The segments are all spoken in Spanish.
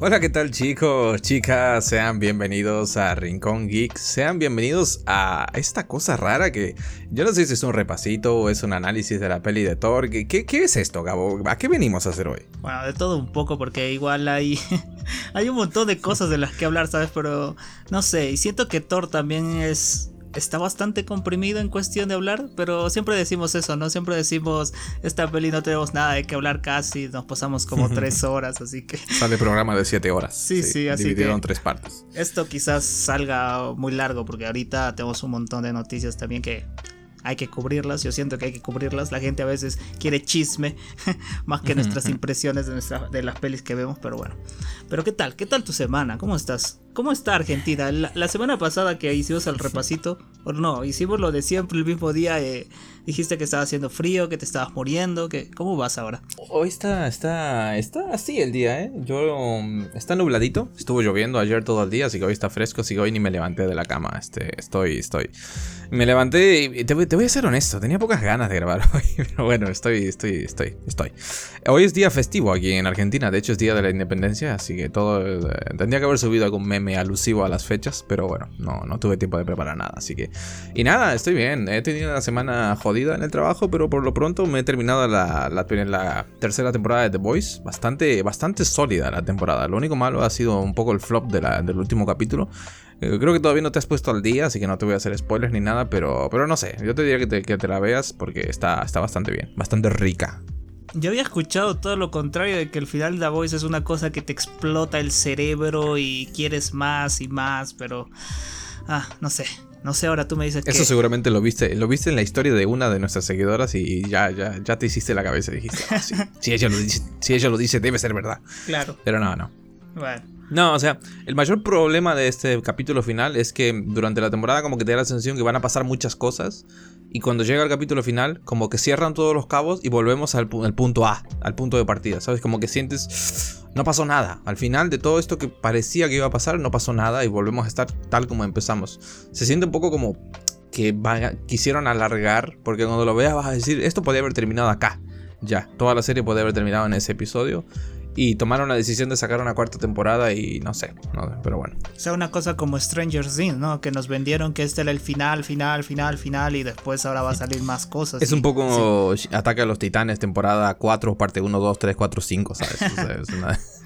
Hola, ¿qué tal chicos, chicas? Sean bienvenidos a Rincón Geek. Sean bienvenidos a esta cosa rara que yo no sé si es un repasito o es un análisis de la peli de Thor. ¿Qué, es esto, Gabo? ¿A qué venimos a hacer hoy? Bueno, de todo un poco porque igual hay, hay un montón de cosas de las que hablar, ¿sabes? Pero no sé, y siento que Thor también es está bastante comprimido en cuestión de hablar, pero siempre decimos eso, ¿no? Siempre decimos, esta peli no tenemos nada de qué hablar casi, nos pasamos como tres horas, así que... Sale programa de siete horas. Sí, sí, así dividido en tres partes. Esto quizás salga muy largo, porque ahorita tenemos un montón de noticias también que hay que cubrirlas, yo siento que hay que cubrirlas, la gente a veces quiere chisme más que nuestras impresiones de, nuestra, de las pelis que vemos, pero bueno. Pero ¿qué tal? ¿Qué tal tu semana? ¿Cómo estás? ¿Cómo está Argentina? La, semana pasada que hicimos el repasito, o no, hicimos lo de siempre el mismo día, eh, dijiste que estaba haciendo frío, que te estabas muriendo, que ¿cómo vas ahora? Hoy está, está, está así el día, ¿eh? Yo, um, está nubladito, estuvo lloviendo ayer todo el día, así que hoy está fresco, así que hoy ni me levanté de la cama, este, estoy, estoy. Me levanté y te, te voy a ser honesto, tenía pocas ganas de grabar hoy, pero bueno, estoy, estoy, estoy, estoy. Hoy es día festivo aquí en Argentina, de hecho es día de la independencia, así que todo, eh, tendría que haber subido algún meme alusivo a las fechas, pero bueno, no, no tuve tiempo de preparar nada, así que... Y nada, estoy bien, he tenido una semana jodida en el trabajo, pero por lo pronto me he terminado la, la, tercera temporada de The Voice, bastante, bastante sólida la temporada, lo único malo ha sido un poco el flop de la, del último capítulo. Eh, creo que todavía no te has puesto al día, así que no te voy a hacer spoilers ni nada, pero, pero no sé, yo te diría que te, que te la veas porque está, está bastante bien, bastante rica. Yo había escuchado todo lo contrario de que el final de The Voice es una cosa que te explota el cerebro y quieres más y más, pero ah, no sé. No sé, ahora tú me dices que. Eso seguramente lo viste. Lo viste en la historia de una de nuestras seguidoras y ya, ya, ya te hiciste la cabeza y dijiste, ah, si, ella lo dice, si ella lo dice, debe ser verdad. Claro. Pero no, no. Bueno. No, o sea, el mayor problema de este capítulo final es que durante la temporada como que te da la sensación que van a pasar muchas cosas y cuando llega el capítulo final como que cierran todos los cabos y volvemos al, punto A, al punto de partida, ¿sabes? Como que sientes, no pasó nada. Al final de todo esto que parecía que iba a pasar, no pasó nada y volvemos a estar tal como empezamos. Se siente un poco como que quisieron alargar, porque cuando lo veas vas a decir, esto podría haber terminado acá. Ya, toda la serie podría haber terminado en ese episodio y tomaron la decisión de sacar una cuarta temporada y no sé, pero bueno. O sea, una cosa como Stranger Things, ¿no? Que nos vendieron que este era el final, final, final, final y después ahora va a salir más cosas. Es un poco Ataque a los Titanes, temporada 4, parte 1, 2, 3, 4, 5, ¿sabes?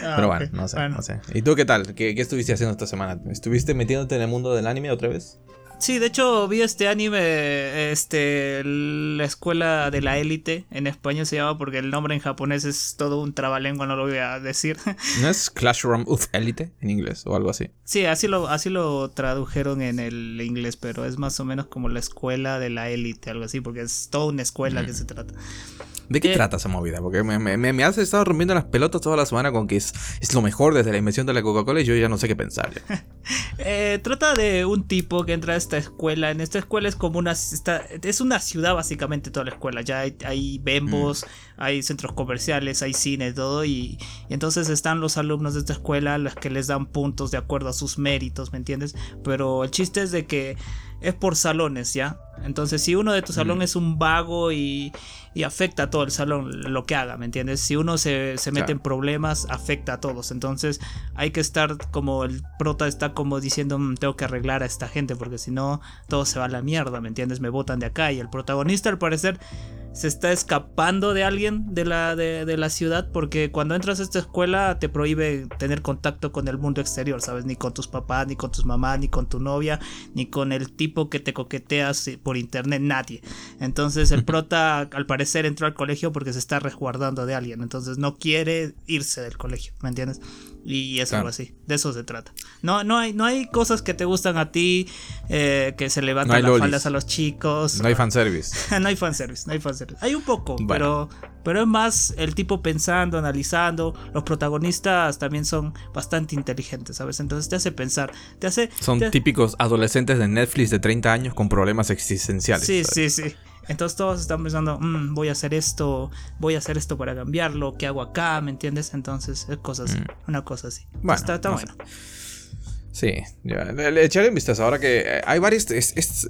Pero bueno, no sé, no sé. ¿Y tú qué tal? ¿Qué, ¿Qué estuviste haciendo esta semana? ¿Estuviste metiéndote en el mundo del anime otra vez? Sí, de hecho vi este anime, este, la escuela de la élite, en español se llama porque el nombre en japonés es todo un trabalengua, no lo voy a decir. ¿No es Classroom of Elite en inglés o algo así? Sí, así lo, así lo tradujeron en el inglés, pero es más o menos como la escuela de la élite, algo así, porque es toda una escuela que mm. se trata. ¿De qué trata esa movida? Porque me, me, has estado rompiendo las pelotas toda la semana con que es, es lo mejor desde la invención de la Coca-Cola y yo ya no sé qué pensar. Eh, trata de un tipo que entra a esta escuela. En esta escuela es como una. es una ciudad, básicamente, toda la escuela. Ya hay, hay bembos, mm. Hay centros comerciales, hay cine, todo. Y, y, entonces están los alumnos de esta escuela, los que les dan puntos de acuerdo a sus méritos, ¿me entiendes? Pero el chiste es de que es por salones, ¿ya? Entonces, si uno de tu salón mm. es un vago y, afecta a todo el salón lo que haga, ¿me entiendes? Si uno se, mete en problemas, afecta a todos. Entonces, hay que estar como el prota está como diciendo, mm, tengo que arreglar a esta gente porque si no, todo se va a la mierda, ¿me entiendes? Me botan de acá. Y el protagonista, al parecer, se está escapando de alguien de la, de, la ciudad porque cuando entras a esta escuela te prohíbe tener contacto con el mundo exterior, ¿sabes? Ni con tus papás, ni con tus mamás, ni con tu novia, ni con el tipo que te coqueteas por internet, nadie. Entonces el prota al parecer entró al colegio porque se está resguardando de alguien, entonces no quiere irse del colegio, ¿me entiendes? Y es algo así, de eso se trata. No, no, hay, no hay cosas que te gustan a ti, eh, que se levantan las faldas a los chicos. No hay fanservice. no hay fanservice, no hay fanservice. Hay un poco, pero, pero es más el tipo pensando, analizando. Los protagonistas también son bastante inteligentes, ¿sabes? Entonces te hace pensar, te hace... Son típicos adolescentes de Netflix de 30 años con problemas existenciales. Sí, sí, sí. Entonces todos están pensando, mm, voy a hacer esto, voy a hacer esto para cambiarlo, ¿qué hago acá? ¿Me entiendes? Entonces es cosas así, mm. una cosa así. Bueno, está, bueno. Sí, ya, le, echaré un vistazo. Ahora que eh, hay varios.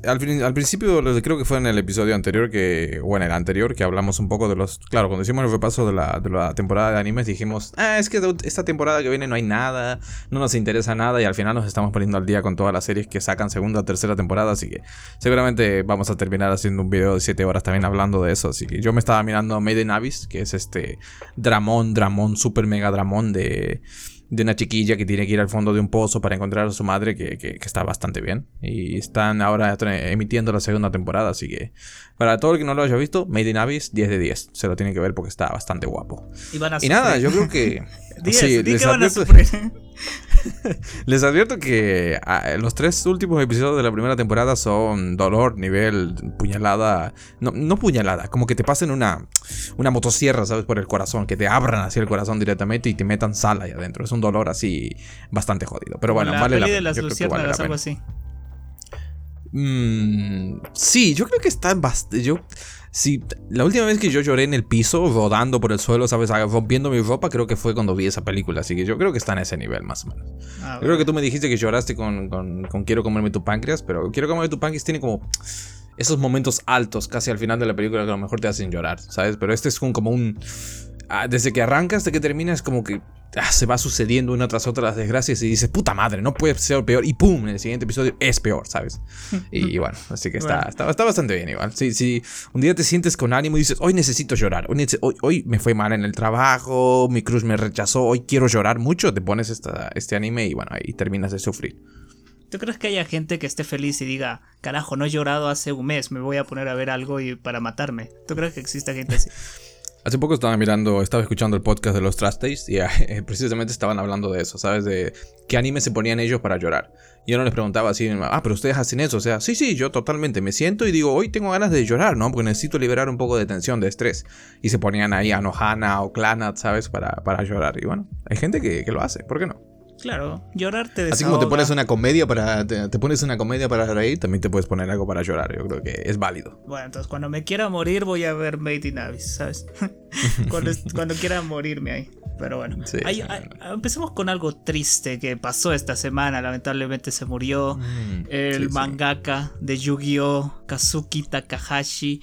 al, principio, creo que fue en el episodio anterior, que o en el anterior, que hablamos un poco de los. Claro, cuando hicimos el repaso de la, de la temporada de animes, dijimos: Ah, es que esta temporada que viene no hay nada, no nos interesa nada, y al final nos estamos poniendo al día con todas las series que sacan segunda o tercera temporada. Así que seguramente vamos a terminar haciendo un video de 7 horas también hablando de eso. Así que yo me estaba mirando Made in Abyss, que es este Dramón, Dramón, super mega Dramón de de una chiquilla que tiene que ir al fondo de un pozo para encontrar a su madre, que, está bastante bien. Y están ahora emitiendo la segunda temporada, así que para todo el que no lo haya visto, Made in Abyss, 10 de 10. Se lo tiene que ver porque está bastante guapo. Y, nada, yo creo que... sí, les, advierto, les advierto que ah, los tres últimos episodios de la primera temporada son dolor, nivel, puñalada. No, no puñalada, como que te pasen una, una motosierra, ¿sabes? Por el corazón, que te abran así el corazón directamente y te metan sal ahí adentro. Es un dolor así bastante jodido. Pero bueno, vale la pena. algo así. Mm, sí, yo creo que está bastante. Yo. Sí, la última vez que yo lloré en el piso, rodando por el suelo, ¿sabes? Rompiendo mi ropa, creo que fue cuando vi esa película. Así que yo creo que está en ese nivel, más o menos. Ah, yo creo que tú me dijiste que lloraste con, con, con, Quiero comerme tu páncreas, pero Quiero comerme tu páncreas tiene como esos momentos altos casi al final de la película que a lo mejor te hacen llorar, ¿sabes? Pero este es como un... Ah, desde que arranca hasta que termina es como que ah, se va sucediendo una tras otra las desgracias y dices, puta madre, no puede ser peor. Y pum, en el siguiente episodio es peor, ¿sabes? Y, bueno, así que está, está, bastante bien igual. Si, si un día te sientes con ánimo y dices, hoy necesito llorar, hoy, hoy, me fue mal en el trabajo, mi cruz me rechazó, hoy quiero llorar mucho, te pones esta, este anime y bueno, ahí terminas de sufrir. ¿Tú crees que haya gente que esté feliz y diga, carajo, no he llorado hace un mes, me voy a poner a ver algo y para matarme? ¿Tú crees que exista gente así? Hace poco estaba mirando, estaba escuchando el podcast de los Trastes y eh, precisamente estaban hablando de eso, ¿sabes? De qué anime se ponían ellos para llorar. Y yo no les preguntaba así, ah, pero ustedes hacen eso. O sea, sí, sí, yo totalmente me siento y digo, hoy tengo ganas de llorar, ¿no? Porque necesito liberar un poco de tensión, de estrés. Y se ponían ahí a Nohana o Clanat, ¿sabes? Para, para llorar. Y bueno, hay gente que, que lo hace, ¿por qué no? Claro, llorar te Así como te pones una comedia para te, pones una comedia para reír, también te puedes poner algo para llorar. Yo creo que es válido. Bueno, entonces cuando me quiera morir voy a ver Made in Abyss, ¿sabes? cuando, quiera morirme ahí. Pero bueno, empecemos con algo triste que pasó esta semana. Lamentablemente se murió mm, el mangaka de Yu-Gi-Oh! Kazuki Takahashi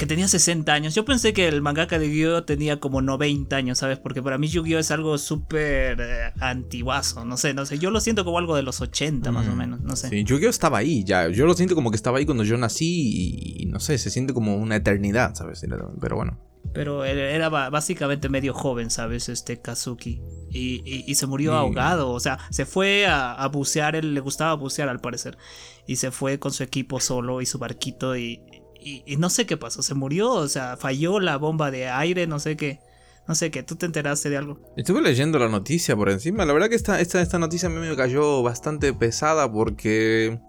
que tenía 60 años. Yo pensé que el mangaka de Yu-Gi-Oh tenía como 90 años, ¿sabes? Porque para mí Yu-Gi-Oh es algo súper eh, antiguazo, no sé, no sé. Yo lo siento como algo de los 80 más o mm, menos, no sé. Sí, Yu-Gi-Oh estaba ahí, ya. Yo lo siento como que estaba ahí cuando yo nací y, no sé, se siente como una eternidad, ¿sabes? Pero bueno. Pero era básicamente medio joven, ¿sabes? Este Kazuki. Y, se murió ahogado. O sea, se fue a, bucear. Él le gustaba bucear al parecer. Y se fue con su equipo solo y su barquito. Y, y, no sé qué pasó, se murió, o sea, falló la bomba de aire, no sé qué. No sé qué, tú te enteraste de algo. Estuve leyendo la noticia por encima. La verdad que esta, esta, esta noticia a mí me cayó bastante pesada porque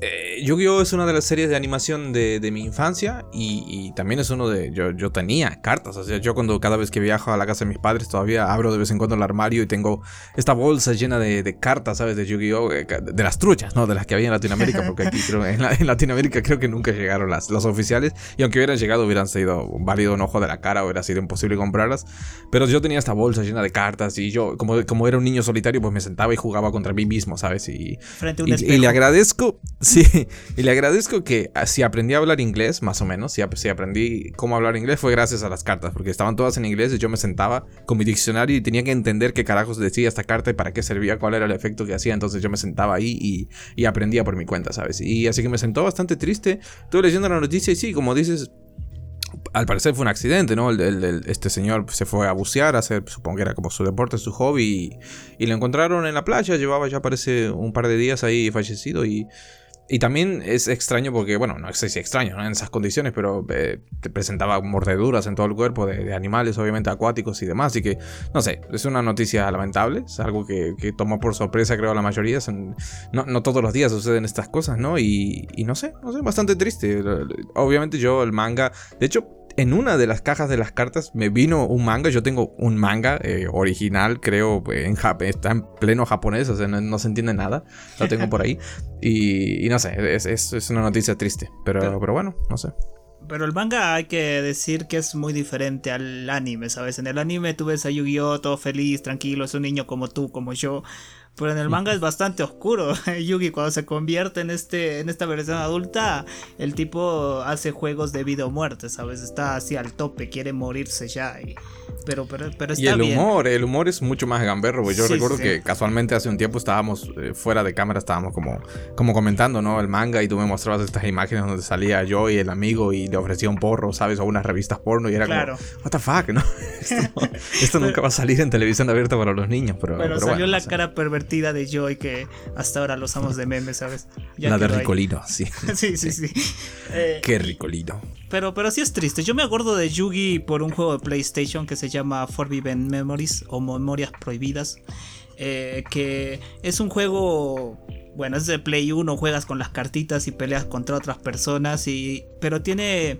eh, Yu-Gi-Oh! es una de las series de animación de, mi infancia y, también es uno de... Yo, yo tenía cartas, o sea, yo cuando cada vez que viajo a la casa de mis padres todavía abro de vez en cuando el armario y tengo esta bolsa llena de, cartas, ¿sabes? De Yu-Gi-Oh! Eh, de las truchas, ¿no? De las que había en Latinoamérica, porque aquí creo, en, en, Latinoamérica creo que nunca llegaron las, las oficiales y aunque hubieran llegado hubieran sido válido un ojo de la cara, hubiera sido imposible comprarlas. Pero yo tenía esta bolsa llena de cartas y yo, como, como era un niño solitario, pues me sentaba y jugaba contra mí mismo, ¿sabes? Y, Frente a un y, y le agradezco, sí, y le agradezco que ah, si aprendí a hablar inglés, más o menos, si, aprendí cómo hablar inglés fue gracias a las cartas, porque estaban todas en inglés y yo me sentaba con mi diccionario y tenía que entender qué carajos decía esta carta y para qué servía, cuál era el efecto que hacía, entonces yo me sentaba ahí y, aprendía por mi cuenta, ¿sabes? Y así que me sentó bastante triste, estuve leyendo la noticia y sí, como dices, al parecer fue un accidente, ¿no? este señor se fue a bucear, a hacer, supongo que era como su deporte, su hobby, y, y, lo encontraron en la playa, llevaba ya parece un par de días ahí fallecido y y también es extraño porque, bueno, no sé si extraño en esas condiciones, pero eh, te presentaba mordeduras en todo el cuerpo de, animales, obviamente acuáticos y demás. Y que, no sé, es una noticia lamentable, es algo que, que tomó por sorpresa, creo, a la mayoría. no, no, todos los días suceden estas cosas, ¿no? Y, y no sé, no sé, bastante triste. Obviamente yo el manga, de hecho, en una de las cajas de las cartas me vino un manga. Yo tengo un manga eh, original, creo, en está en pleno japonés, o sea, no, se entiende nada. Lo tengo por ahí. Y, no sé, es, es, una noticia triste. Pero, pero, bueno, no sé. Pero el manga hay que decir que es muy diferente al anime, ¿sabes? En el anime tú ves a Yu-Gi-Oh! todo feliz, tranquilo, es un niño como tú, como yo. Pero en el manga es bastante oscuro. Yugi cuando se convierte en este en esta versión adulta, el tipo hace juegos de vida o muerte, ¿sabes? Está así al tope, quiere morirse ya y pero, pero, pero está y el bien. humor, el humor es mucho más gamberro. Yo Sí, recuerdo sí. que casualmente hace un tiempo estábamos eh, fuera de cámara, estábamos como, como comentando, ¿no? El manga y tú me mostrabas estas imágenes donde salía yo y el amigo y le ofrecía un porro, ¿sabes? O unas revistas porno y era Claro. como, what the fuck, ¿no? Esto, esto nunca va a salir en televisión abierta para los niños, pero, Pero, pero salió bueno, la o sea, cara pervertida de Joy que hasta ahora lo usamos de meme, ¿sabes? Ya La de. Ricolino, sí. Sí, sí, sí. Eh, Qué Ricolino. pero, pero sí es triste. Yo me acuerdo de Yugi por un juego de PlayStation que se llama Forbidden Memories o Memorias Prohibidas. eh, que es un juego. Bueno, es de Play 1, juegas con las cartitas y peleas contra otras personas. Y, pero tiene.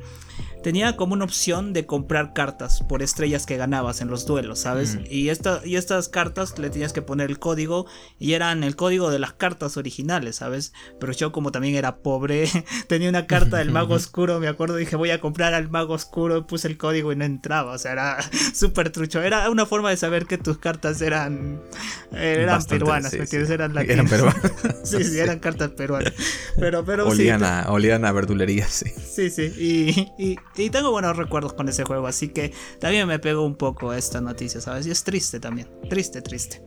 Tenía como una opción de comprar cartas por estrellas que ganabas en los duelos, ¿sabes? Mm. Y, esta, y estas cartas le tenías que poner el código y eran el código de las cartas originales, ¿sabes? Pero yo como también era pobre, tenía una carta del mago oscuro, me acuerdo, dije voy a comprar al mago oscuro, puse el código y no entraba, o sea, era súper trucho. Era una forma de saber que tus cartas eran, eh, eran Bastante, peruanas, sí, ¿me sí. entiendes? Eran latinas. Eran peruanas. sí, sí, eran cartas peruanas. Pero, pero sí, Olían a, olían a verdulería, sí. Sí, sí, y, y, y tengo buenos recuerdos con ese juego, así que también me pegó un poco esta noticia, ¿sabes? Y es triste también, triste, triste.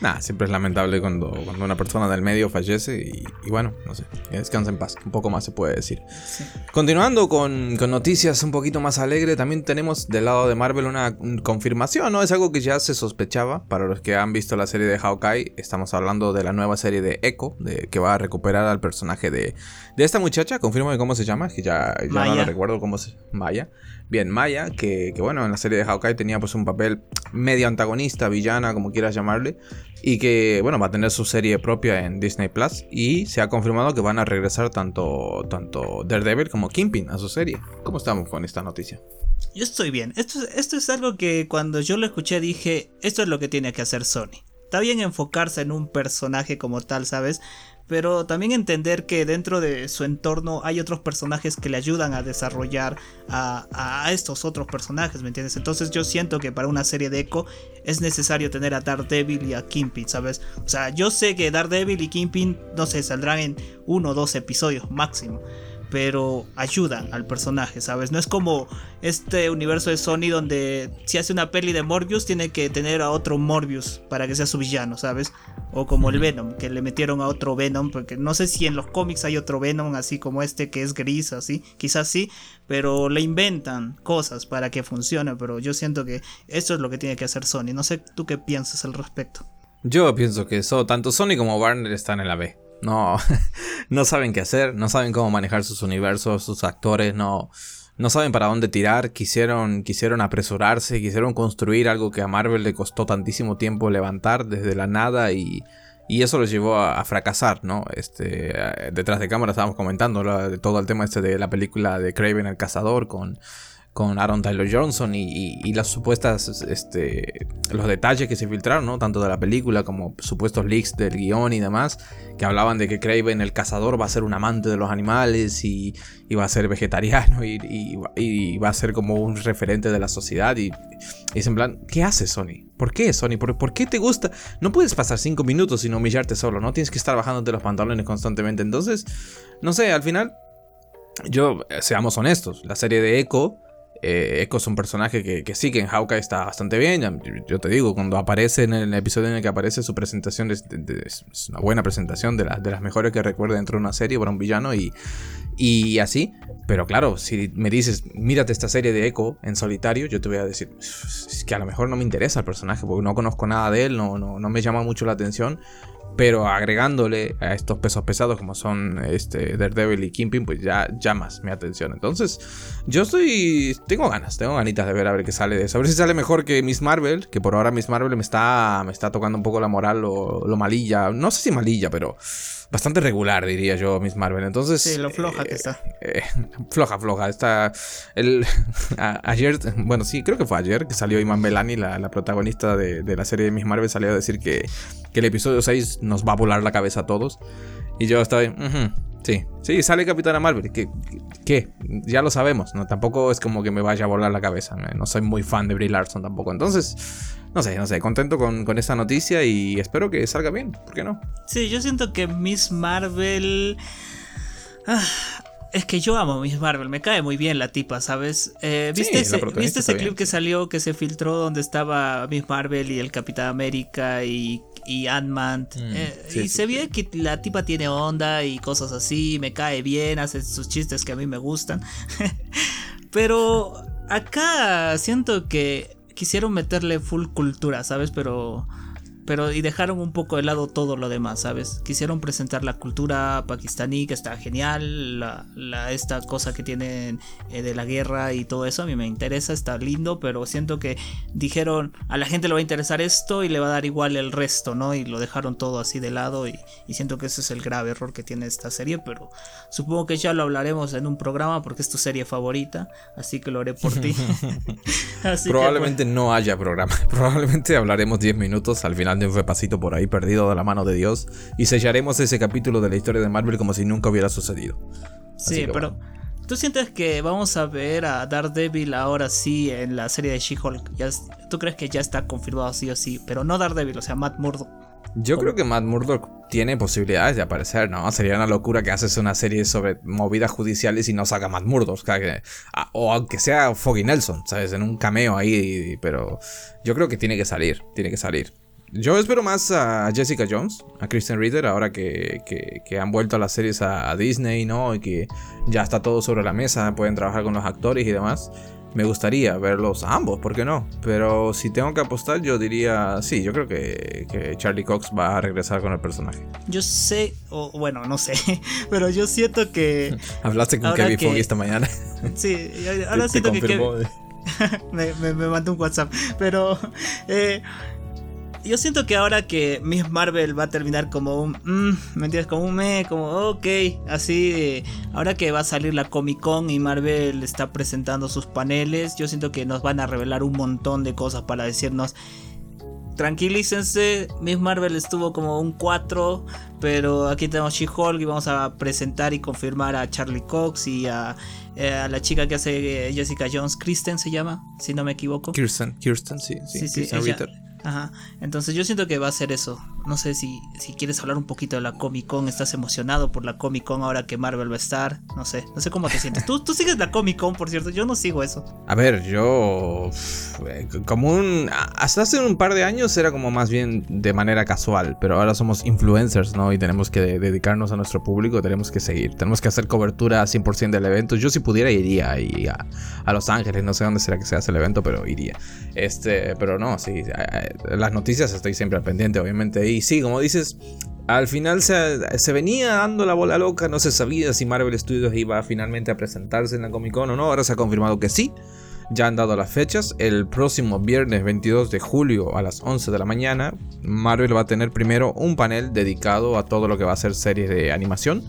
Nada, siempre es lamentable cuando, cuando una persona del medio fallece y, y bueno, no sé, que descansa en paz. Un poco más se puede decir. Sí. Continuando con, con noticias un poquito más alegres, también tenemos del lado de Marvel una confirmación, ¿no? Es algo que ya se sospechaba. Para los que han visto la serie de Hawkeye, estamos hablando de la nueva serie de Echo, de, que va a recuperar al personaje de, de esta muchacha. Confírmame cómo se llama, que ya, ya no recuerdo cómo se Maya. Bien, Maya, que, que bueno, en la serie de Hawkeye tenía pues un papel medio antagonista, villana, como quieras llamarle. Y que, bueno, va a tener su serie propia en Disney Plus. Y se ha confirmado que van a regresar tanto, tanto Daredevil como Kingpin a su serie. ¿Cómo estamos con esta noticia? Yo estoy bien. Esto, es- esto es algo que cuando yo lo escuché dije, esto es lo que tiene que hacer Sony. Está bien enfocarse en un personaje como tal, ¿sabes? Pero también entender que dentro de su entorno hay otros personajes que le ayudan a desarrollar a, estos otros personajes, ¿me entiendes? Entonces yo siento que para una serie de Echo es necesario tener a Daredevil y a Kingpin, ¿sabes? O sea, yo sé que Daredevil y Kingpin, no sé, saldrán en uno o dos episodios máximo pero ayudan al personaje, ¿sabes? No es como este universo de Sony donde si hace una peli de Morbius tiene que tener a otro Morbius para que sea su villano, ¿sabes? O como el Venom, que le metieron a otro Venom, porque no sé si en los cómics hay otro Venom así como este que es gris, así, quizás sí, pero le inventan cosas para que funcione, pero yo siento que esto es lo que tiene que hacer Sony, no sé tú qué piensas al respecto. Yo pienso que eso, tanto Sony como Warner están en la B. No, no saben qué hacer, no saben cómo manejar sus universos, sus actores, no, no saben para dónde tirar, quisieron, quisieron apresurarse, quisieron construir algo que a Marvel le costó tantísimo tiempo levantar desde la nada y, y eso los llevó a, fracasar, ¿no? Este, eh, detrás de cámara estábamos comentando de todo el tema este de la película de Craven el Cazador con, con Aaron Tyler Johnson y, y- las supuestas, este, los detalles que se filtraron, ¿no? Tanto de la película como supuestos leaks del guion y demás, que hablaban de que Craven el cazador va a ser un amante de los animales y, va a ser vegetariano y, va a ser como un referente de la sociedad y, es en plan, ¿qué haces Sony? ¿Por qué Sony? ¿Por, por qué te gusta? No puedes pasar cinco minutos sin humillarte solo, ¿no? Tienes que estar bajándote los pantalones constantemente. Entonces, no sé, al final yo, seamos honestos, la serie de Echo, eh, Echo es un personaje que, que sí, que en Hawkeye está bastante bien. Yo, te digo, cuando aparece en el episodio en el que aparece su presentación, es, una buena presentación, de, la- de las mejores que recuerdo dentro de una serie para un villano y, así. Pero claro, si me dices, mírate esta serie de Echo en solitario, yo te voy a decir, que a lo mejor no me interesa el personaje porque no conozco nada de él, no, no me llama mucho la atención. Pero agregándole a estos pesos pesados como son este Daredevil y Kingpin, pues ya llamas mi atención. Entonces, yo estoy. Tengo ganas, tengo ganitas de ver a ver qué sale de eso. A ver si sale mejor que Miss Marvel, que por ahora Miss Marvel me está, me está tocando un poco la moral, lo, lo malilla. No sé si malilla, pero bastante regular, diría yo, Miss Marvel. Entonces. Sí, lo floja que eh, está. eh, floja, floja. Está. El, a- ayer, bueno, sí, creo que fue ayer que salió Iman Belani, la, la protagonista de, de la serie de Miss Marvel, salió a decir que, que el episodio 6 nos va a volar la cabeza a todos. Y yo estaba. "Ujú, sí, sí, sale Capitana Marvel. ¿Qué, ¿Qué? Ya lo sabemos, ¿no? Tampoco es como que me vaya a volar la cabeza. ¿no? No soy muy fan de Brie Larson tampoco. Entonces. No sé, no sé, contento con, con esta noticia y espero que salga bien, ¿por qué no? Sí, yo siento que Miss Marvel... Ah, es que yo amo Miss Marvel, me cae muy bien la tipa, ¿sabes? Eh, ¿Viste ese, ¿viste ese clip que salió, que se filtró donde estaba Miss Marvel y el Capitán América y, y Ant-Man? Mm, eh, y se ve que la tipa tiene onda y cosas así, me cae bien, hace sus chistes que a mí me gustan. Pero acá siento que quisieron meterle full cultura, ¿sabes? Pero pero y dejaron un poco de lado todo lo demás, ¿sabes? Quisieron presentar la cultura pakistaní, que está genial, la, esta cosa que tienen eh, de la guerra y todo eso, a mí me interesa, está lindo, pero siento que dijeron, a la gente le va a interesar esto y le va a dar igual el resto, ¿no? Y lo dejaron todo así de lado y, siento que ese es el grave error que tiene esta serie, pero supongo que ya lo hablaremos en un programa porque es tu serie favorita, así que lo haré por ti. Probablemente no haya programa, probablemente hablaremos 10 minutos al final de un repasito por ahí perdido de la mano de Dios y sellaremos ese capítulo de la historia de Marvel como si nunca hubiera sucedido. sí, pero ¿tú sientes que vamos a ver a Daredevil ahora sí en la serie de She-Hulk? ¿Tú crees que ya está confirmado sí o sí? Pero no Daredevil, o sea, Matt Murdock. Yo creo que Matt Murdock tiene posibilidades de aparecer, ¿no? Sería una locura que haces una serie sobre movidas judiciales y no saca Matt Murdock. O aunque sea Foggy Nelson, ¿sabes? En un cameo ahí. Pero yo creo que tiene que salir, tiene que salir. Yo espero más a Jessica Jones, a Kristen Ritter, ahora que, han vuelto a las series a, Disney, ¿no? Y que ya está todo sobre la mesa, pueden trabajar con los actores y demás. Me gustaría verlos a ambos, ¿por qué no? Pero si tengo que apostar, yo diría, sí, yo creo que, Charlie Cox va a regresar con el personaje. Yo sé, o bueno, no sé, pero yo siento que... Hablaste con Kevin Foggy esta mañana. Sí, ahora siento que Kevin... me, me, me mandó un WhatsApp, pero... Eh, yo siento que ahora que Miss Marvel va a terminar como un. Mm, ¿Me entiendes? Como un me, como ok. Así, ahora que va a salir la Comic Con y Marvel está presentando sus paneles, yo siento que nos van a revelar un montón de cosas para decirnos. Tranquilícense, Miss Marvel estuvo como un 4, pero aquí tenemos She-Hulk y vamos a presentar y confirmar a Charlie Cox y a, eh, la chica que hace eh, Jessica Jones, Kristen se llama, si no me equivoco. Kirsten, Kirsten, sí, sí, sí, sí Ajá. Entonces yo siento que va a ser eso. No sé si, si quieres hablar un poquito de la Comic Con. ¿Estás emocionado por la Comic Con ahora que Marvel va a estar? No sé. No sé cómo te sientes. ¿Tú, tú sigues la Comic Con, por cierto. Yo no sigo eso. A ver, yo... Como un... Hasta hace un par de años era como más bien de manera casual. Pero ahora somos influencers, ¿no? Y tenemos que dedicarnos a nuestro público. Tenemos que seguir. Tenemos que hacer cobertura 100% del evento. Yo si pudiera iría a, a Los Ángeles. No sé dónde será que se hace el evento, pero iría. Este... Pero no, sí las noticias estoy siempre al pendiente, obviamente. Sí, como dices, al final se, se, venía dando la bola loca, no se sabía si Marvel Studios iba finalmente a presentarse en la Comic Con o no. Ahora se ha confirmado que sí. Ya han dado las fechas. El próximo viernes 22 de julio a las 11 de la mañana, Marvel va a tener primero un panel dedicado a todo lo que va a ser series de animación.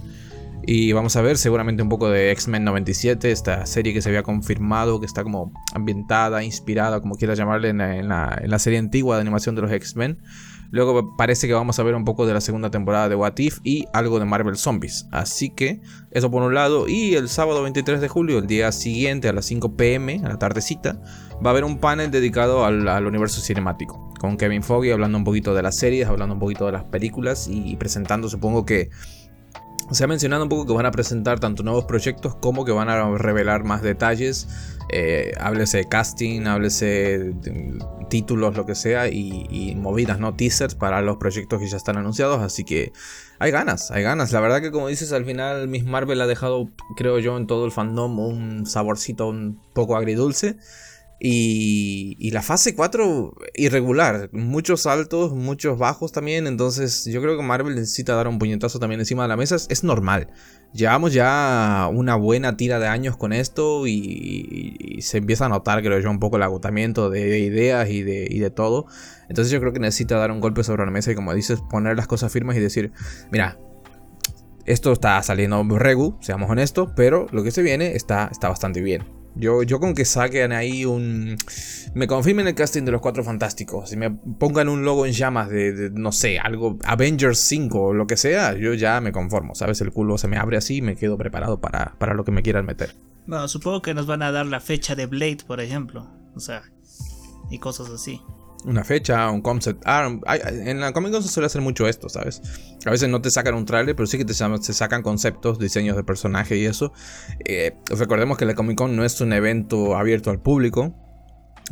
Y vamos a ver seguramente un poco de X-Men 97, esta serie que se había confirmado, que está como ambientada, inspirada, como quieras llamarle, en la, serie antigua de animación de los X-Men. Luego parece que vamos a ver un poco de la segunda temporada de What If y algo de Marvel Zombies. Así que eso por un lado. Y el sábado 23 de julio, el día siguiente a las 5 pm, a la tardecita, va a haber un panel dedicado al, universo cinemático. Con Kevin Foggy hablando un poquito de las series, hablando un poquito de las películas y presentando supongo que se ha mencionado un poco que van a presentar tanto nuevos proyectos como que van a revelar más detalles. Eh, háblese de casting, háblese títulos, lo que sea, y, movidas, ¿no? Teasers para los proyectos que ya están anunciados. Así que hay ganas, hay ganas. La verdad que como dices, al final Miss Marvel ha dejado, creo yo, en todo el fandom un saborcito un poco agridulce. Y, la fase 4 irregular, muchos altos, muchos bajos también, entonces yo creo que Marvel necesita dar un puñetazo también encima de la mesa, es, normal. Llevamos ya una buena tira de años con esto y, se empieza a notar, creo yo, un poco el agotamiento de ideas y de, y todo. Entonces yo creo que necesita dar un golpe sobre la mesa y como dices, poner las cosas firmes y decir, mira, esto está saliendo regu, seamos honestos, pero lo que se viene está bastante bien. Yo, yo con que saquen ahí un... Me confirmen el casting de los Cuatro Fantásticos. Si me pongan un logo en llamas de, no sé, algo, Avengers 5 o lo que sea, yo ya me conformo, ¿sabes? El culo se me abre así y me quedo preparado para, para lo que me quieran meter. Bueno, supongo que nos van a dar la fecha de Blade, por ejemplo. O sea, y cosas así. Una fecha, un concept. En la Comic Con se suele hacer mucho esto, ¿sabes? A veces no te sacan un trailer, pero sí que te, sacan conceptos, diseños de personaje y eso. Eh, recordemos que la Comic Con no es un evento abierto al público.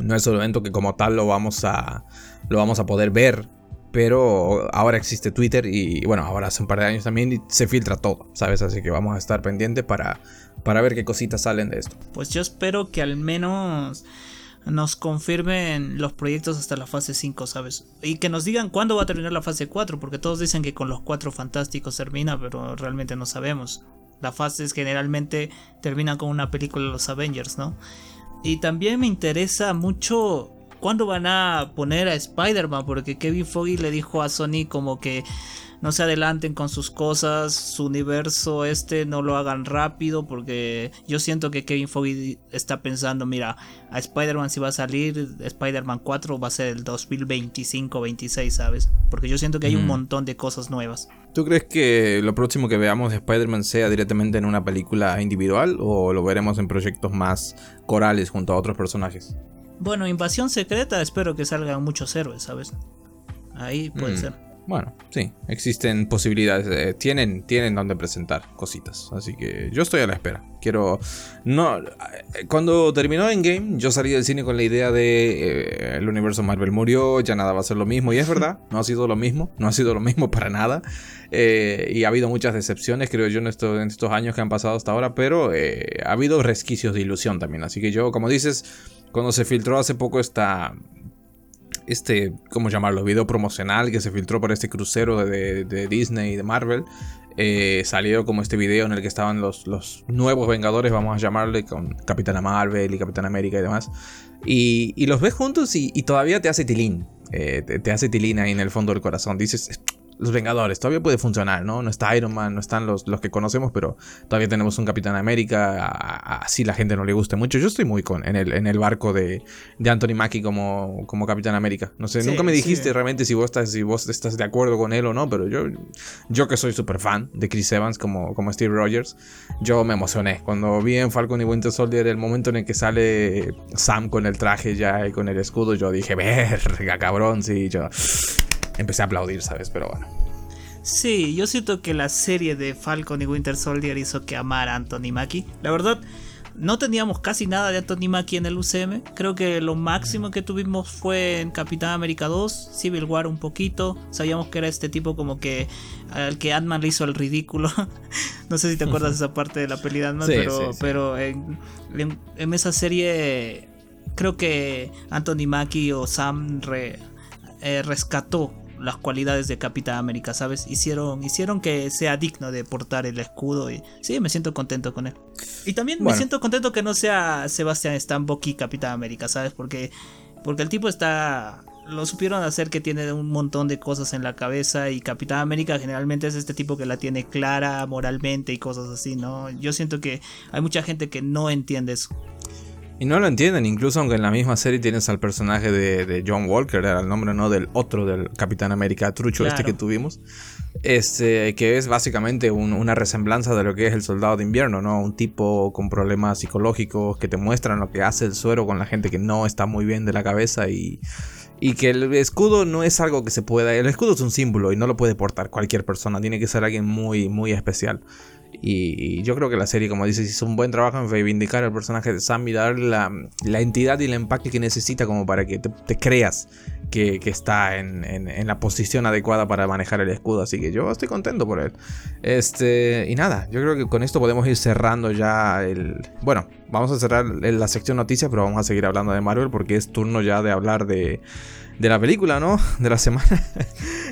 No es un evento que como tal lo vamos a, lo vamos a poder ver. Pero ahora existe Twitter y bueno, ahora hace un par de años también se filtra todo, ¿sabes? Así que vamos a estar pendientes para, para ver qué cositas salen de esto. Pues yo espero que al menos nos confirmen los proyectos hasta la fase 5, ¿sabes? Y que nos digan cuándo va a terminar la fase 4, porque todos dicen que con los 4 fantásticos termina, pero realmente no sabemos. Las fases generalmente terminan con una película de los Avengers, ¿no? Y también me interesa mucho cuándo van a poner a Spider-Man, porque Kevin Foggy le dijo a Sony como que no se adelanten con sus cosas, su universo este no lo hagan rápido porque yo siento que Kevin Foggy está pensando, mira, a Spider-Man si va a salir, Spider-Man 4 va a ser el 2025-26, ¿sabes? Porque yo siento que hay un montón de cosas nuevas. ¿Tú crees que lo próximo que veamos de Spider-Man sea directamente en una película individual o lo veremos en proyectos más corales junto a otros personajes? Bueno, Invasión Secreta espero que salgan muchos héroes, ¿sabes? Ahí puede mm. ser. Bueno, sí, existen posibilidades, eh, tienen, tienen donde presentar cositas, así que yo estoy a la espera. Quiero, no, eh, cuando terminó Endgame, yo salí del cine con la idea de eh, el universo Marvel murió, ya nada va a ser lo mismo y es verdad, no ha sido lo mismo, no ha sido lo mismo para nada y ha habido muchas decepciones, creo yo, en, en estos años que han pasado hasta ahora, pero ha habido resquicios de ilusión también, así que yo, como dices, cuando se filtró hace poco esta este, ¿cómo llamarlo? Video promocional que se filtró por este crucero de, Disney y de Marvel. Eh, salió como este video en el que estaban los, los, nuevos Vengadores, vamos a llamarle, con Capitana Marvel y Capitán América y demás. Y, los ves juntos y, todavía te hace tilín. Eh, te, te, hace tilín ahí en el fondo del corazón. Dices, los Vengadores, todavía puede funcionar, ¿no? No está Iron Man, no están los, los que conocemos, pero todavía tenemos un Capitán América, así la gente no le gusta mucho. Yo estoy muy con, en, el, en el barco de, de Anthony Mackie como, como Capitán América. No sé, nunca me dijiste realmente si vos, estás, si vos estás de acuerdo con él o no, pero yo, yo que soy súper fan de Chris Evans como, como Steve Rogers, yo me emocioné. Cuando vi en Falcon y Winter Soldier el momento en el que sale Sam con el traje ya y con el escudo, yo dije, verga, cabrón, sí, yo empecé a aplaudir, ¿sabes? Pero bueno. Sí, yo siento que la serie de Falcon y Winter Soldier hizo que amara a Anthony Mackie. La verdad, no teníamos casi nada de Anthony Mackie en el UCM. Creo que lo máximo que tuvimos fue en Capitán América 2, Civil War un poquito. Sabíamos que era este tipo como que al que Ant-Man le hizo el ridículo. no sé si te acuerdas de esa parte de la peli de Ant-Man, pero, en, esa serie creo que Anthony Mackie o Sam eh, rescató las cualidades de Capitán América, ¿sabes? Hicieron, hicieron que sea digno de portar el escudo y sí, me siento contento con él. Y también me siento contento que no sea Sebastian Stan Bucky Capitán América, ¿sabes? Porque, porque el tipo está... Lo supieron hacer que tiene un montón de cosas en la cabeza y Capitán América generalmente es este tipo que la tiene clara moralmente y cosas así, ¿no? Yo siento que hay mucha gente que no entiende eso. Y no lo entienden, incluso aunque en la misma serie tienes al personaje de, John Walker, era el nombre no del otro del Capitán América trucho este que tuvimos, este, que es básicamente una resemblanza de lo que es el soldado de invierno, ¿no? Un tipo con problemas psicológicos que te muestran lo que hace el suero con la gente que no está muy bien de la cabeza y, y que el escudo no es algo que se pueda, el escudo es un símbolo y no lo puede portar cualquier persona, tiene que ser alguien muy, muy especial. Y, yo creo que la serie, como dices, hizo un buen trabajo en reivindicar al personaje de Sam y darle la, entidad y el empaque que necesita como para que te, creas que, está en, la posición adecuada para manejar el escudo. Así que yo estoy contento por él. Este, y nada, yo creo que con esto podemos ir cerrando ya el... Bueno, vamos a cerrar la sección noticias, pero vamos a seguir hablando de Marvel porque es turno ya de hablar de de la película, ¿no? De la semana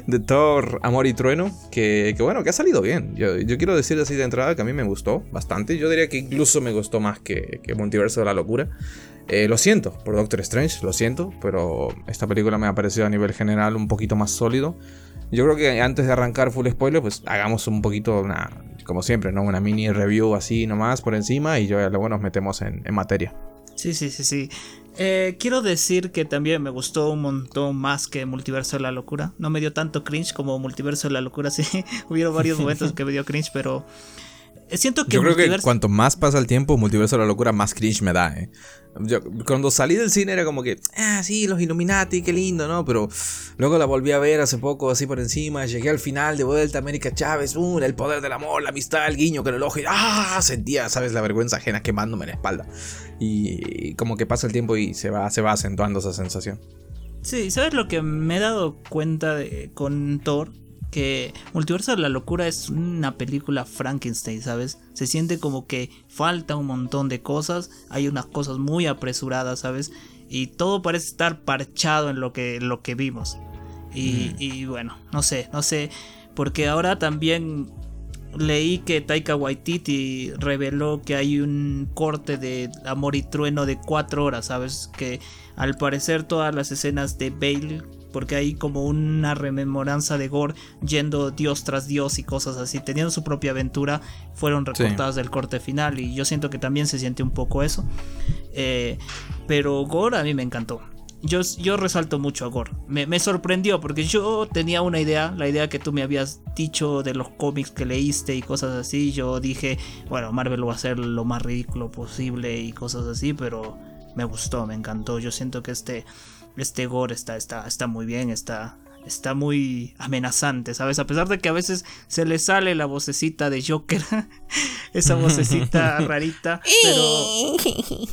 de Thor, Amor y Trueno, que, bueno, que ha salido bien. Yo, quiero decir así de entrada que a mí me gustó bastante. Yo diría que incluso me gustó más que, que Multiverso de la Locura. Eh, lo siento por Doctor Strange, lo siento, pero esta película me ha parecido a nivel general un poquito más sólido. Yo creo que antes de arrancar full spoiler, pues hagamos un poquito, una, como siempre, ¿no? Una mini review así nomás por encima y ya luego nos metemos en, en materia. Sí, sí, sí, sí. Eh, quiero decir que también me gustó un montón más que Multiverso de la Locura. No me dio tanto cringe como Multiverso de la Locura, sí. Hubieron varios momentos que me dio cringe, pero Siento que Yo creo que cuanto más pasa el tiempo, Multiverso de la Locura, más cringe me da, ¿eh? Yo, cuando salí del cine era como que, ah, sí, los Illuminati, qué lindo, ¿no? Pero luego la volví a ver hace poco, así por encima, llegué al final de vuelta, América Chávez, uh, el poder del amor, la amistad, el guiño con el ojo, y ah, sentía, ¿sabes? La vergüenza ajena quemándome la espalda. Y, como que pasa el tiempo y se va, se va acentuando esa sensación. Sí, ¿sabes lo que me he dado cuenta de, con Thor? Que Multiverso de la Locura es una película Frankenstein, ¿sabes? Se siente como que falta un montón de cosas, hay unas cosas muy apresuradas, ¿sabes? Y todo parece estar parchado en lo que, lo que vimos. Y, y bueno, no sé, no sé, porque ahora también leí que Taika Waititi reveló que hay un corte de Amor y Trueno de cuatro horas, ¿sabes? Que al parecer todas las escenas de Bale porque hay como una rememoranza de Gore yendo dios tras dios y cosas así, teniendo su propia aventura, fueron recortadas del corte final y yo siento que también se siente un poco eso. Eh, pero Gore a mí me encantó. Yo, yo resalto mucho a Gore. Me, me, sorprendió porque yo tenía una idea, la idea que tú me habías dicho de los cómics que leíste y cosas así. Yo dije, bueno, Marvel va a hacer lo más ridículo posible y cosas así, pero me gustó, me encantó. Yo siento que este este gore está, está, está muy bien, está, está muy amenazante, ¿sabes? A pesar de que a veces se le sale la vocecita de Joker, esa vocecita rarita, pero...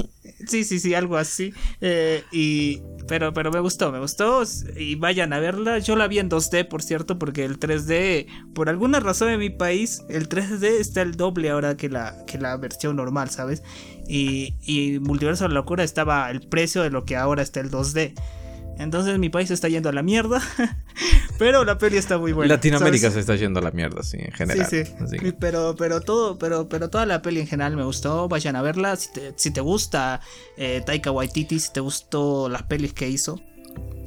Sí, sí, sí, algo así. Eh, y, pero, pero me gustó, me gustó. Y vayan a verla. Yo la vi en 2D, por cierto, porque el 3D, por alguna razón en mi país, el 3D está el doble ahora que la, que la versión normal, ¿sabes? Y, y Multiverso de la Locura estaba el precio de lo que ahora está el 2D. Entonces mi país está yendo a la mierda. pero la peli está muy buena. Latinoamérica se está yendo a la mierda, sí, en general. Sí, sí. Pero, pero todo, pero, pero toda la peli en general me gustó. Vayan a verla. Si te, si te gusta eh, Taika Waititi, si te gustó las pelis que hizo,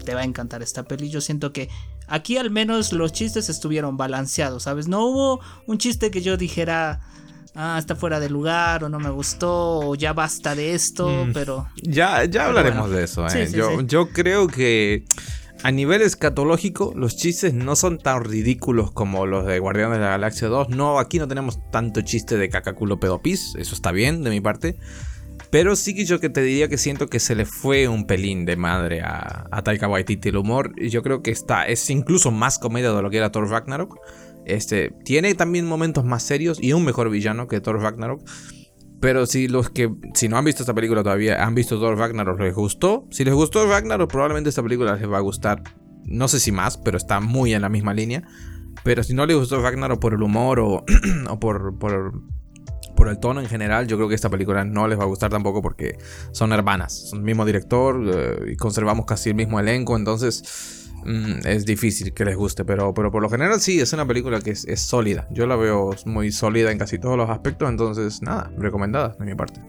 te va a encantar esta peli. Yo siento que aquí al menos los chistes estuvieron balanceados, ¿sabes? No hubo un chiste que yo dijera ah, está fuera de lugar o no me gustó o ya basta de esto, mm. pero... Ya, ya hablaremos de eso. ¿eh? yo, yo creo que a nivel escatológico los chistes no son tan ridículos como los de Guardianes de la Galaxia 2. No, aquí no tenemos tanto chiste de cacaculo pedopis, eso está bien de mi parte. Pero sí que yo que te diría que siento que se le fue un pelín de madre a, a Taika Waititi el humor. Y yo creo que está, es incluso más comedia de lo que era Thor Ragnarok. Este, tiene también momentos más serios y un mejor villano que Thor Ragnarok. Pero si los que, si no han visto esta película todavía, han visto Thor Ragnarok, les gustó. Si les gustó Ragnarok, probablemente esta película les va a gustar. No sé si más, pero está muy en la misma línea. Pero si no les gustó Ragnarok por el humor o, por, por, por, el tono en general, yo creo que esta película no les va a gustar tampoco porque son hermanas. Son el mismo director eh, y conservamos casi el mismo elenco. Entonces Mm, es difícil que les guste, pero, pero por lo general sí, es una película que es, sólida. Yo la veo muy sólida en casi todos los aspectos, entonces nada, recomendada de mi parte.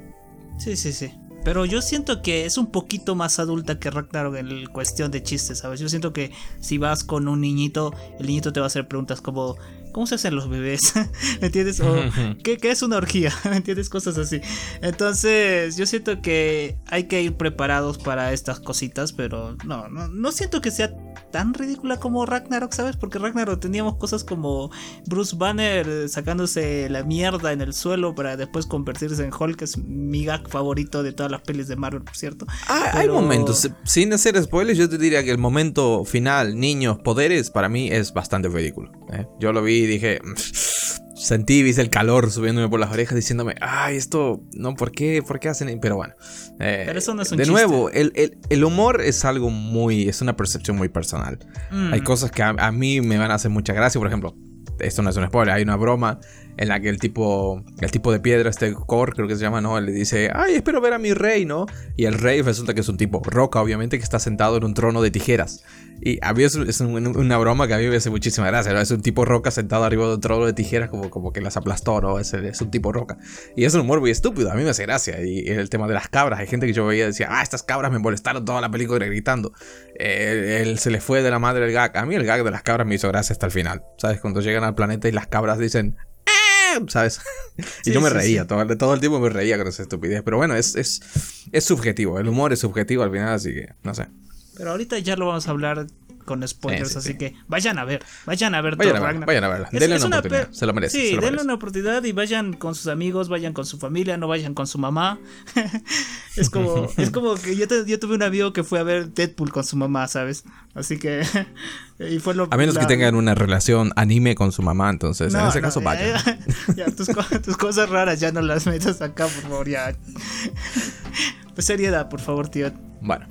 Sí, sí, sí. Pero yo siento que es un poquito más adulta que Ragnarok en cuestión de chistes, ¿sabes? Yo siento que si vas con un niñito, el niñito te va a hacer preguntas como ¿Cómo se hacen los bebés? ¿Me entiendes? O, ¿qué, es una orgía? ¿Me entiendes? Cosas así. Entonces, yo siento que hay que ir preparados para estas cositas, pero no, no, no siento que sea tan ridícula como Ragnarok, ¿sabes? Porque Ragnarok teníamos cosas como Bruce Banner sacándose la mierda en el suelo para después convertirse en Hulk, que es mi gag favorito de todas las pelis de Marvel, por cierto. Ah, hay momentos, sin hacer spoilers, yo te diría que el momento final, niños, poderes, para mí es bastante ridículo. ¿eh? Yo lo vi dije, sentí, viste el calor subiéndome por las orejas diciéndome, ay, esto, no, ¿por qué? ¿Por qué hacen? Pero bueno. Eh, Pero eso no es un De nuevo, el, humor es algo muy, es una percepción muy personal. Mm. Hay cosas que a, a, mí me van a hacer mucha gracia, por ejemplo, esto no es un spoiler, hay una broma en la que el tipo, el tipo de piedra, este core, creo que se llama, ¿no? Le dice, ay, espero ver a mi rey, ¿no? Y el rey resulta que es un tipo roca, obviamente, que está sentado en un trono de tijeras. Y había es una broma que a mí me hace muchísima gracia. Es un tipo roca sentado arriba de un trono de tijeras, como, como que las aplastó, ¿no? Es, es, un tipo roca. Y es un humor muy estúpido, a mí me hace gracia. Y el tema de las cabras, hay gente que yo veía y decía, ah, estas cabras me molestaron toda la película gritando. Eh, él se le fue de la madre el gag. A mí el gag de las cabras me hizo gracia hasta el final. ¿Sabes? Cuando llegan al planeta y las cabras dicen, ¿sabes? y yo me reía, Todo, todo, el tiempo me reía con esa estupidez. Pero bueno, es, es, subjetivo, el humor es subjetivo al final, así que no sé. Pero ahorita ya lo vamos a hablar con spoilers, así que vayan a ver, vayan a ver vayan Thor a Vayan a verla, denle una, oportunidad, se lo merece. Sí, denle una oportunidad y vayan con sus amigos, vayan con su familia, no vayan con su mamá. es como es como que yo, yo tuve un amigo que fue a ver Deadpool con su mamá, ¿sabes? Así que y fue lo, A menos que tengan una relación anime con su mamá, entonces en ese caso vayan. Ya, tus, tus cosas raras ya no las metas acá, por favor, ya. Pues seriedad, por favor, tío. Bueno.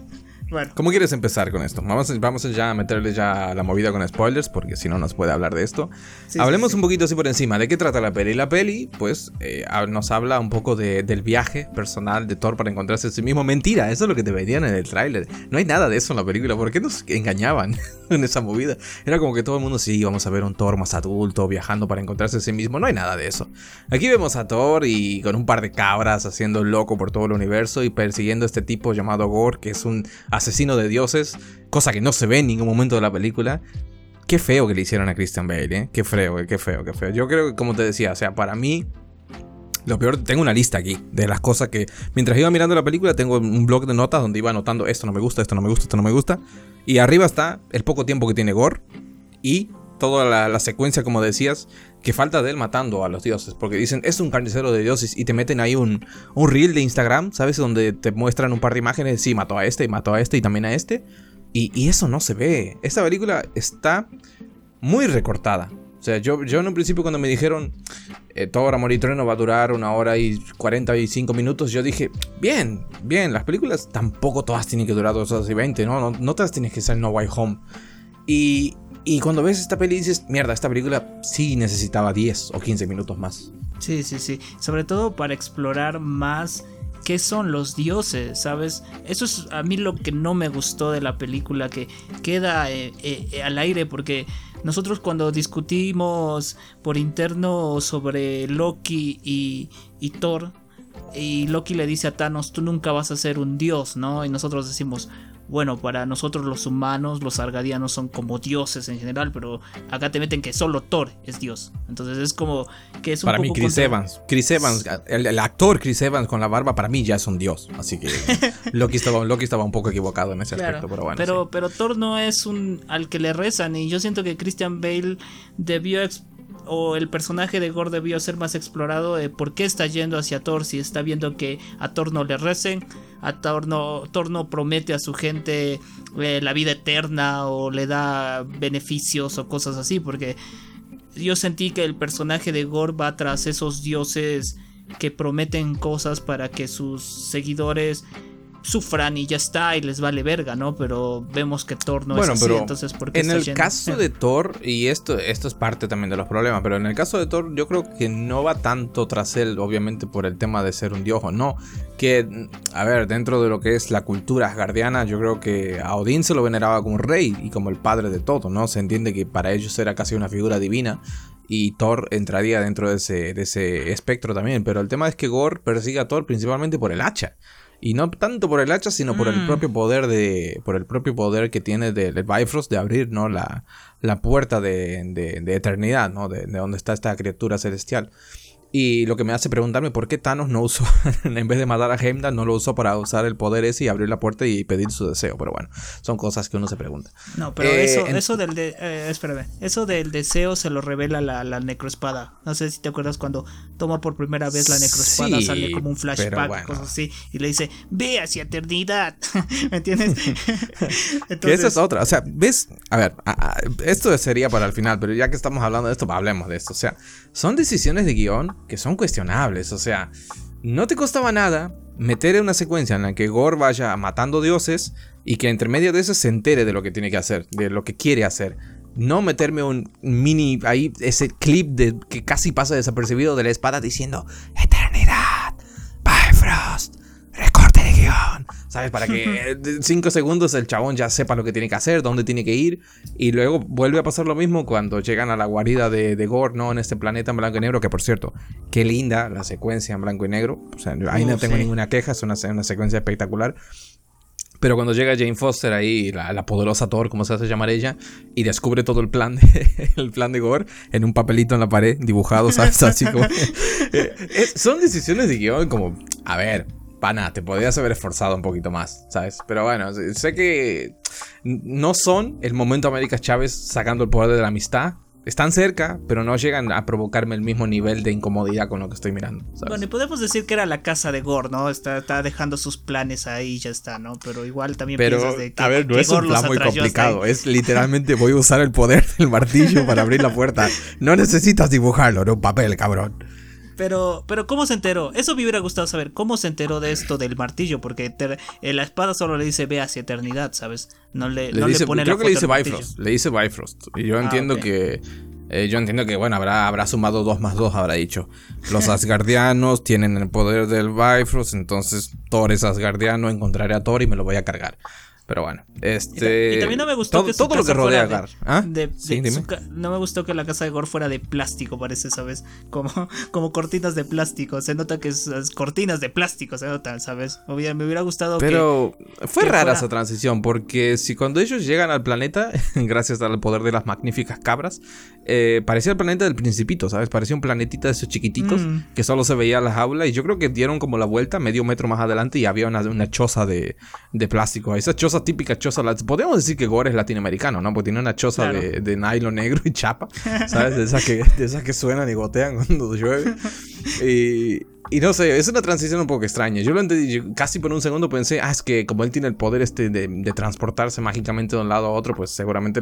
¿Cómo quieres empezar con esto? Vamos, vamos ya a meterle ya la movida con spoilers, porque si no nos puede hablar de esto. Hablemos un poquito así por encima. ¿De qué trata la peli? La peli, pues, eh, nos habla un poco del viaje personal de Thor para encontrarse a sí mismo. Mentira, eso es lo que te veían en el tráiler. No hay nada de eso en la película. ¿Por qué nos engañaban en esa movida? Era como que todo el mundo, sí, vamos a ver un Thor más adulto viajando para encontrarse a sí mismo. No hay nada de eso. Aquí vemos a Thor y con un par de cabras haciendo loco por todo el universo y persiguiendo a este tipo llamado Gore, que es un asesino de dioses, cosa que no se ve en ningún momento de la película. Qué feo que le hicieron a Christian Bale, ¿eh? Qué feo, qué feo, qué feo. Yo creo que, como te decía, o sea, para mí, lo peor, tengo una lista aquí de las cosas que, mientras iba mirando la película, tengo un blog de notas donde iba anotando esto no me gusta, esto no me gusta, esto no me gusta. Y arriba está el poco tiempo que tiene Gore y toda la, secuencia, como decías, que falta de él matando a los dioses. Porque dicen, es un carnicero de dioses y te meten ahí un, un reel de Instagram, ¿sabes? Donde te muestran un par de imágenes, sí, mató a este y mató a este y también a este. Y, eso no se ve. Esta película está muy recortada. O sea, yo, yo en un principio cuando me dijeron eh, Thor, Amor y Trueno va a durar una hora y 45 minutos, yo dije, bien, bien, las películas tampoco todas tienen que durar dos horas y 20, ¿no? No, no todas tienen que ser No Way Home. Y, y cuando ves esta peli dices, mierda, esta película sí necesitaba 10 o 15 minutos más. Sí, sí, sí. Sobre todo para explorar más qué son los dioses, ¿sabes? Eso es a mí lo que no me gustó de la película, que queda eh, eh, al aire porque nosotros cuando discutimos por interno sobre Loki y, y Thor, y Loki le dice a Thanos, tú nunca vas a ser un dios, ¿no? Y nosotros decimos, bueno, para nosotros los humanos, los argadianos son como dioses en general, pero acá te meten que solo Thor es dios. Entonces es como que es un Para mí, Chris Evans, Chris Evans, el, actor Chris Evans con la barba, para mí ya es un dios. Así que Loki estaba, Loki estaba un poco equivocado en ese aspecto, pero bueno. Pero, pero Thor no es un al que le rezan, y yo siento que Christian Bale debió o el personaje de Gore debió ser más explorado de por qué está yendo hacia Thor si está viendo que a Thor no le recen, a Thor no, Thor no promete a su gente eh, la vida eterna o le da beneficios o cosas así, porque yo sentí que el personaje de Gore va tras esos dioses que prometen cosas para que sus seguidores sufran y ya está y les vale verga, ¿no? Pero vemos que Thor no es así, entonces ¿por qué En el caso de Thor, y esto, esto es parte también de los problemas, pero en el caso de Thor yo creo que no va tanto tras él, obviamente por el tema de ser un dios o no, que, a ver, dentro de lo que es la cultura asgardiana, yo creo que a Odín se lo veneraba como rey y como el padre de todo, ¿no? Se entiende que para ellos era casi una figura divina y Thor entraría dentro de ese, de ese espectro también, pero el tema es que Gore persigue a Thor principalmente por el hacha. Y no tanto por el hacha, sino por el mm. propio poder de. Por el propio poder que tiene del Bifrost de abrir, ¿no? La, la puerta de, de, eternidad, ¿no? De, de donde está esta criatura celestial. Y lo que me hace preguntarme por qué Thanos no usó, en vez de matar a Heimdall, no lo usó para usar el poder ese y abrir la puerta y pedir su deseo. Pero bueno, son cosas que uno se pregunta. No, pero eso, eh, eso del de, eh, espérame, eso del deseo se lo revela la, la necroespada. No sé si te acuerdas cuando toma por primera vez la necroespada, sale como un flashback, cosas así, y le dice, ve hacia eternidad. ¿Me entiendes? Entonces... Esa es otra. O sea, ves, a ver, esto sería para el final, pero ya que estamos hablando de esto, hablemos de esto. O sea, son decisiones de guion que son cuestionables. O sea, no te costaba nada meter una secuencia en la que Gore vaya matando dioses y que entre medio de eso se entere de lo que tiene que hacer, de lo que quiere hacer. No meterme un mini ahí, ese clip de que casi pasa desapercibido de la espada diciendo Eternidad, Bifrost, guion. ¿Sabes? Para que en 5 segundos el chabón ya sepa lo que tiene que hacer, dónde tiene que ir. Y luego vuelve a pasar lo mismo cuando llegan a la guarida de, de Gore, ¿no? En este planeta en blanco y negro. Que por cierto, qué linda la secuencia en blanco y negro. O sea, ahí no tengo ninguna queja, es una, una secuencia espectacular. Pero cuando llega Jane Foster ahí, la, poderosa Thor, como se hace llamar ella, y descubre todo el plan de, el plan de Gore en un papelito en la pared, dibujado, ¿sabes? Así como. Eh, son decisiones de guion como, a ver, pana, te podrías haber esforzado un poquito más, ¿sabes? Pero bueno, sé que no son el momento América Chávez sacando el poder de la amistad, están cerca, pero no llegan a provocarme el mismo nivel de incomodidad con lo que estoy mirando. Bueno, y podemos decir que era la casa de Gore, ¿no? Está, está dejando sus planes ahí y ya está, ¿no? Pero igual también pero, piensas de que. A ver, no es un plan muy complicado. Es literalmente voy a usar el poder del martillo para abrir la puerta. No necesitas dibujarlo en un papel, cabrón. Pero, pero ¿cómo se enteró? Eso me hubiera gustado saber. ¿Cómo se enteró de esto del martillo? Porque la espada solo le dice ve hacia eternidad, ¿sabes? No le, no le pone creo que le dice Bifrost. Le dice Bifrost. Y yo ah, entiendo que. Eh, yo entiendo que, bueno, habrá, habrá sumado 2 más 2, habrá dicho. Los Asgardianos tienen el poder del Bifrost, entonces Thor es Asgardiano, encontraré a Thor y me lo voy a cargar. Pero bueno, este. Y, también no me gustó todo, que todo lo que rodea a Gar. ¿Ah? no me gustó que la casa de Gore fuera de plástico, parece, ¿sabes? Como, como cortinas de plástico. Se nota que es, cortinas de plástico, se notan, ¿sabes? me hubiera gustado Pero fue rara esa transición, porque si cuando ellos llegan al planeta, gracias al poder de las magníficas cabras, eh, parecía el planeta del Principito, ¿sabes? Parecía un planetita de esos chiquititos mm. que solo se veía las aulas. Y yo creo que dieron como la vuelta medio metro más adelante y había una, una choza de, de plástico. Esa choza típica choza. Podríamos decir que Gore es latinoamericano, ¿no? Porque tiene una choza de, de, nylon negro y chapa, ¿sabes? De esas que, de esas que suenan y gotean cuando llueve. Y, y no sé, es una transición un poco extraña. Yo lo entendí, casi por un segundo pensé, ah, es que como él tiene el poder este de, transportarse mágicamente de un lado a otro, pues seguramente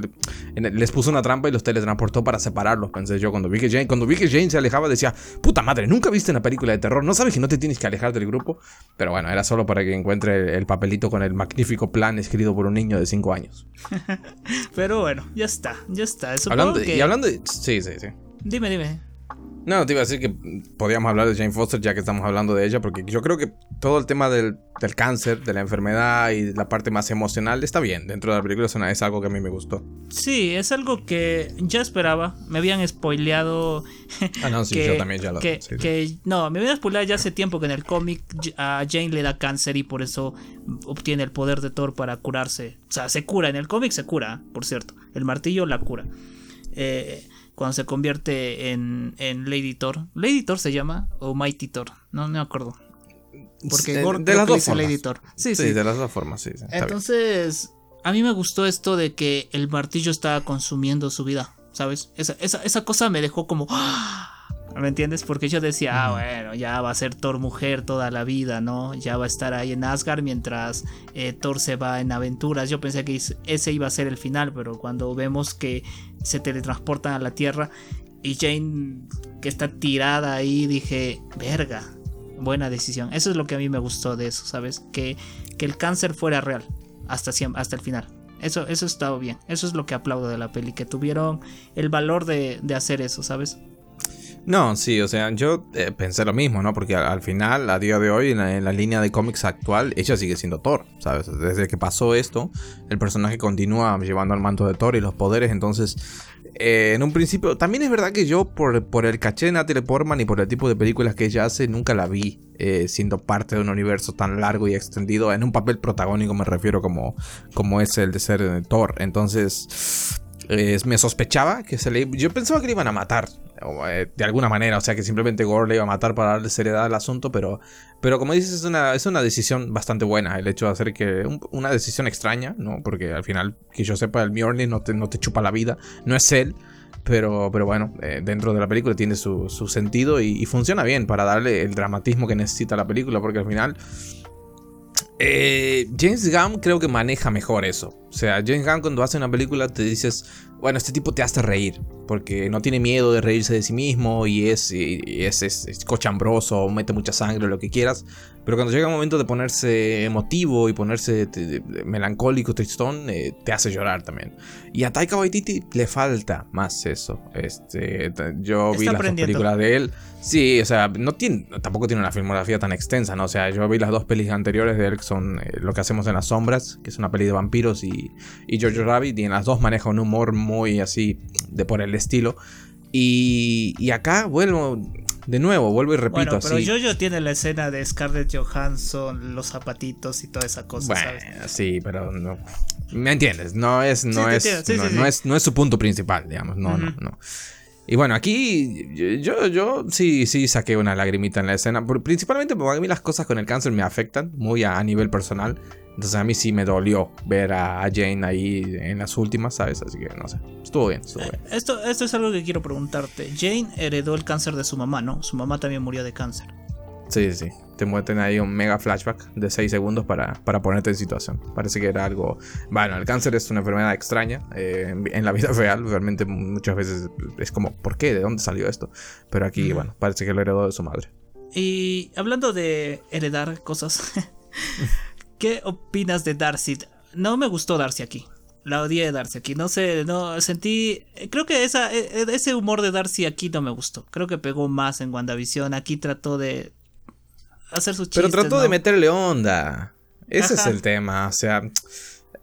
les puso una trampa y los teletransportó para separarlos, pensé yo. Cuando vi que Jane, cuando vi que Jane se alejaba, decía, puta madre, nunca viste una película de terror, no sabes que no te tienes que alejar del grupo. Pero bueno, era solo para que encuentre el papelito con el magnífico plan escrito por un niño de 5 años. Pero bueno, ya está, ya está. Hablando, Y hablando de... Sí, sí, sí. Dime, dime. No, te iba a decir que podíamos hablar de Jane Foster ya que estamos hablando de ella, porque yo creo que todo el tema del, cáncer, de la enfermedad y la parte más emocional está bien. Dentro de la película es algo que a mí me gustó. Sí, es algo que ya esperaba. Me habían spoileado. Ah, no, sí, yo también ya lo que, que No, me habían spoileado ya hace tiempo que en el cómic a Jane le da cáncer y por eso obtiene el poder de Thor para curarse. O sea, se cura. En el cómic se cura, por cierto. El martillo la cura. Eh cuando se convierte en, en Lady Thor. ¿Lady Thor se llama? ¿O Mighty Thor? No, me acuerdo. Porque de, las dos formas. Lady Thor. Sí, sí, de las dos formas, sí. Entonces, a mí me gustó esto de que el martillo estaba consumiendo su vida, ¿sabes? Esa, esa, esa cosa me dejó como... ¡ah! ¿Me entiendes? Porque yo decía, ah, bueno, ya va a ser Thor mujer toda la vida, ¿no? Ya va a estar ahí en Asgard mientras eh, Thor se va en aventuras. Yo pensé que ese iba a ser el final, pero cuando vemos que se teletransportan a la Tierra y Jane que está tirada ahí, dije, verga, buena decisión. Eso es lo que a mí me gustó de eso, ¿sabes? Que, que el cáncer fuera real hasta, hasta el final. Eso, eso estaba bien. Eso es lo que aplaudo de la peli, que tuvieron el valor de, de hacer eso, ¿sabes? No, sí, o sea, yo eh, pensé lo mismo, ¿no? Porque al, final, a día de hoy, en la, línea de cómics actual, ella sigue siendo Thor, ¿sabes? Desde que pasó esto, el personaje continúa llevando el manto de Thor y los poderes, entonces, eh, en un principio, también es verdad que yo, por, por el caché de Natalie Portman y por el tipo de películas que ella hace, nunca la vi eh, siendo parte de un universo tan largo y extendido, en un papel protagónico me refiero como, como es el de ser Thor, entonces... me sospechaba que se le... Yo pensaba que le iban a matar. Eh, de alguna manera, o sea que simplemente Gore le iba a matar para darle seriedad al asunto, pero, pero como dices, es una, es una decisión bastante buena el hecho de hacer que, una decisión extraña, ¿no? Porque al final, que yo sepa, el Mjolnir no te, no te chupa la vida, no es él, pero, pero bueno, eh, dentro de la película tiene su, sentido y, funciona bien para darle el dramatismo que necesita la película, porque al final... Eh, James Gunn creo que maneja mejor eso. O sea, James Gunn cuando hace una película te dices, bueno, este tipo te hace reír, porque no tiene miedo de reírse de sí mismo y es, es, es, cochambroso, mete mucha sangre, lo que quieras. Pero cuando llega el momento de ponerse emotivo y ponerse melancólico, tristón, eh, te hace llorar también. Y a Taika Waititi le falta más eso. Este, yo vi las dos películas de él. Sí, o sea, no tiene, tampoco tiene una filmografía tan extensa, ¿no? O sea, yo vi las dos pelis anteriores de él, que son eh, Lo que hacemos en las sombras, que es una peli de vampiros, y, y Jojo Rabbit, y en las dos maneja un humor muy así, de por el estilo. Y, y acá vuelvo, de nuevo, vuelvo y repito. Bueno, pero Jojo tiene la escena de Scarlett Johansson, los zapatitos y toda esa cosa. Bueno, sí, pero no. ¿Me entiendes? No es, no, es, no, es, no es su punto principal, digamos. No, no, no. Y bueno, aquí yo, yo sí, sí saqué una lagrimita en la escena. Principalmente porque a mí las cosas con el cáncer me afectan muy a, nivel personal. Entonces a mí sí me dolió ver a, Jane ahí en las últimas, ¿sabes? Así que no sé. Estuvo bien, estuvo bien. Esto, esto es algo que quiero preguntarte. Jane heredó el cáncer de su mamá, ¿no? Su mamá también murió de cáncer. Sí, sí te muestran ahí un mega flashback de 6 segundos para, para, ponerte en situación. Parece que era algo... Bueno, el cáncer es una enfermedad extraña eh, en, la vida real, realmente muchas veces es como, ¿por qué? ¿De dónde salió esto? Pero aquí, bueno, parece que lo heredó de su madre. Y hablando de heredar cosas, ¿qué opinas de Darcy? No me gustó Darcy aquí. La odié de Darcy aquí. No sé, no sentí. Creo que esa, e, e, ese humor de Darcy aquí no me gustó. Creo que pegó más en WandaVision. Aquí trató de hacer sus Pero trató de meterle onda. Ese es el tema. O sea,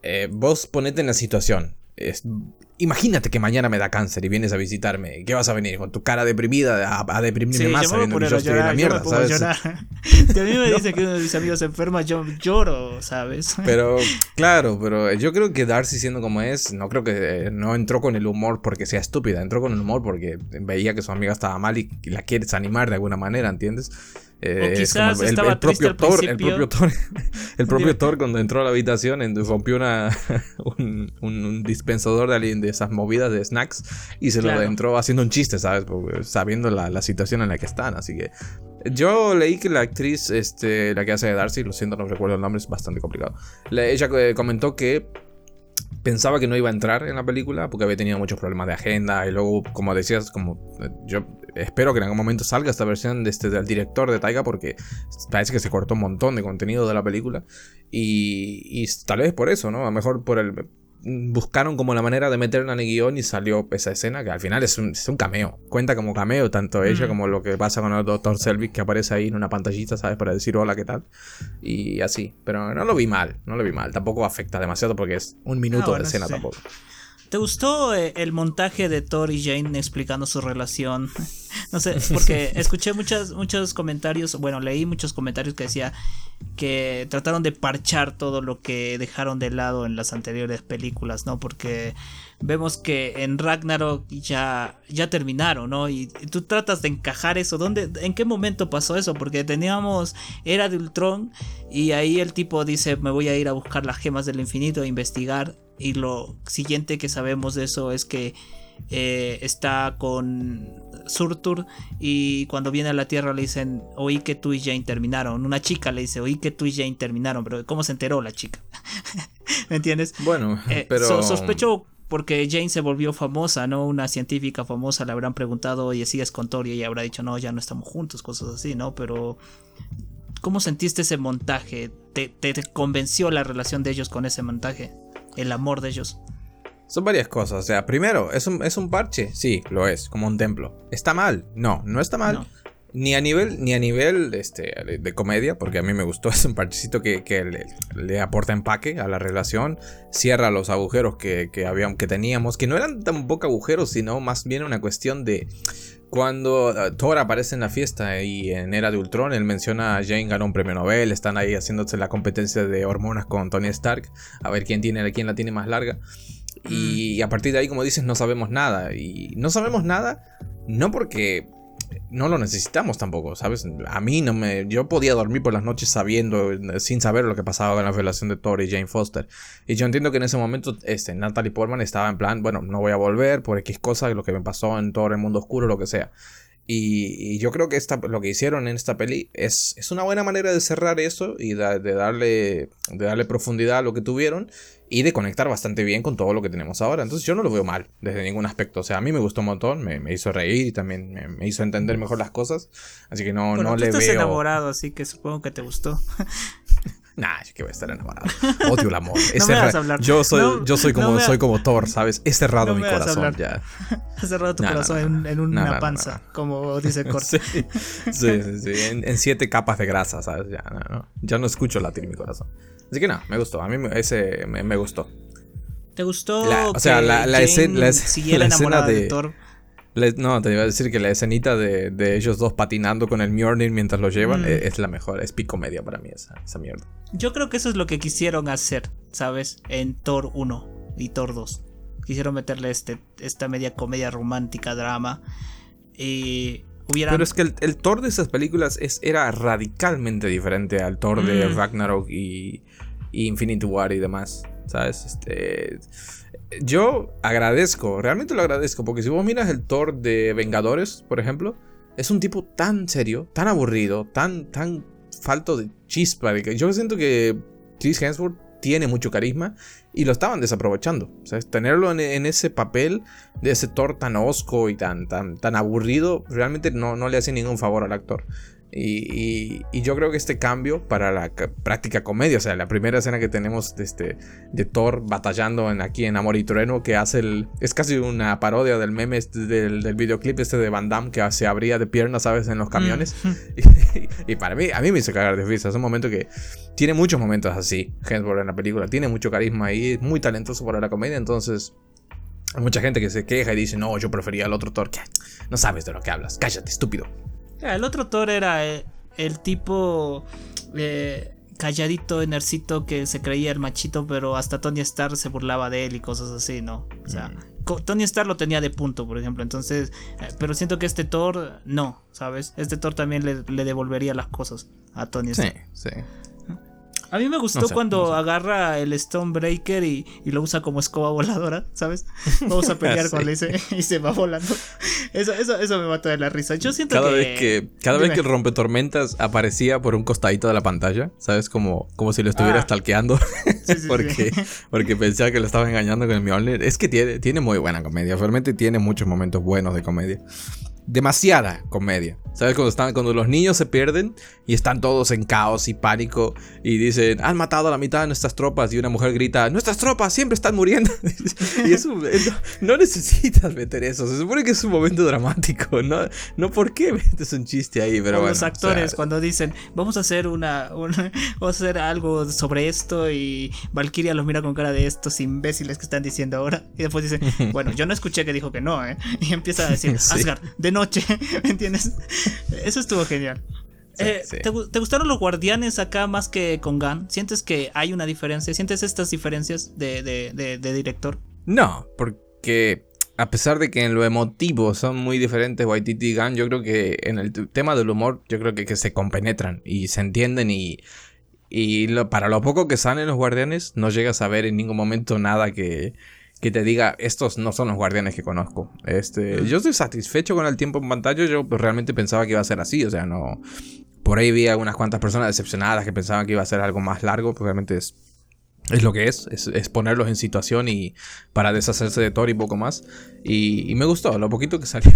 eh, vos ponete en la situación. imagínate que mañana me da cáncer y vienes a visitarme. ¿Qué vas a venir? Con tu cara deprimida a, deprimirme más sabiendo que yo estoy en la mierda, ¿sabes? si a mí me dice que uno de mis amigos se enferma, yo lloro, ¿sabes? Pero, claro, pero yo creo que Darcy siendo como es, no creo que eh, no entró con el humor porque sea estúpida, entró con el humor porque veía que su amiga estaba mal y, y la quieres animar de alguna manera, ¿entiendes? Eh, quizás el, propio Thor, el propio Thor, el propio Thor cuando entró a la habitación rompió una, un, dispensador de, de, esas movidas de snacks y se lo entró haciendo un chiste, ¿sabes? sabiendo la, situación en la que están, así que yo leí que la actriz, este, la que hace de Darcy, lo siento, no recuerdo el nombre, es bastante complicado. ella eh, comentó que pensaba que no iba a entrar en la película porque había tenido muchos problemas de agenda y luego, como decías, como eh, yo espero que en algún momento salga esta versión de este, del director de Taiga porque parece que se cortó un montón de contenido de la película y, y tal vez por eso, ¿no? A lo mejor por el buscaron como la manera de meterla en el guion y salió esa escena que al final es un, cameo. Cuenta como cameo tanto ella mm. como lo que pasa con el Dr. Selvig que aparece ahí en una pantallita, ¿sabes? Para decir hola, ¿qué tal? Y así. Pero no lo vi mal, no lo vi mal. Tampoco afecta demasiado porque es un minuto ah, de escena tampoco. ¿Te gustó eh, el montaje de Thor y Jane explicando su relación? no sé, porque escuché muchas, muchos comentarios, bueno, leí muchos comentarios que decía que trataron de parchar todo lo que dejaron de lado en las anteriores películas, ¿no? Porque vemos que en Ragnarok ya, ya terminaron, ¿no? Y, tú tratas de encajar eso. ¿Dónde, ¿En qué momento pasó eso? Porque teníamos Era de Ultron y ahí el tipo dice, me voy a ir a buscar las gemas del infinito, a investigar y lo siguiente que sabemos de eso es que eh, está con Surtur y cuando viene a la Tierra le dicen, oí que tú y Jane terminaron. Una chica le dice, oí que tú y Jane terminaron, pero ¿cómo se enteró la chica? ¿Me entiendes? Bueno, eh, pero... sospecho porque Jane se volvió famosa, ¿no? Una científica famosa le habrán preguntado, oye, ¿sigues con Thor? Y ella habrá dicho, no, ya no estamos juntos, cosas así, ¿no? Pero... ¿Cómo sentiste ese montaje? te convenció la relación de ellos con ese montaje? el amor de ellos. Son varias cosas. O sea, primero, ¿es un, ¿es un parche? Sí, lo es, como un templo. ¿Está mal? No, no está mal. Ni a nivel, ni a nivel este, de, comedia, porque a mí me gustó. Es un parchecito que, le, aporta empaque a la relación. Cierra los agujeros que, que, que teníamos, que no eran tan poco agujeros, sino más bien una cuestión de cuando uh, Thor aparece en la fiesta y en Era de Ultron, él menciona a Jane ganó un premio Nobel, están ahí haciéndose la competencia de hormonas con Tony Stark, a ver quién, tiene, quién la tiene más larga. Y, mm. a partir de ahí, como dices, no sabemos nada. Y no sabemos nada, no porque no lo necesitamos tampoco, ¿sabes? A mí no me. Yo podía dormir por las noches sabiendo, sin saber lo que pasaba con la relación de Thor y Jane Foster. Y yo entiendo que en ese momento, este, Natalie Portman estaba en plan, bueno, no voy a volver por X cosa, lo que me pasó en Thor, el mundo oscuro, lo que sea. Y, yo creo que esta, lo que hicieron en esta peli es, es una buena manera de cerrar eso y de, darle, de darle profundidad a lo que tuvieron y de conectar bastante bien con todo lo que tenemos ahora. Entonces yo no lo veo mal desde ningún aspecto. O sea, a mí me gustó un montón, me, hizo reír y también me, hizo entender mejor las cosas. Así que no, no tú le estás enamorado, así que supongo que te gustó. Nah, yo que voy a estar enamorado. Odio el amor. Yo soy, yo soy como, soy como Thor, ¿sabes? He cerrado mi corazón ya. Has cerrado tu corazón en, una panza, como dice Corte. Sí, sí, sí. En, siete capas de grasa, ¿sabes? Ya no, ya no escucho latir mi corazón. Así que no, me gustó. A mí ese me, gustó. ¿Te gustó? o sea, la, la, escena, la, de, de Thor no, te iba a decir que la escenita de, ellos dos patinando con el Mjolnir mientras lo llevan mm. e, es, la mejor. Es picomedia para mí esa, esa mierda. Yo creo que eso es lo que quisieron hacer, ¿sabes? En Thor 1 y Thor 2. quisieron meterle este, esta media comedia romántica, drama. Y hubiera... Pero es que el, Thor de esas películas es, era radicalmente diferente al Thor de mm. Ragnarok y, y, Infinity War y demás. ¿Sabes? Este. Yo agradezco, realmente lo agradezco, porque si vos miras el Thor de Vengadores, por ejemplo, es un tipo tan serio, tan aburrido, tan, tan falto de chispa. Yo siento que Chris Hemsworth tiene mucho carisma y lo estaban desaprovechando. O tenerlo en, ese papel de ese Thor tan osco y tan, tan, tan aburrido, realmente no, no le hace ningún favor al actor. Y, yo creo que este cambio para la práctica comedia, o sea, la primera escena que tenemos de, este, de Thor batallando en, aquí en Amor y Trueno, que hace el. Es casi una parodia del meme este, del, videoclip este de Van Damme que se abría de piernas, ¿sabes? En los camiones. Mm. Y, para mí, a mí me hizo cagar de risa. Es un momento que tiene muchos momentos así, Hemsworth en la película. Tiene mucho carisma y es muy talentoso para la comedia, entonces. Hay mucha gente que se queja y dice, no, yo prefería al otro Thor. No sabes de lo que hablas. Cállate, estúpido. El otro Thor era eh, el, tipo eh, calladito, enercito que se creía el machito, pero hasta Tony Stark se burlaba de él y cosas así, ¿no? O sea, mm. Tony Stark lo tenía de punto, por ejemplo. Entonces, eh, pero siento que este Thor no, ¿sabes? Este Thor también le, le devolvería las cosas a Tony Stark. Sí, sí. A mí me gustó cuando agarra el Stonebreaker y, y, lo usa como escoba voladora, ¿sabes? Vamos a pelear con él y se va volando. Eso, eso, eso me mató de la risa. Yo siento cada que. Vez que cada vez que el rompetormentas aparecía por un costadito de la pantalla, ¿sabes? Como, como si lo estuviera ah. stalkeando. porque, porque pensaba que lo estaba engañando con el Mjolnir. Es que tiene, tiene muy buena comedia. Realmente tiene muchos momentos buenos de comedia demasiada comedia. ¿Sabes? Cuando, están, cuando los niños se pierden y están todos en caos y pánico y dicen, han matado a la mitad de nuestras tropas y una mujer grita, nuestras tropas siempre están muriendo. y eso, no, necesitas meter eso. Se supone que es un momento dramático. No, no ¿por qué metes un chiste ahí? Pero los actores cuando dicen, vamos a hacer una, vamos a hacer algo sobre esto y Valkyria los mira con cara de estos imbéciles que están diciendo ahora. Y después dice, bueno, yo no escuché que dijo que no, ¿eh? Y empieza a decir, Asgard, de noche, ¿me entiendes? Eso estuvo genial. Eh, ¿te, gustaron los guardianes acá más que con Gun? ¿Sientes que hay una diferencia? ¿Sientes estas diferencias de, director? No, porque a pesar de que en lo emotivo son muy diferentes Waititi y Gunn, yo creo que en el tema del humor, yo creo que, que se compenetran y se entienden y, y para lo poco que salen los guardianes, no llegas a ver en ningún momento nada que, que te diga, estos no son los guardianes que conozco. Este, yo estoy satisfecho con el tiempo en pantalla, yo realmente pensaba que iba a ser así, o sea, no... Por ahí vi unas cuantas personas decepcionadas que pensaban que iba a ser algo más largo, pues realmente es es lo que es, es, ponerlos en situación y para deshacerse de Thor y poco más. Y, me gustó, lo poquito que salió.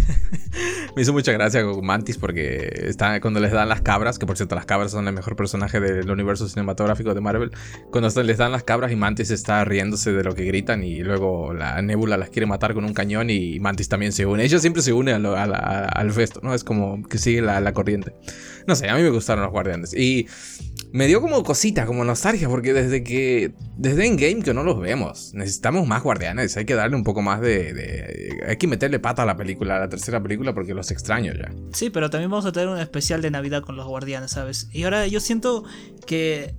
me hizo mucha gracia con Mantis porque está, cuando les dan las cabras, que por cierto las cabras son el mejor personaje del universo cinematográfico de Marvel, cuando les dan las cabras y Mantis está riéndose de lo que gritan y luego la Nebula las quiere matar con un cañón y Mantis también se une. Ella siempre se une al festo, ¿no? Es como que sigue la, la corriente. No sé, a mí me gustaron los guardianes. Y me dio como cosita, como nostalgia, porque desde que. Desde Endgame que no los vemos. Necesitamos más guardianes. Hay que darle un poco más de, Hay que meterle pata a la película, a la tercera película, porque los extraño ya. Sí, pero también vamos a tener un especial de Navidad con los guardianes, ¿sabes? Y ahora yo siento que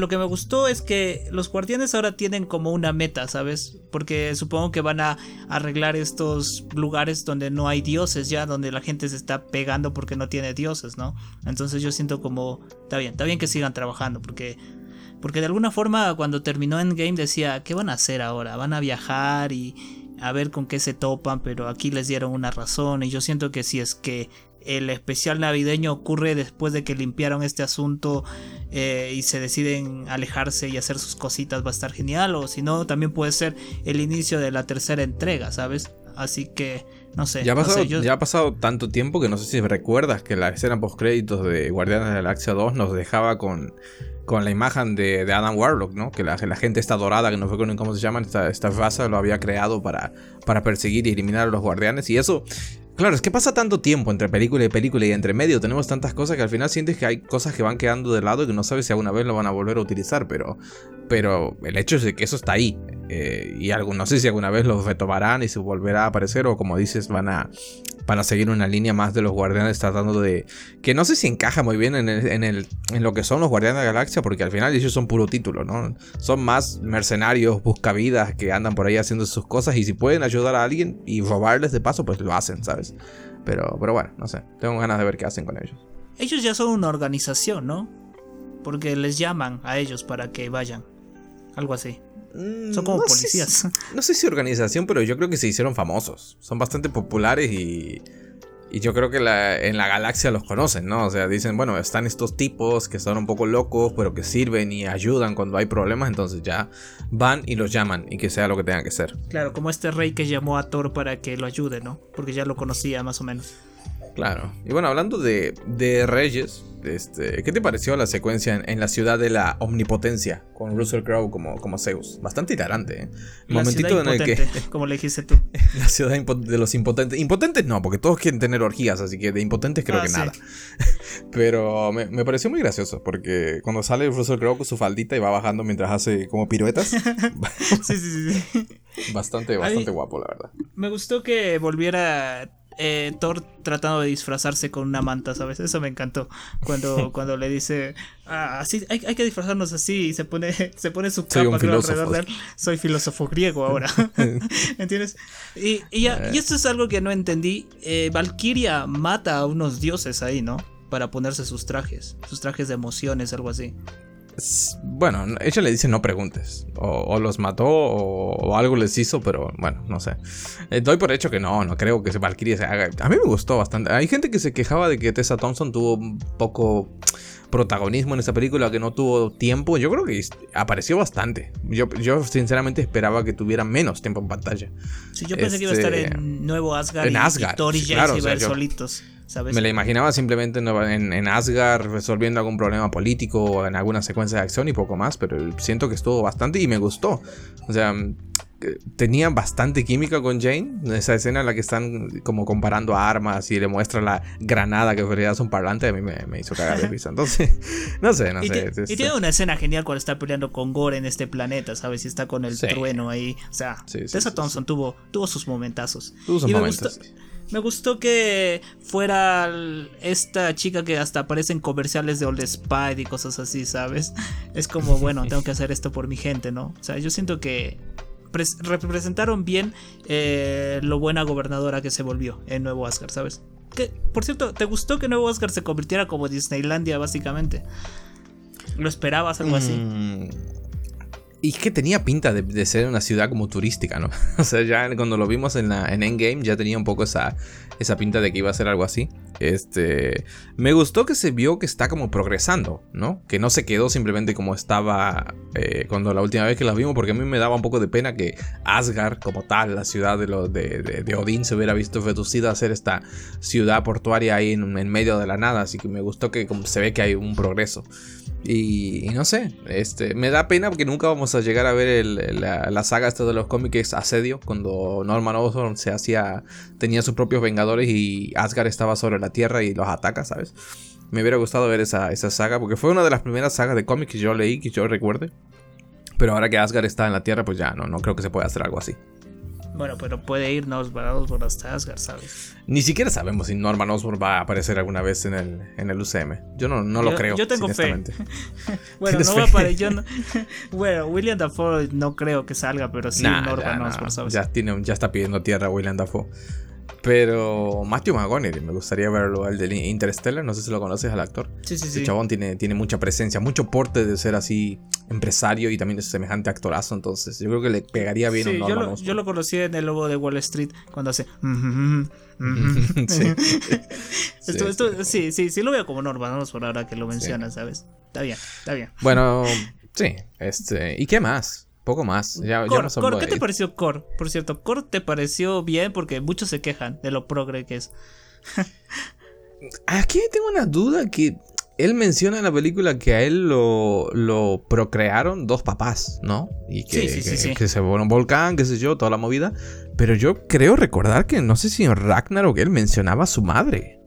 lo que me gustó es que los guardianes ahora tienen como una meta, ¿sabes? Porque supongo que van a arreglar estos lugares donde no hay dioses ya, donde la gente se está pegando porque no tiene dioses, ¿no? Entonces yo siento como, está bien, está bien que sigan trabajando, porque... Porque de alguna forma cuando terminó Endgame decía, ¿qué van a hacer ahora? Van a viajar y a ver con qué se topan, pero aquí les dieron una razón y yo siento que si es que el especial navideño ocurre después de que limpiaron este asunto eh, y se deciden alejarse y hacer sus cositas, va a estar genial. O si no, también puede ser el inicio de la tercera entrega, ¿sabes? Así que, no sé. Ya ha pasado, ya ha pasado tanto tiempo que no sé si recuerdas que la escena post créditos de Guardianes de la Galaxia 2 nos dejaba con, con la imagen de, Adam Warlock, ¿no? Que la, gente está dorada, que no fue con cómo se llaman, esta, esta raza lo había creado para, para perseguir y eliminar a los guardianes. Y eso Claro, es que pasa tanto tiempo entre película y película y entre medio tenemos tantas cosas que al final sientes que hay cosas que van quedando de lado y que no sabes si alguna vez lo van a volver a utilizar, pero pero el hecho es de que eso está ahí. Eh, y algo, no sé si alguna vez los retomarán y se volverá a aparecer o como dices van a, van a seguir una línea más de los guardianes tratando de... Que no sé si encaja muy bien en, en, el, en lo que son los guardianes de la galaxia porque al final ellos son puro título, ¿no? Son más mercenarios, buscavidas que andan por ahí haciendo sus cosas y si pueden ayudar a alguien y robarles de paso pues lo hacen, ¿sabes? Pero, pero bueno, no sé, tengo ganas de ver qué hacen con ellos. Ellos ya son una organización, ¿no? Porque les llaman a ellos para que vayan. Algo así. Mm, son como policías. no sé si organización, pero yo creo que se hicieron famosos. Son bastante populares y. Y yo creo que en la galaxia los conocen, ¿no? O sea, dicen, bueno, están estos tipos que son un poco locos, pero que sirven y ayudan cuando hay problemas, entonces ya van y los llaman y que sea lo que tenga que ser. Claro, como este rey que llamó a Thor para que lo ayude, ¿no? Porque ya lo conocía más o menos. Claro. Y bueno, hablando de, Reyes, este, ¿qué te pareció la secuencia en, la ciudad de la omnipotencia con Russell Crowe como, como Zeus? Bastante hilarante, ¿eh? Momentito en el que. Como le dijiste tú. La ciudad de los impotentes. Impotentes no, porque todos quieren tener orgías, así que de impotentes creo ah, que nada. Pero me, me, pareció muy gracioso, porque cuando sale Russell Crowe con su faldita y va bajando mientras hace como piruetas. sí, sí, sí. Bastante, bastante guapo, la verdad. Me gustó que volviera eh, Thor tratando de disfrazarse con una manta, ¿sabes? Eso me encantó. Cuando, cuando le dice, ah, así, hay, que disfrazarnos así y se pone, se pone su capa alrededor de él. Soy filósofo griego ahora. ¿Entiendes? Y, y, y, esto es algo que no entendí. Eh, Valkyria mata a unos dioses ahí, ¿no? Para ponerse sus trajes, sus trajes de emociones, algo así. Bueno, ella le dice no preguntes. O, los mató o, algo les hizo, pero bueno, no sé. Eh, doy por hecho que no, no creo que Valkyrie se haga. A mí me gustó bastante. Hay gente que se quejaba de que Tessa Thompson tuvo un poco protagonismo en esa película, que no tuvo tiempo. Yo creo que apareció bastante. Yo, yo sinceramente esperaba que tuviera menos tiempo en pantalla. Sí, yo pensé que iba a estar este, en Nuevo Asgard. En Asgard. Y, claro, iba a ir solitos. Me la imaginaba simplemente en, en, Asgard resolviendo algún problema político o en alguna secuencia de acción y poco más, pero siento que estuvo bastante y me gustó. O sea, tenía bastante química con Jane. Esa escena en la que están como comparando armas y le muestra la granada que ofrecía un parlante, a mí me, hizo cagar de risa. Entonces, no sé, no sé. y tiene una escena genial cuando está peleando con Gore en este planeta, ¿sabes? Y está con el trueno ahí. O sea, Tessa Thompson tuvo, tuvo sus momentazos. Tuvo sus momentos. Me gustó que fuera esta chica que hasta aparece en comerciales de Old Spice y cosas así, ¿sabes? Es como, bueno, tengo que hacer esto por mi gente, ¿no? O sea, yo siento que representaron bien eh, lo buena gobernadora que se volvió en Nuevo Asgard, ¿sabes? Que, por cierto, ¿te gustó que Nuevo Asgard se convirtiera como Disneylandia, básicamente? ¿Lo esperabas algo así? Y es que tenía pinta de, ser una ciudad como turística, ¿no? O sea, ya cuando lo vimos en, la, en Endgame ya tenía un poco esa, esa pinta de que iba a ser algo así. Este, me gustó que se vio que está como progresando, ¿no? Que no se quedó simplemente como estaba eh, cuando la última vez que la vimos, porque a mí me daba un poco de pena que Asgard como tal, la ciudad de, lo, de, de, Odín, se hubiera visto reducida a ser esta ciudad portuaria ahí en, en medio de la nada. Así que me gustó que se ve que hay un progreso. Y, no sé, este, me da pena porque nunca vamos a llegar a ver la, saga esta de los cómics Asedio, cuando Norman Osborn se hacía, tenía sus propios Vengadores y Asgard estaba sobre la Tierra y los ataca, ¿sabes? Me hubiera gustado ver esa, esa saga porque fue una de las primeras sagas de cómics que yo leí, que yo recuerde. Pero ahora que Asgard está en la Tierra, pues ya no, no creo que se pueda hacer algo así. Bueno, pero puede irnos Osborn hasta Asgard, ¿sabes? Ni siquiera sabemos si Norman Osborn va a aparecer alguna vez en el, en el UCM. Yo no, no lo creo. Yo tengo fe. bueno, no va a aparecer. bueno, William Dafoe no creo que salga, pero sí Norman Osborn, ¿sabes? Ya, tiene, ya está pidiendo tierra William Dafoe. Pero Matthew McConaughey, me gustaría verlo, el de Interstellar, no sé si lo conoces al actor. Sí, sí, sí. El chabón tiene, tiene mucha presencia, mucho porte de ser así empresario y también es semejante actorazo, entonces yo creo que le pegaría bien sí, yo lo, yo lo conocí en el lobo de Wall Street cuando hace... sí. sí. sí, sí, lo veo como Norman por ahora que lo mencionas, ¿sabes? Está bien, está bien. Bueno, sí, este, ¿y qué más? Poco más. Ya, ¿qué te pareció Core? Por cierto, ¿Core te pareció bien? Porque muchos se quejan de lo progre que es. Aquí tengo una duda que él menciona en la película que a él lo, lo procrearon dos papás, ¿no? Y que, que, se fue un volcán, qué sé yo, toda la movida. Pero yo creo recordar que no sé si en Ragnarok él mencionaba a su madre.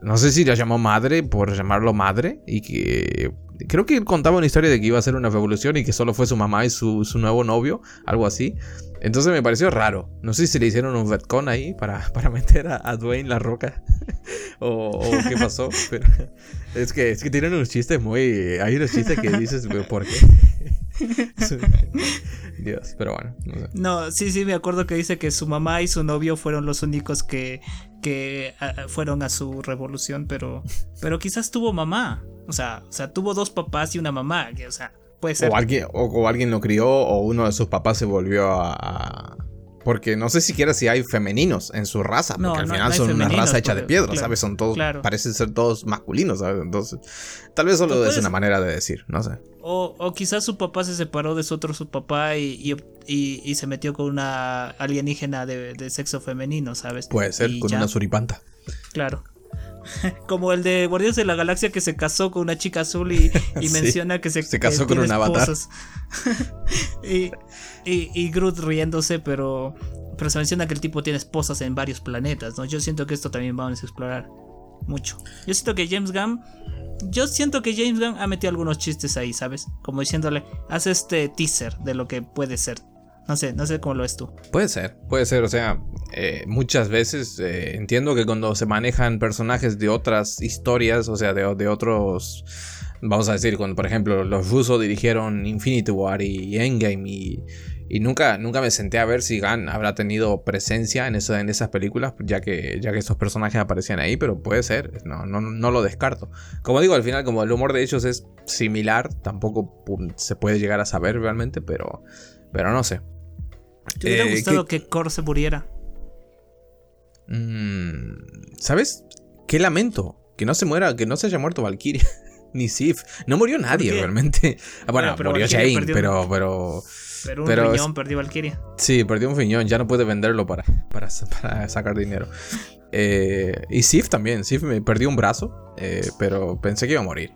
No sé si la llamó madre por llamarlo madre y que Creo que él contaba una historia de que iba a ser una revolución y que solo fue su mamá y su, nuevo novio, algo así. Entonces me pareció raro. No sé si le hicieron un retcon ahí para, para meter a, Dwayne la roca. o, qué pasó. Pero es que, es que tienen unos chistes muy. Hay unos chistes que dices, ¿por qué? Dios, pero bueno. No, sí, sí, me acuerdo que dice que su mamá y su novio fueron los únicos que, que fueron a su revolución, pero, pero quizás tuvo mamá. O sea, o sea, tuvo dos papás y una mamá. Que, o sea, puede ser. O alguien, o, alguien lo crió, o uno de sus papás se volvió a, porque no sé siquiera si hay femeninos en su raza, porque al final son una raza hecha de piedra, ¿sabes? Son todos, parecen ser todos masculinos, ¿sabes? Entonces, tal vez solo es una manera de decir, no sé. O, quizás su papá se separó de su otro su papá y, y, se metió con una alienígena de, sexo femenino, ¿sabes? Puede ser, con una suripanta. Claro. Como el de Guardianes de la Galaxia que se casó con una chica azul y, menciona que se, se casó con un avatar. y, y, Groot riéndose, pero, pero se menciona que el tipo tiene esposas en varios planetas, ¿no? Yo siento que esto también vamos a explorar mucho. Yo siento que James Gunn yo siento que James Gunn ha metido algunos chistes ahí, ¿sabes? Como diciéndole, haz este teaser de lo que puede ser. No sé, no sé cómo lo ves tú. Puede ser, puede ser, o sea, eh, muchas veces eh, entiendo que cuando se manejan personajes de otras historias, o sea, de, de otros, vamos a decir, cuando por ejemplo los rusos dirigieron Infinity War y Endgame y y nunca, nunca me senté a ver si Gunn habrá tenido presencia en, eso, en esas películas, ya que, ya que estos personajes aparecían ahí, pero puede ser, no, no, no lo descarto. Como digo, al final, como el humor de ellos es similar, tampoco se puede llegar a saber realmente, pero, pero no sé. ¿Te hubiera eh, gustado que Kor se muriera? Mm, ¿Sabes? Qué lamento. Que no se muera, que no se haya muerto Valkyria. Ni Sif. No murió nadie realmente. Ah, bueno, murió Jane, pero, pero. Pero un riñón perdió Valkyria. Sí, perdió un riñón, ya no puede venderlo para, para, sacar dinero. Eh, y Sif también, Sif me perdió un brazo, eh, pero pensé que iba a morir.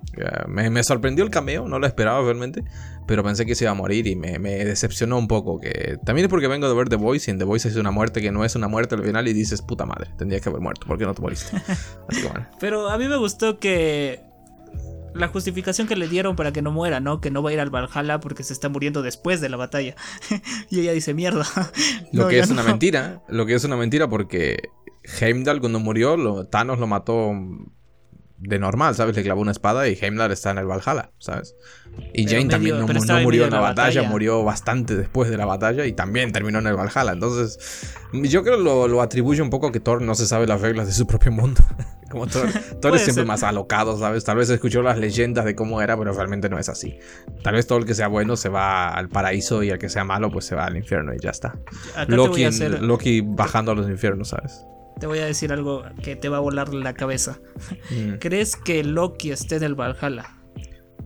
Me, sorprendió el cameo, no lo esperaba realmente, pero pensé que se iba a morir y me, decepcionó un poco. Que también es porque vengo de ver The Voice y en The Voice es una muerte que no es una muerte al final y dices, puta madre, tendría que haber muerto, ¿por qué no te moriste? Así que bueno. Pero a mí me gustó que la justificación que le dieron para que no muera, ¿no? Que no va a ir al Valhalla porque se está muriendo después de la batalla. y ella dice, mierda. lo que es una mentira, lo que es una mentira porque Heimdall cuando murió, Thanos lo mató de normal, ¿sabes? Le clavó una espada y Heimdall está en el Valhalla, ¿sabes? Y Jane también no, murió en la, batalla, murió bastante después de la batalla y también terminó en el Valhalla. Entonces, yo creo que lo, lo atribuye un poco a que Thor no se sabe las reglas de su propio mundo. Como Thor, Thor es siempre más alocado, ¿sabes? Tal vez escuchó las leyendas de cómo era, pero realmente no es así. Tal vez todo el que sea bueno se va al paraíso y el que sea malo pues se va al infierno y ya está. Loki, Loki bajando a los infiernos, ¿sabes? Te voy a decir algo que te va a volar la cabeza. Mm. ¿Crees que Loki esté en el Valhalla?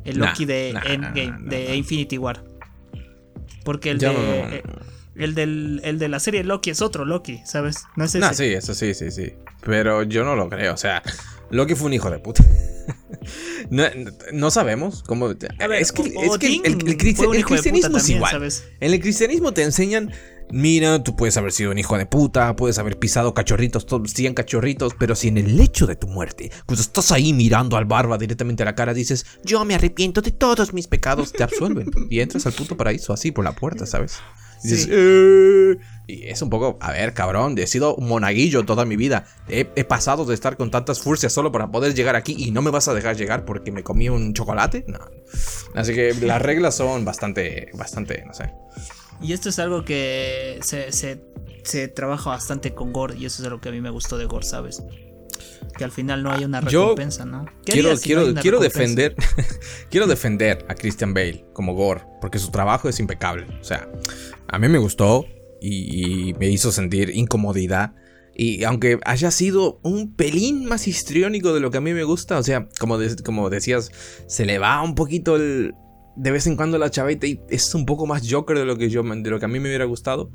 El Loki de Endgame, de Infinity War. Porque el de. Eh, el, del, el de la serie Loki es otro Loki, ¿sabes? No es ese. sí, eso sí, sí, sí. Pero yo no lo creo. O sea, Loki fue un hijo de puta. no, sabemos cómo. es que, el, cristianismo es igual. En el cristianismo te enseñan Mira, tú puedes haber sido un hijo de puta, puedes haber pisado cachorritos, todos 100 cachorritos, pero si en el lecho de tu muerte, cuando estás ahí mirando al barba directamente a la cara, dices, yo me arrepiento de todos mis pecados, te absuelven y entras al puto paraíso así por la puerta, ¿sabes? Y dices, eh". Y es un poco, a ver, cabrón, he sido monaguillo toda mi vida. He, pasado de estar con tantas furcias solo para poder llegar aquí y no me vas a dejar llegar porque me comí un chocolate. No. Así que las reglas son bastante, bastante, no sé. Y esto es algo que se, se, trabaja bastante con Gore y eso es algo que a mí me gustó de Gore, ¿sabes? Que al final no hay una recompensa, ¿no? Quiero, quiero, quiero defender quiero defender a Christian Bale como Gore porque su trabajo es impecable. O sea, a mí me gustó y, me hizo sentir incomodidad. Y aunque haya sido un pelín más histriónico de lo que a mí me gusta, o sea, como, como decías, se le va un poquito el, de vez en cuando la chavita es un poco más Joker de lo que yo de lo que a mí me hubiera gustado,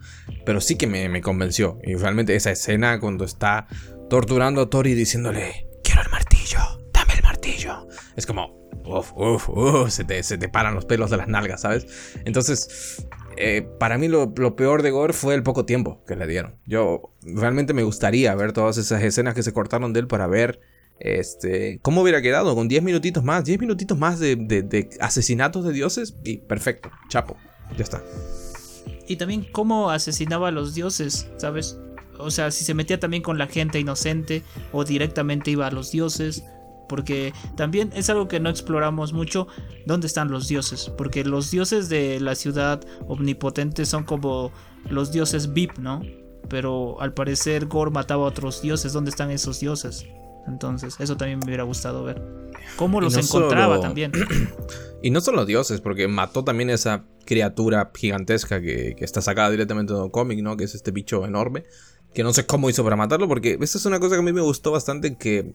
pero sí que me, convenció. Y realmente esa escena cuando está torturando a Tori diciéndole, quiero el martillo, dame el martillo. Es como, uff, uff, uff, se te, se te paran los pelos de las nalgas, ¿sabes? Entonces, eh, para mí lo, lo, peor de Gore fue el poco tiempo que le dieron. Yo realmente me gustaría ver todas esas escenas que se cortaron de él para ver Este, ¿cómo hubiera quedado? Con 10 minutitos más, 10 minutitos más de, de asesinatos de dioses y perfecto, chapo, ya está. Y también cómo asesinaba a los dioses, ¿sabes? O sea, si se metía también con la gente inocente o directamente iba a los dioses porque también es algo que no exploramos mucho, ¿dónde están los dioses? Porque los dioses de la ciudad omnipotente son como los dioses VIP, ¿no? Pero al parecer Gore mataba a otros dioses, ¿dónde están esos dioses? Entonces, eso también me hubiera gustado ver. ¿Cómo los encontraba también? y no solo dioses, porque mató también esa criatura gigantesca que, que está sacada directamente de un cómic, ¿no? Que es este bicho enorme que no sé cómo hizo para matarlo, porque esta es una cosa que a mí me gustó bastante, que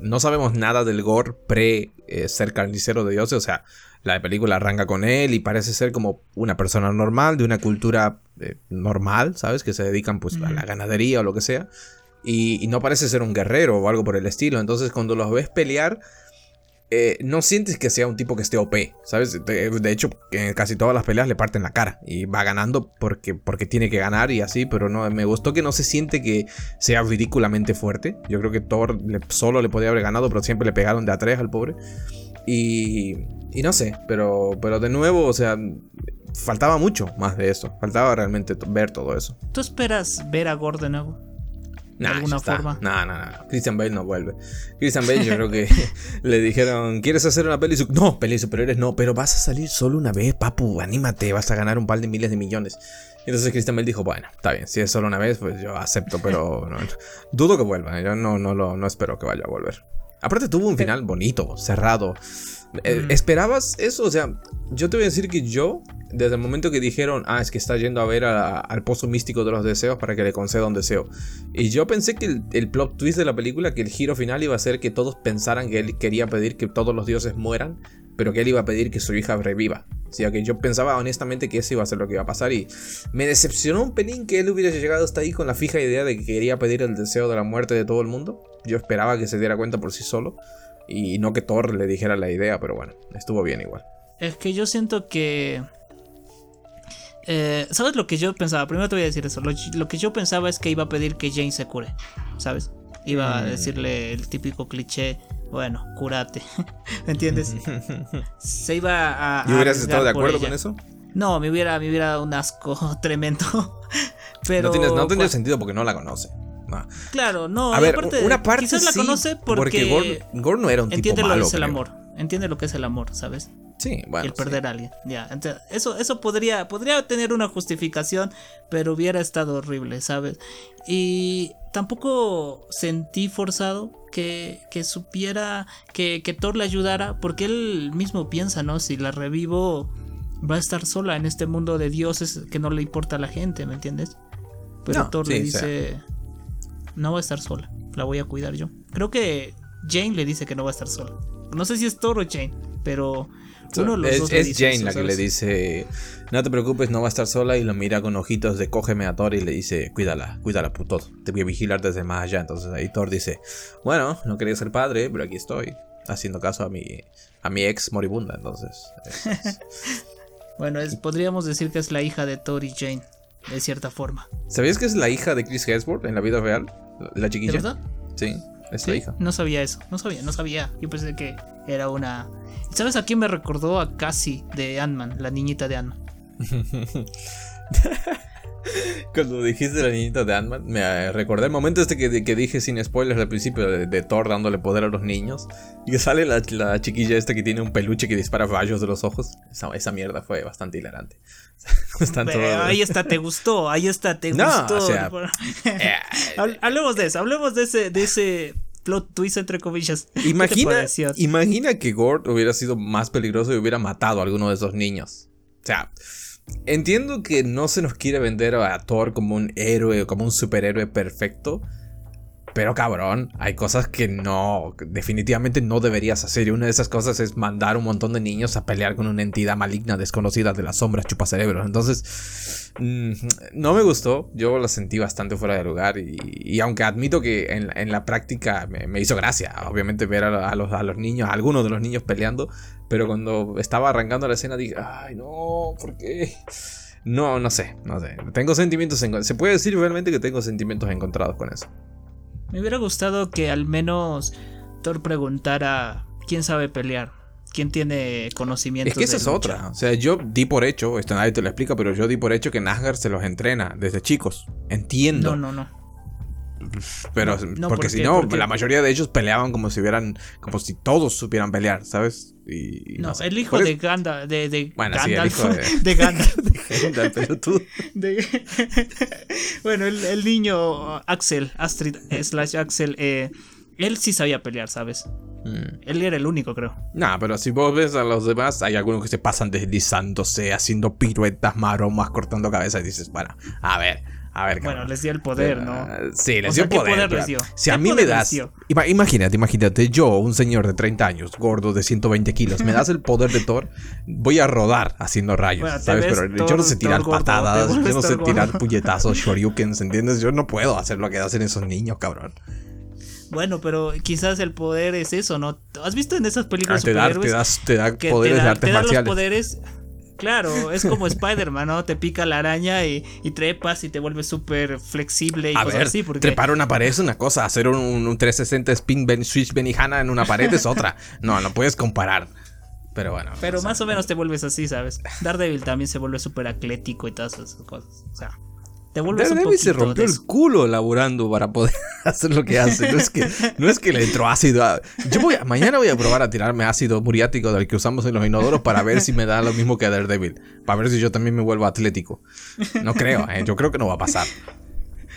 no sabemos nada del gore pre eh, ser carnicero de dioses, o sea, la película arranca con él y parece ser como una persona normal, de una cultura eh, normal, ¿sabes? Que se dedican pues a la ganadería o lo que sea, y, no parece ser un guerrero o algo por el estilo, entonces cuando los ves pelear eh, no sientes que sea un tipo que esté OP, ¿sabes? De, hecho, casi todas las peleas le parten la cara y va ganando porque, porque tiene que ganar y así, pero no, me gustó que no se siente que sea ridículamente fuerte. Yo creo que Thor solo le podía haber ganado, pero siempre le pegaron de a tres al pobre. Y, y no sé, pero, pero de nuevo, o sea, faltaba mucho más de eso. Faltaba realmente ver todo eso. ¿Tú esperas ver a Gordon de nuevo? De alguna forma. No, no, no. Christian Bale no vuelve. Christian Bale, yo creo que le dijeron: ¿Quieres hacer una peli? No, peli de superhéroes no, pero vas a salir solo una vez, papu. Anímate, vas a ganar un par de miles de millones. Y entonces Christian Bale dijo: Bueno, está bien, si es solo una vez, pues yo acepto, pero dudo que vuelva. Yo no, no, lo, no espero que vaya a volver. Aparte, tuvo un final bonito, cerrado. Eh, mm. ¿Esperabas eso? O sea, yo te voy a decir que yo desde el momento que dijeron, ah, es que está yendo a ver al pozo místico de los deseos para que le conceda un deseo. Y yo pensé que el, plot twist de la película, que el giro final iba a ser que todos pensaran que él quería pedir que todos los dioses mueran, pero que él iba a pedir que su hija reviva. O sea que yo pensaba honestamente que eso iba a ser lo que iba a pasar y me decepcionó un pelín que él hubiera llegado hasta ahí con la fija idea de que quería pedir el deseo de la muerte de todo el mundo. Yo esperaba que se diera cuenta por sí solo y no que Thor le dijera la idea, pero bueno, estuvo bien igual. Es que yo siento que eh, ¿Sabes lo que yo pensaba? Primero te voy a decir eso. Lo, que yo pensaba es que iba a pedir que Jane se cure. ¿Sabes? Iba a mm. decirle el típico cliché. Bueno, cúrate. ¿Me entiendes? se iba a. ¿Y hubieras estado de acuerdo con eso? No, me hubiera, me hubiera dado un asco tremendo. Pero. No, tendría sentido porque no la conoce. Claro, no. A ver, una parte quizás la conoce porque, Gore, no era un tipo entiende lo que es el amor. Entiende lo que es el amor, ¿sabes? Sí, bueno. el perder a alguien. Ya. eso, eso podría, podría tener una justificación, pero hubiera estado horrible, ¿sabes? Y tampoco sentí forzado que, que supiera que, que Thor le ayudara, porque él mismo piensa, ¿no? Si la revivo, va a estar sola en este mundo de dioses que no le importa a la gente, ¿me entiendes? Pero Thor le dice, no va a estar sola, la voy a cuidar yo. Creo que Jane le dice que no va a estar sola. No sé si es Thor o Jane, pero es, Jane la que le dice, no te preocupes, no va a estar sola y lo mira con ojitos de cógeme a Thor y le dice, cuídala, cuídala, puto, te voy a vigilar desde más allá. Entonces ahí Thor dice, bueno, no quería ser padre, pero aquí estoy, haciendo caso a mi, a mi ex moribunda, entonces. bueno, podríamos decir que es la hija de Thor y Jane, de cierta forma. ¿Sabías que es la hija de Chris Hemsworth en la vida real? La chiquilla. ¿De verdad? Sí, es la hija. No sabía eso, no sabía, no sabía. Yo pensé que era una ¿Sabes a quién me recordó? A Cassie de Ant-Man, la niñita de Ant-Man. Cuando dijiste la niñita de Ant-Man, me eh, recordé el momento este que, dije sin spoilers al principio de, Thor dándole poder a los niños. Y que sale la, chiquilla esta que tiene un peluche que dispara rayos de los ojos. Esa, mierda fue bastante hilarante. Ahí está, te gustó, ahí está, te gustó. Eh, hablemos de eso, hablemos de ese, de ese plot twist entre comillas. Imagina, imagina que Gord hubiera sido más peligroso y hubiera matado a alguno de esos niños. O sea, entiendo que no se nos quiere vender a Thor como un héroe, como un superhéroe perfecto. Pero cabrón, hay cosas que no, definitivamente no deberías hacer. Y una de esas cosas es mandar un montón de niños a pelear con una entidad maligna desconocida de las sombras chupacerebros. Entonces, mm, no me gustó. Yo la sentí bastante fuera de lugar. Y, aunque admito que en, la práctica me, hizo gracia, obviamente, ver a, los, a los niños, a algunos de los niños peleando. Pero cuando estaba arrancando la escena dije, ay no, ¿por qué? No, no sé, no sé. Tengo sentimientos, se puede decir realmente que tengo sentimientos encontrados con eso. Me hubiera gustado que al menos Thor preguntara quién sabe pelear, quién tiene conocimiento. Es que esa es otra. O sea, yo di por hecho, esto nadie te lo explica, pero yo di por hecho que Nazgar se los entrena desde chicos. Entiendo. No, no, no. Pero, porque si no, la mayoría de ellos peleaban como si hubieran, como si todos supieran pelear, ¿sabes? Y, no, el hijo de Gandalf, de, de bueno, Gandalf, sí, el hijo de, de Gandalf. de pero tú. bueno, el, el, niño Axel, Astrid slash Axel, eh, él sí sabía pelear, ¿sabes? Mm. Él era el único, creo. Nah, pero si vos ves a los demás, hay algunos que se pasan deslizándose, haciendo piruetas, maromas, cortando cabezas y dices, bueno, a ver, a ver, bueno, les dio el poder, ¿no? Sí, les dio el poder. les dio? Si a mí me das. Imagínate, imagínate, yo, un señor de 30 años, gordo de 120 kilos, me das el poder de Thor, voy a rodar haciendo rayos, ¿sabes? Pero yo no sé tirar patadas, yo no sé tirar puñetazos, shoryukens, ¿entiendes? Yo no puedo hacer lo que hacen esos niños, cabrón. Bueno, pero quizás el poder es eso, ¿no? ¿Has visto en esas películas ah, te, da, te, das, te da poderes de artes te da marciales. Los poderes Claro, es como Spider-Man, ¿no? Te pica la araña y, trepas y te vuelves súper flexible y a ver, así. Trepar una pared es una cosa, hacer un, 360 spin ben, switch Benihana en una pared es otra. No, no puedes comparar. Pero bueno. Pero más o menos te vuelves así, ¿sabes? Daredevil también se vuelve súper atlético y todas esas cosas. O sea. Te vuelves un se rompió el culo laburando para poder hacer lo que hace. No es que, no es que le entró ácido. Yo voy mañana voy a probar a tirarme ácido muriático del que usamos en los inodoros para ver si me da lo mismo que a Daredevil. Para ver si yo también me vuelvo atlético. No creo, ¿eh? yo creo que no va a pasar.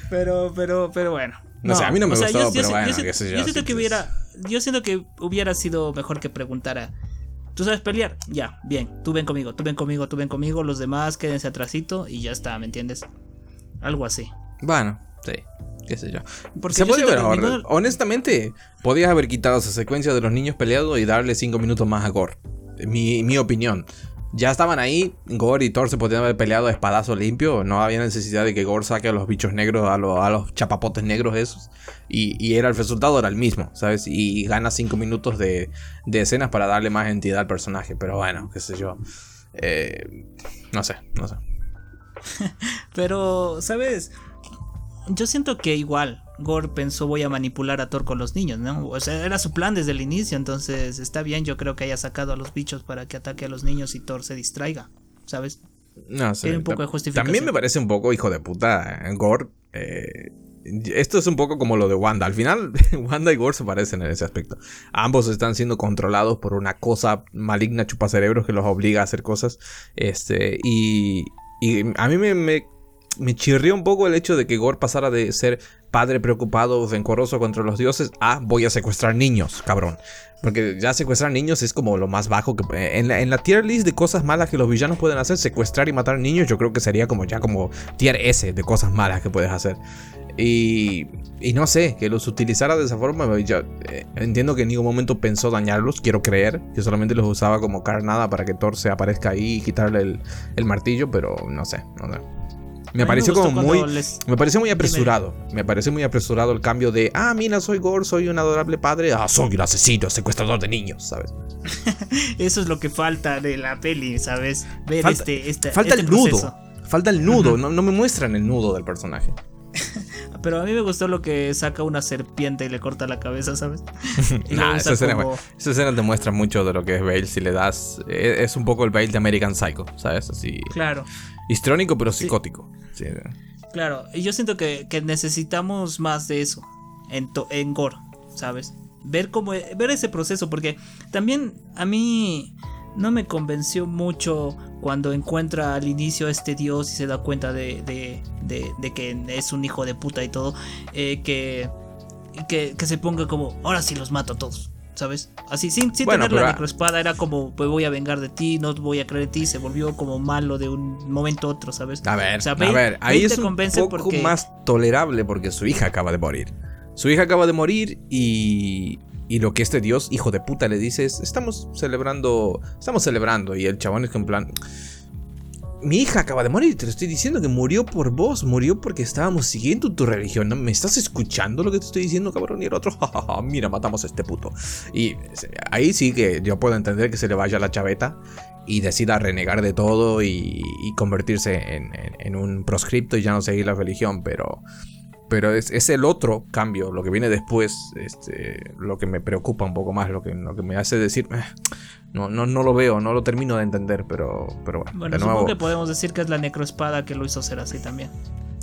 Pero, pero, pero bueno. No, sé, a mí no me gustó, pero bueno, yo, yo, siento que hubiera, yo siento que hubiera sido mejor que preguntara. ¿Tú sabes pelear? Ya, bien. Tú ven conmigo, tú ven conmigo, tú ven conmigo. Los demás quédense atrasito y ya está, ¿me entiendes? Algo así. Bueno, sí. Qué sé yo. Se puede ver ahora. Honestamente, podías haber quitado esa secuencia de los niños peleando y darle 5 minutos más a Gore. Mi, mi opinión. Ya estaban ahí, Gore y Thor se podían haber peleado a espadazo limpio. No había necesidad de que Gore saque a los bichos negros, a, a los chapapotes negros esos. Y, era el resultado era el mismo, ¿sabes? Y gana 5 minutos de, de, escenas para darle más entidad al personaje. Pero bueno, qué sé yo. Eh, no sé, no sé. Pero, ¿sabes? Yo siento que igual Gore pensó voy a manipular a Thor con los niños, ¿no? O sea, era su plan desde el inicio, entonces está bien, yo creo que haya sacado a los bichos para que ataque a los niños y Thor se distraiga, ¿sabes? No sé. un poco de justificación. También me parece un poco hijo de puta eh, Gore. Eh, esto es un poco como lo de Wanda. Al final, Wanda y Gore se parecen en ese aspecto. Ambos están siendo controlados por una cosa maligna chupacerebros que los obliga a hacer cosas. Este, y, y a mí me, me, chirrió un poco el hecho de que Gore pasara de ser padre preocupado, rencoroso contra los dioses, a voy a secuestrar niños, cabrón. Porque ya secuestrar niños es como lo más bajo que... En la, en la tier list de cosas malas que los villanos pueden hacer, secuestrar y matar niños, yo creo que sería como ya como tier S de cosas malas que puedes hacer. Y, y no sé, que los utilizara de esa forma. Yo, eh, entiendo que en ningún momento pensó dañarlos, quiero creer. Que solamente los usaba como carnada para que Thor se aparezca ahí y quitarle el, el martillo, pero no sé, no sé. Me pareció como muy. Me pareció muy apresurado. Me pareció muy apresurado el cambio de. Ah, mira, soy Gore, soy un adorable padre. Ah, soy un asesino, secuestrador de niños, ¿sabes? Eso es lo que falta de la peli, ¿sabes? Ver falta, este, este. Falta el nudo. Falta el nudo. no, no me muestran el nudo del personaje. Pero a mí me gustó lo que saca una serpiente y le corta la cabeza, ¿sabes? nah, esa, escena, te muestra mucho de lo que es Bale. Si le das. E, es, un poco el Bale de American Psycho, ¿sabes? Así. Claro. Histrónico, pero psicótico. Claro, y yo siento que, necesitamos más de eso en, en Gore, ¿sabes? Ver cómo. Ver ese proceso, porque también a mí no me convenció mucho cuando encuentra al inicio a este dios y se da cuenta de, de, que es un hijo de puta y todo, eh, que, que, se ponga como, ahora sí los mato a todos. ¿Sabes? Así, sin, sin tener la necroespada, era como, pues voy a vengar de ti, no voy a creer en ti, se volvió como malo de un momento a otro, ¿sabes? A ver, a ver, ahí es un poco más tolerable porque su hija acaba de morir. Su hija acaba de morir y, y lo que este dios, hijo de puta, le dice es, estamos celebrando, estamos celebrando. Y el chabón es que en plan, mi hija acaba de morir, te lo estoy diciendo que murió por vos, murió porque estábamos siguiendo tu religión. ¿Me estás escuchando lo que te estoy diciendo, cabrón? Y el otro, mira, matamos a este puto. Y ahí sí que yo puedo entender que se le vaya la chaveta y decida renegar de todo y, convertirse en, en un proscripto y ya no seguir la religión, pero pero es, el otro cambio, lo que viene después, este, lo que me preocupa un poco más, lo que, lo que me hace decir, eh, no, no, no lo veo, no lo termino de entender, pero, pero bueno. Bueno, supongo que podemos decir que es la necroespada que lo hizo ser así también.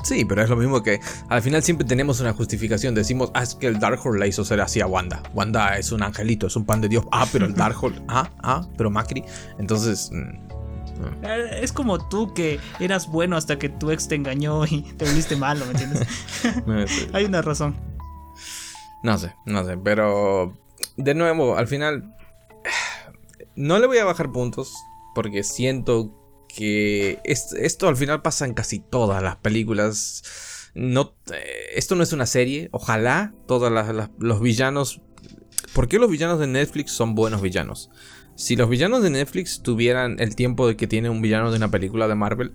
Sí, pero es lo mismo que al final siempre tenemos una justificación. Decimos, ah, es que el Darkhold la hizo ser así a Wanda. Wanda es un angelito, es un pan de Dios. Ah, pero el Darkhold, ah, ah, pero Macri. Entonces, mm, es como tú que eras bueno hasta que tu ex te engañó y te volviste malo, ¿me entiendes? Hay una razón. No sé, no sé, pero de nuevo, al final no le voy a bajar puntos porque siento que esto al final pasa en casi todas las películas. No, eh, esto no es una serie. Ojalá todos los villanos. ¿Por qué los villanos de Netflix son buenos villanos? Si los villanos de Netflix tuvieran el tiempo de que tiene un villano de una película de Marvel,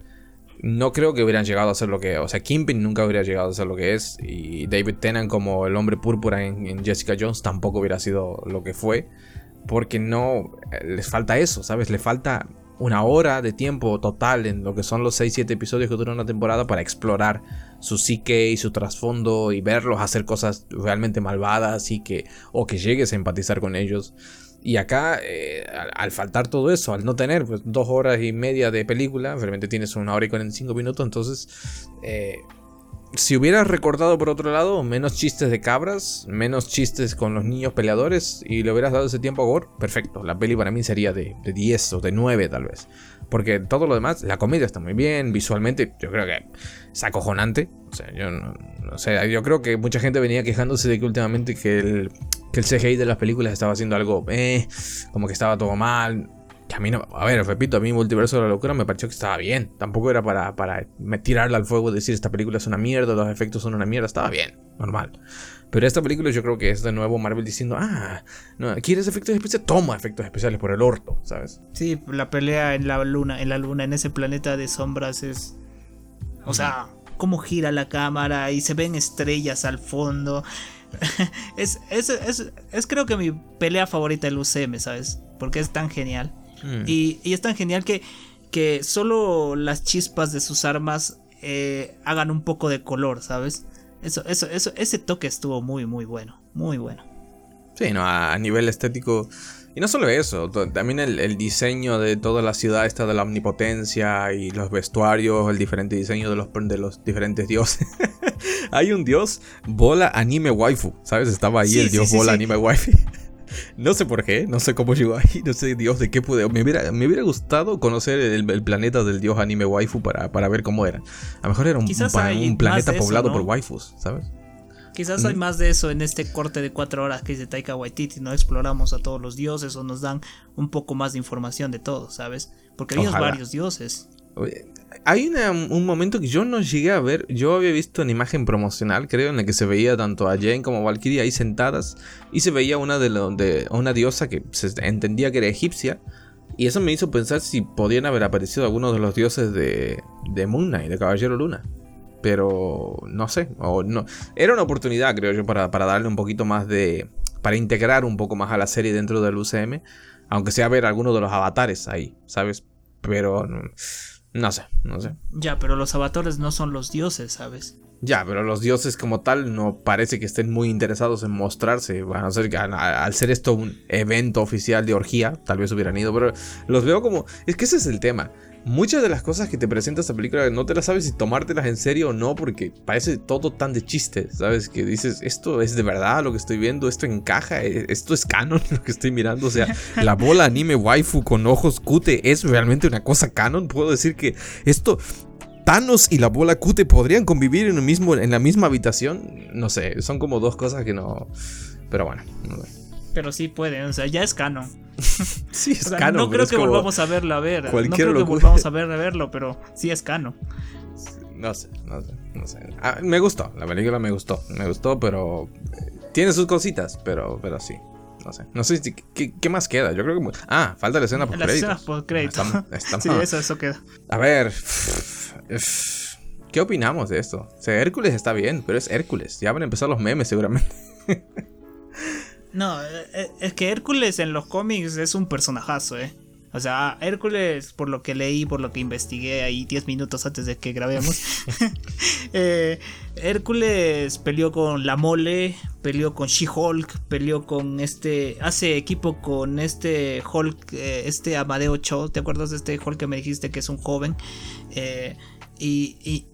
no creo que hubieran llegado a ser lo que. O sea, Kingpin nunca hubiera llegado a ser lo que es. Y David Tennant, como el hombre púrpura en, Jessica Jones, tampoco hubiera sido lo que fue. Porque no. Eh, les falta eso, ¿sabes? Le falta una hora de tiempo total en lo que son los 6-7 episodios que dura una temporada para explorar su psique y su trasfondo y verlos hacer cosas realmente malvadas y que. o que llegues a empatizar con ellos. Y acá, eh, al, faltar todo eso, al no tener pues, dos horas y media de película, realmente tienes una hora y 45 minutos, entonces, eh, si hubieras recordado por otro lado, menos chistes de cabras, menos chistes con los niños peleadores, y le hubieras dado ese tiempo a Gore, perfecto, la peli para mí sería de, de 10 o de 9 tal vez. Porque todo lo demás, la comedia está muy bien, visualmente, yo creo que es acojonante. O sea, yo no, sé, yo creo que mucha gente venía quejándose de que últimamente que el, que el CGI de las películas estaba haciendo algo, eh, como que estaba todo mal. a mí no, a ver, repito, a mí Multiverso de la Locura me pareció que estaba bien. Tampoco era para, para tirarla al fuego y decir esta película es una mierda, los efectos son una mierda, estaba bien, normal. Pero esta película yo creo que es de nuevo Marvel diciendo, ah, no, ¿quieres efectos especiales? Toma efectos especiales por el orto, ¿sabes? Sí, la pelea en la luna, en la luna, en ese planeta de sombras es... O sea, cómo gira la cámara y se ven estrellas al fondo. es, es, es, es, creo que mi pelea favorita del UCM, ¿sabes? Porque es tan genial. Mm. Y, y, es tan genial que, que solo las chispas de sus armas eh, hagan un poco de color, ¿sabes? Eso, eso, eso, ese toque estuvo muy, muy bueno. Muy bueno. Sí, no, a nivel estético y no solo eso, también el, diseño de toda la ciudad esta de la omnipotencia y los vestuarios, el diferente diseño de los, de los diferentes dioses. Hay un dios bola anime waifu, ¿sabes? Estaba ahí el dios bola anime waifu. no sé por qué, no sé cómo llegó ahí, no sé dios de qué pude. Me hubiera, me hubiera gustado conocer el, planeta del dios anime waifu para, para ver cómo era. A lo mejor era un, un planeta poblado por waifus, ¿sabes? Quizás hay más de eso en este corte de cuatro horas que dice Taika Waititi, no exploramos a todos los dioses o nos dan un poco más de información de todo, ¿sabes? Porque hay varios dioses. Hay un momento que yo no llegué a ver, yo había visto una imagen promocional, creo, en la que se veía tanto a Jane como a Valkyrie ahí sentadas y se veía una de, una diosa que se entendía que era egipcia. Y eso me hizo pensar si podían haber aparecido algunos de los dioses de, de Moon Knight, de Caballero Luna. Pero no sé, o no. Era una oportunidad, creo yo, para, darle un poquito más de. para integrar un poco más a la serie dentro del UCM. Aunque sea ver algunos de los avatares ahí, ¿sabes? Pero. No sé, no sé. Ya, pero los avatares no son los dioses, ¿sabes? Ya, pero los dioses como tal no parece que estén muy interesados en mostrarse. Bueno, al ser esto un evento oficial de orgía, tal vez hubieran ido, pero los veo como... Es que ese es el tema muchas de las cosas que te presenta esta película no te las sabes si tomártelas en serio o no, porque parece todo tan de chiste, ¿sabes? Que dices, esto es de verdad lo que estoy viendo, esto encaja, e, esto es canon lo que estoy mirando, o sea, la bola anime waifu con ojos cute es realmente una cosa canon, puedo decir que esto... Thanos y la bola cute podrían convivir en, el mismo, en la misma habitación. No sé, son como dos cosas que no. Pero bueno, no sé pero sí pueden, o sea, ya es canon. sí, es canon. No creo que volvamos a verlo a ver. No creo que volvamos a ver a verlo, pero sí es canon. No sé, no sé, no sé. Ah, me gustó, la película me gustó, me gustó, pero eh, tiene sus cositas, pero, pero sí. No sé, no sé ¿qué, más queda. Yo creo que. Ah, falta la escena por créditos. La escena por créditos. sí, eso, eso queda. A ver. ¿Qué opinamos de esto? O sea, Hércules está bien, pero es Hércules. Ya van a empezar los memes seguramente. No, eh, eh, es que Hércules en los cómics es un personajazo, ¿eh? O sea, Hércules, por lo que leí, por lo que investigué ahí 10 minutos antes de que grabemos, eh, Hércules peleó con La Mole, peleó con She-Hulk, peleó con este, hace equipo con este Hulk, eh, este Amadeo Cho, ¿te acuerdas de este Hulk que me dijiste que es un joven? Eh, y,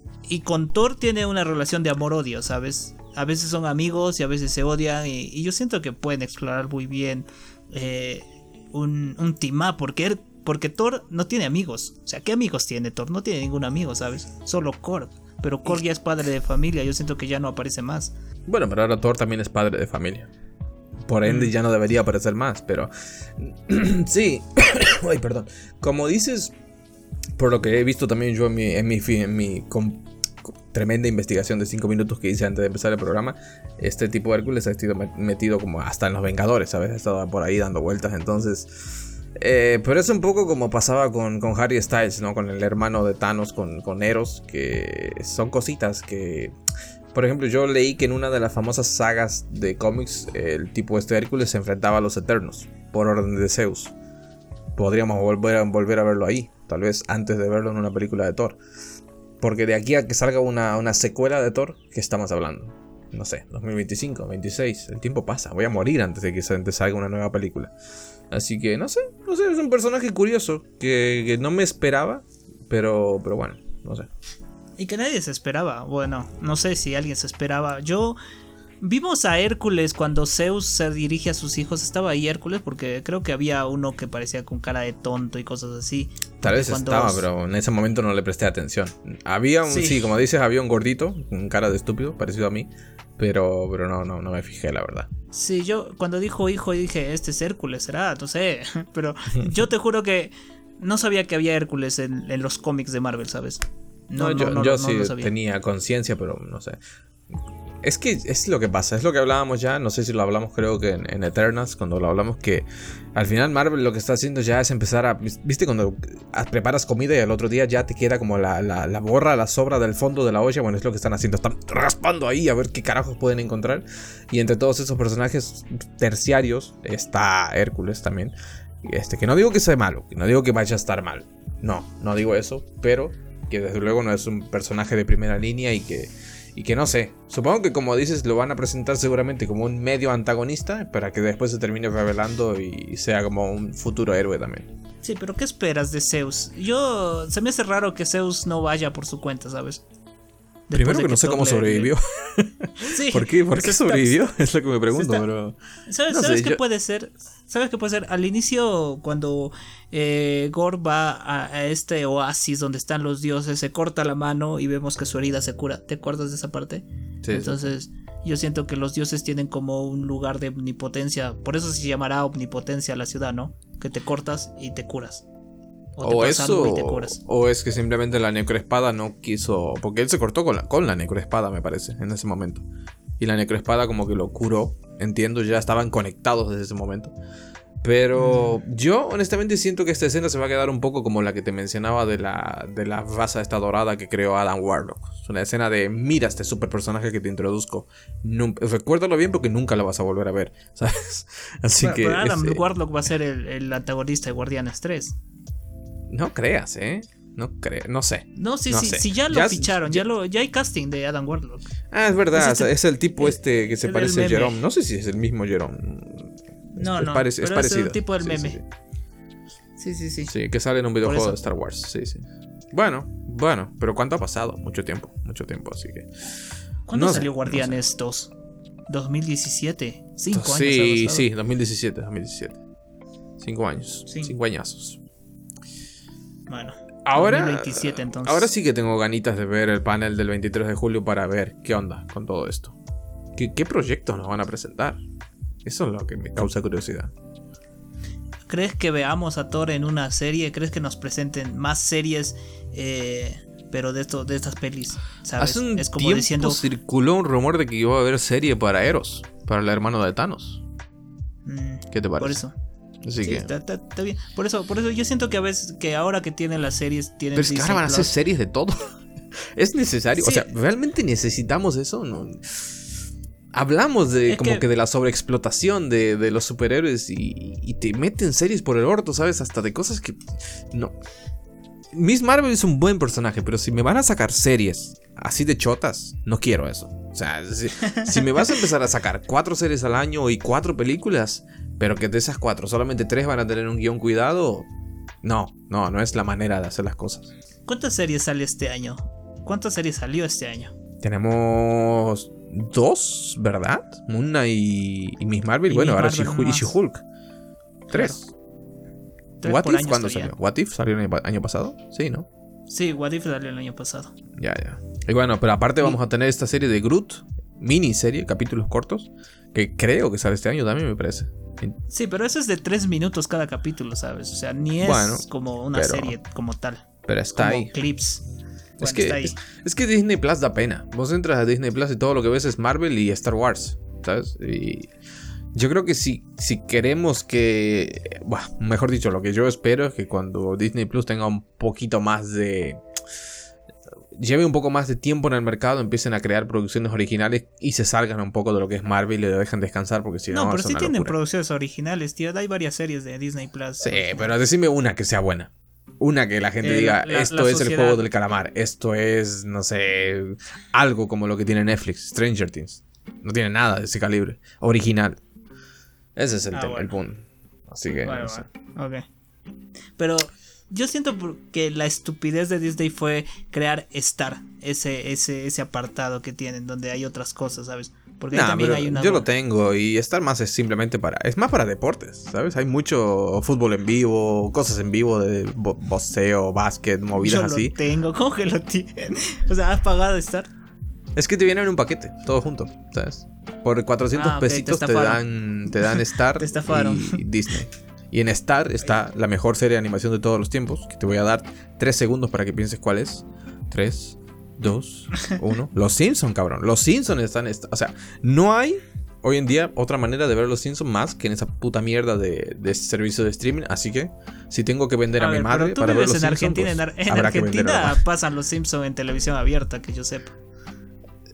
con Thor tiene una relación de amor-odio, ¿sabes? A veces son amigos y a veces se odian y, yo siento que pueden explorar muy bien un, un team up, porque, porque Thor no tiene amigos. O sea, ¿qué amigos tiene Thor? No tiene ningún amigo, ¿sabes? Solo Korg. Pero Korg ya es padre de familia, yo siento que ya no aparece más. Bueno, pero ahora Thor también es padre de familia. Por ende mm. ya no debería aparecer más, pero... sí. Ay, perdón. Como dices, por lo que he visto también yo en mi, en mi, en mi tremenda investigación de 5 minutos que hice antes de empezar el programa, este tipo de Hércules ha estado metido como hasta en los Vengadores, ¿sabes? Ha estado por ahí dando vueltas, entonces... Eh, pero es un poco como pasaba con, con, Harry Styles, ¿no? Con el hermano de Thanos, con, con Eros, que son cositas que... Por ejemplo, yo leí que en una de las famosas sagas de cómics, el tipo este Hércules se enfrentaba a los Eternos, por orden de Zeus. Podríamos volver a, volver a verlo ahí, tal vez antes de verlo en una película de Thor. Porque de aquí a que salga una, secuela de Thor, ¿qué estamos hablando? No sé, 2025, 26, el tiempo pasa, voy a morir antes de que salga una nueva película. Así que no sé, no sé, es un personaje curioso que, no me esperaba, pero, pero bueno, no sé. Y que nadie se esperaba, bueno, no sé si alguien se esperaba. Yo Vimos a Hércules cuando Zeus se dirige a sus hijos. Estaba ahí Hércules porque creo que había uno que parecía con cara de tonto y cosas así. Tal vez estaba, pero en ese momento no le presté atención. Había un, sí. como dices, había un gordito con cara de estúpido, parecido a mí. Pero, pero no, no, no me fijé, la verdad. Sí, yo cuando dijo hijo dije, este es Hércules, será, no sé. Pero yo te juro que no sabía que había Hércules en, los cómics de Marvel, ¿sabes? No, yo, yo sí tenía conciencia, pero no sé. Es que es lo que pasa, es lo que hablábamos ya, no sé si lo hablamos creo que en, Eternals, cuando lo hablamos que al final Marvel lo que está haciendo ya es empezar a, viste cuando preparas comida y al otro día ya te queda como la, la, borra, la sobra del fondo de la olla, bueno es lo que están haciendo, están raspando ahí a ver qué carajos pueden encontrar. Y entre todos esos personajes terciarios está Hércules también, este, que no digo que sea malo, que no digo que vaya a estar mal, no, no digo eso, pero que desde luego no es un personaje de primera línea y que y que no sé, supongo que como dices lo van a presentar seguramente como un medio antagonista para que después se termine revelando y sea como un futuro héroe también. Sí, pero ¿qué esperas de Zeus? Yo se me hace raro que Zeus no vaya por su cuenta, ¿sabes? Primero que, no sé cómo sobrevivió. ¿Por qué, ¿Por qué sobrevivió? es lo que me pregunto, pero. ¿Sabes, qué puede ser? ¿Sabes qué puede ser? Al inicio, cuando eh, Gore va a, este oasis donde están los dioses, se corta la mano y vemos que su herida se cura. ¿Te acuerdas de esa parte? Sí. Entonces, yo siento que los dioses tienen como un lugar de omnipotencia. Por eso se llamará omnipotencia la ciudad, ¿no? Que te cortas y te curas. O, eso, o es que simplemente la necroespada no quiso. Porque él se cortó con la, con la necroespada, me parece, en ese momento. Y la necroespada como que lo curó. Entiendo, ya estaban conectados desde ese momento. Pero mm. yo honestamente siento que esta escena se va a quedar un poco como la que te mencionaba de la, de la raza esta dorada que creó Adam Warlock. Es una escena de mira este super personaje que te introduzco. recuérdalo bien porque nunca lo vas a volver a ver, ¿sabes? Así que... Adam Warlock va a ser el, el antagonista de Guardianes 3. No creas, ¿eh? No creo, no sé. No, sí, sí, sí, ya lo ficharon, ya, lo, ya hay casting de Adam Warlock. Ah, es verdad, este es, el tipo este que se parece a Jerome. No sé si es el mismo Jerome. No, no, es, pero es el tipo del meme. Sí sí. sí, sí, que sale en un videojuego de Star Wars. Sí, sí. Bueno, bueno, pero ¿cuánto ha pasado? Mucho tiempo, mucho tiempo, así que. ¿Cuándo salió Guardianes 2? 2017. Cinco años. Sí, sí, 2017, 2017. Cinco años. Cinco añazos. Bueno. Ahora, ahora sí que tengo ganitas de ver el panel del 23 de julio para ver qué onda con todo esto. ¿Qué, proyectos nos van a presentar? Eso es lo que me causa curiosidad. ¿Crees que veamos a Thor en una serie? ¿Crees que nos presenten más series, eh, pero de, esto, de estas pelis? ¿sabes? Hace un es como diciendo... circuló un rumor de que iba a haber serie para Eros, para el hermano de Thanos. Mm, ¿Qué te parece? Por eso. Así que... Está, bien. Por eso, por eso yo siento que a veces, que ahora que tienen las series, tienen. Pero es que ahora van a hacer series de todo. es necesario. O sea, ¿realmente necesitamos eso? No. hablamos de como que... de la sobreexplotación de, de los superhéroes y, y, te meten series por el orto, ¿sabes? Hasta de cosas que no. Miss Marvel es un buen personaje, pero si me van a sacar series así de chotas, no quiero eso. O sea, si, si me vas a empezar a sacar cuatro series al año y cuatro películas, pero que de esas cuatro solamente tres van a tener un guion cuidado, no, no, no es la manera de hacer las cosas. ¿Cuántas series salió este año? ¿Cuántas series salió este año? Tenemos dos, ¿verdad? Muna y, y Miss Marvel. Y bueno, Miss ahora Marvel She- y nomás. She-Hulk. Tres. Tres ¿What If cuándo salió? ¿What If salió el año, año pasado? Sí, ¿no? Sí, What If salió el año pasado. Ya, ya. Y bueno, pero aparte vamos a tener esta serie de Groot, miniserie, capítulos cortos, que creo que sale este año también, me parece. Sí, pero eso es de tres minutos cada capítulo, ¿sabes? O sea, ni es Bueno, como una pero serie como tal. Pero está como ahí. clips. Es Bueno, que, está ahí. es, es que Disney Plus da pena. Vos entras a Disney Plus y todo lo que ves es Marvel y Star Wars, ¿sabes? Y yo creo que si, si queremos que... Buah, mejor dicho, lo que yo espero es que cuando Disney Plus tenga un poquito más de... Lleve un poco más de tiempo en el mercado, empiecen a crear producciones originales y se salgan un poco de lo que es Marvel y lo dejen descansar porque si no... No, pero sí tienen locura. producciones originales, tío. Hay varias series de Disney Plus. Sí, pero decime una que sea buena. Una que la gente Eh, diga, la- esto la es el juego del calamar, esto es, no sé, algo como lo que tiene Netflix, Stranger Things. No tiene nada de ese calibre, original. Ese es el, Ah, tema, el punto. Así que, Bueno, no sé. bueno, ok. Pero yo siento que la estupidez de Disney fue crear Star, ese, ese, ese apartado que tienen, donde hay otras cosas, ¿sabes? Porque Nah, también hay una. yo lo tengo y estar más es simplemente para. Es más para deportes, ¿sabes? Hay mucho fútbol en vivo, cosas en vivo de bo- boxeo, básquet, movidas Yo así. lo tengo, ¿cómo que lo tienen? O sea, ¿has pagado Star? Es que te vienen en un paquete, todo junto, ¿sabes? Por 400 Ah, pesitos te, dan te dan Star Te y Disney. Y en Star está la mejor serie de animación de todos los tiempos, que te voy a dar 3 segundos para que pienses cuál es. 3, 2, 1. Los Simpsons, cabrón. Los Simpsons están... est- O sea, no hay hoy en día otra manera de ver los Simpsons más que en esa puta mierda de, servicio de streaming. Así que si tengo que vender a, mi ver, madre para ver los en Simpsons, Argentina. pues, en Ar- en. Argentina pasan los Simpsons en televisión abierta, que yo sepa.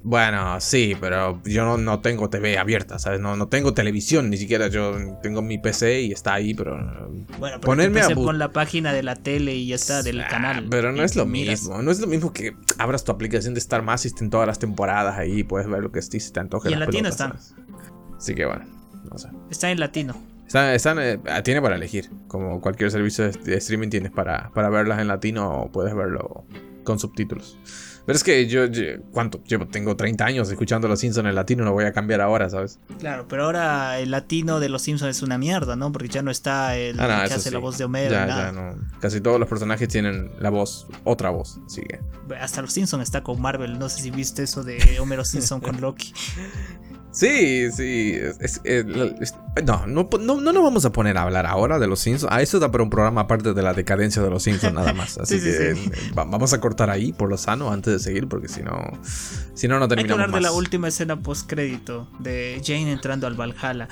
Bueno, sí, pero yo no, no tengo TV abierta, ¿sabes? No, no tengo televisión, ni siquiera yo tengo mi PC y está ahí, pero... Bueno, pero Ponerme a pon la página de la tele y ya está, del Ah, canal. Pero no es lo miras. mismo, no es lo mismo que abras tu aplicación de Star Más y estén todas las temporadas ahí, puedes ver lo que esté, si te antoje Y en latino están. Así que bueno, no sé. Está en latino. Están, están, eh, tiene para elegir, como cualquier servicio de, de streaming tienes para, para verlas en latino o puedes verlo con subtítulos. Pero es que yo, yo- ¿cuánto? Llevo, tengo 30 años escuchando Los Simpsons en latino, no voy a cambiar ahora, ¿sabes? Claro, pero ahora el latino de los Simpsons es una mierda, ¿no? Porque ya no está el Ah, no, que hace la voz de Homero. Ya, nada. ya, no. Casi todos los personajes tienen la voz, otra voz, así que. Hasta los Simpsons está con Marvel. No sé si viste eso de Homero Simpson con Loki. Sí, sí. es- es- no, no, no, no nos vamos a poner a hablar ahora de los Simpsons. A eso da para un programa aparte de la decadencia de los Simpsons, nada más. Así Sí, sí, que sí. eh, va- vamos a cortar ahí por lo sano antes de seguir, porque si no, si no, no Hay que terminamos hablar de la última escena post crédito de Jane entrando al Valhalla.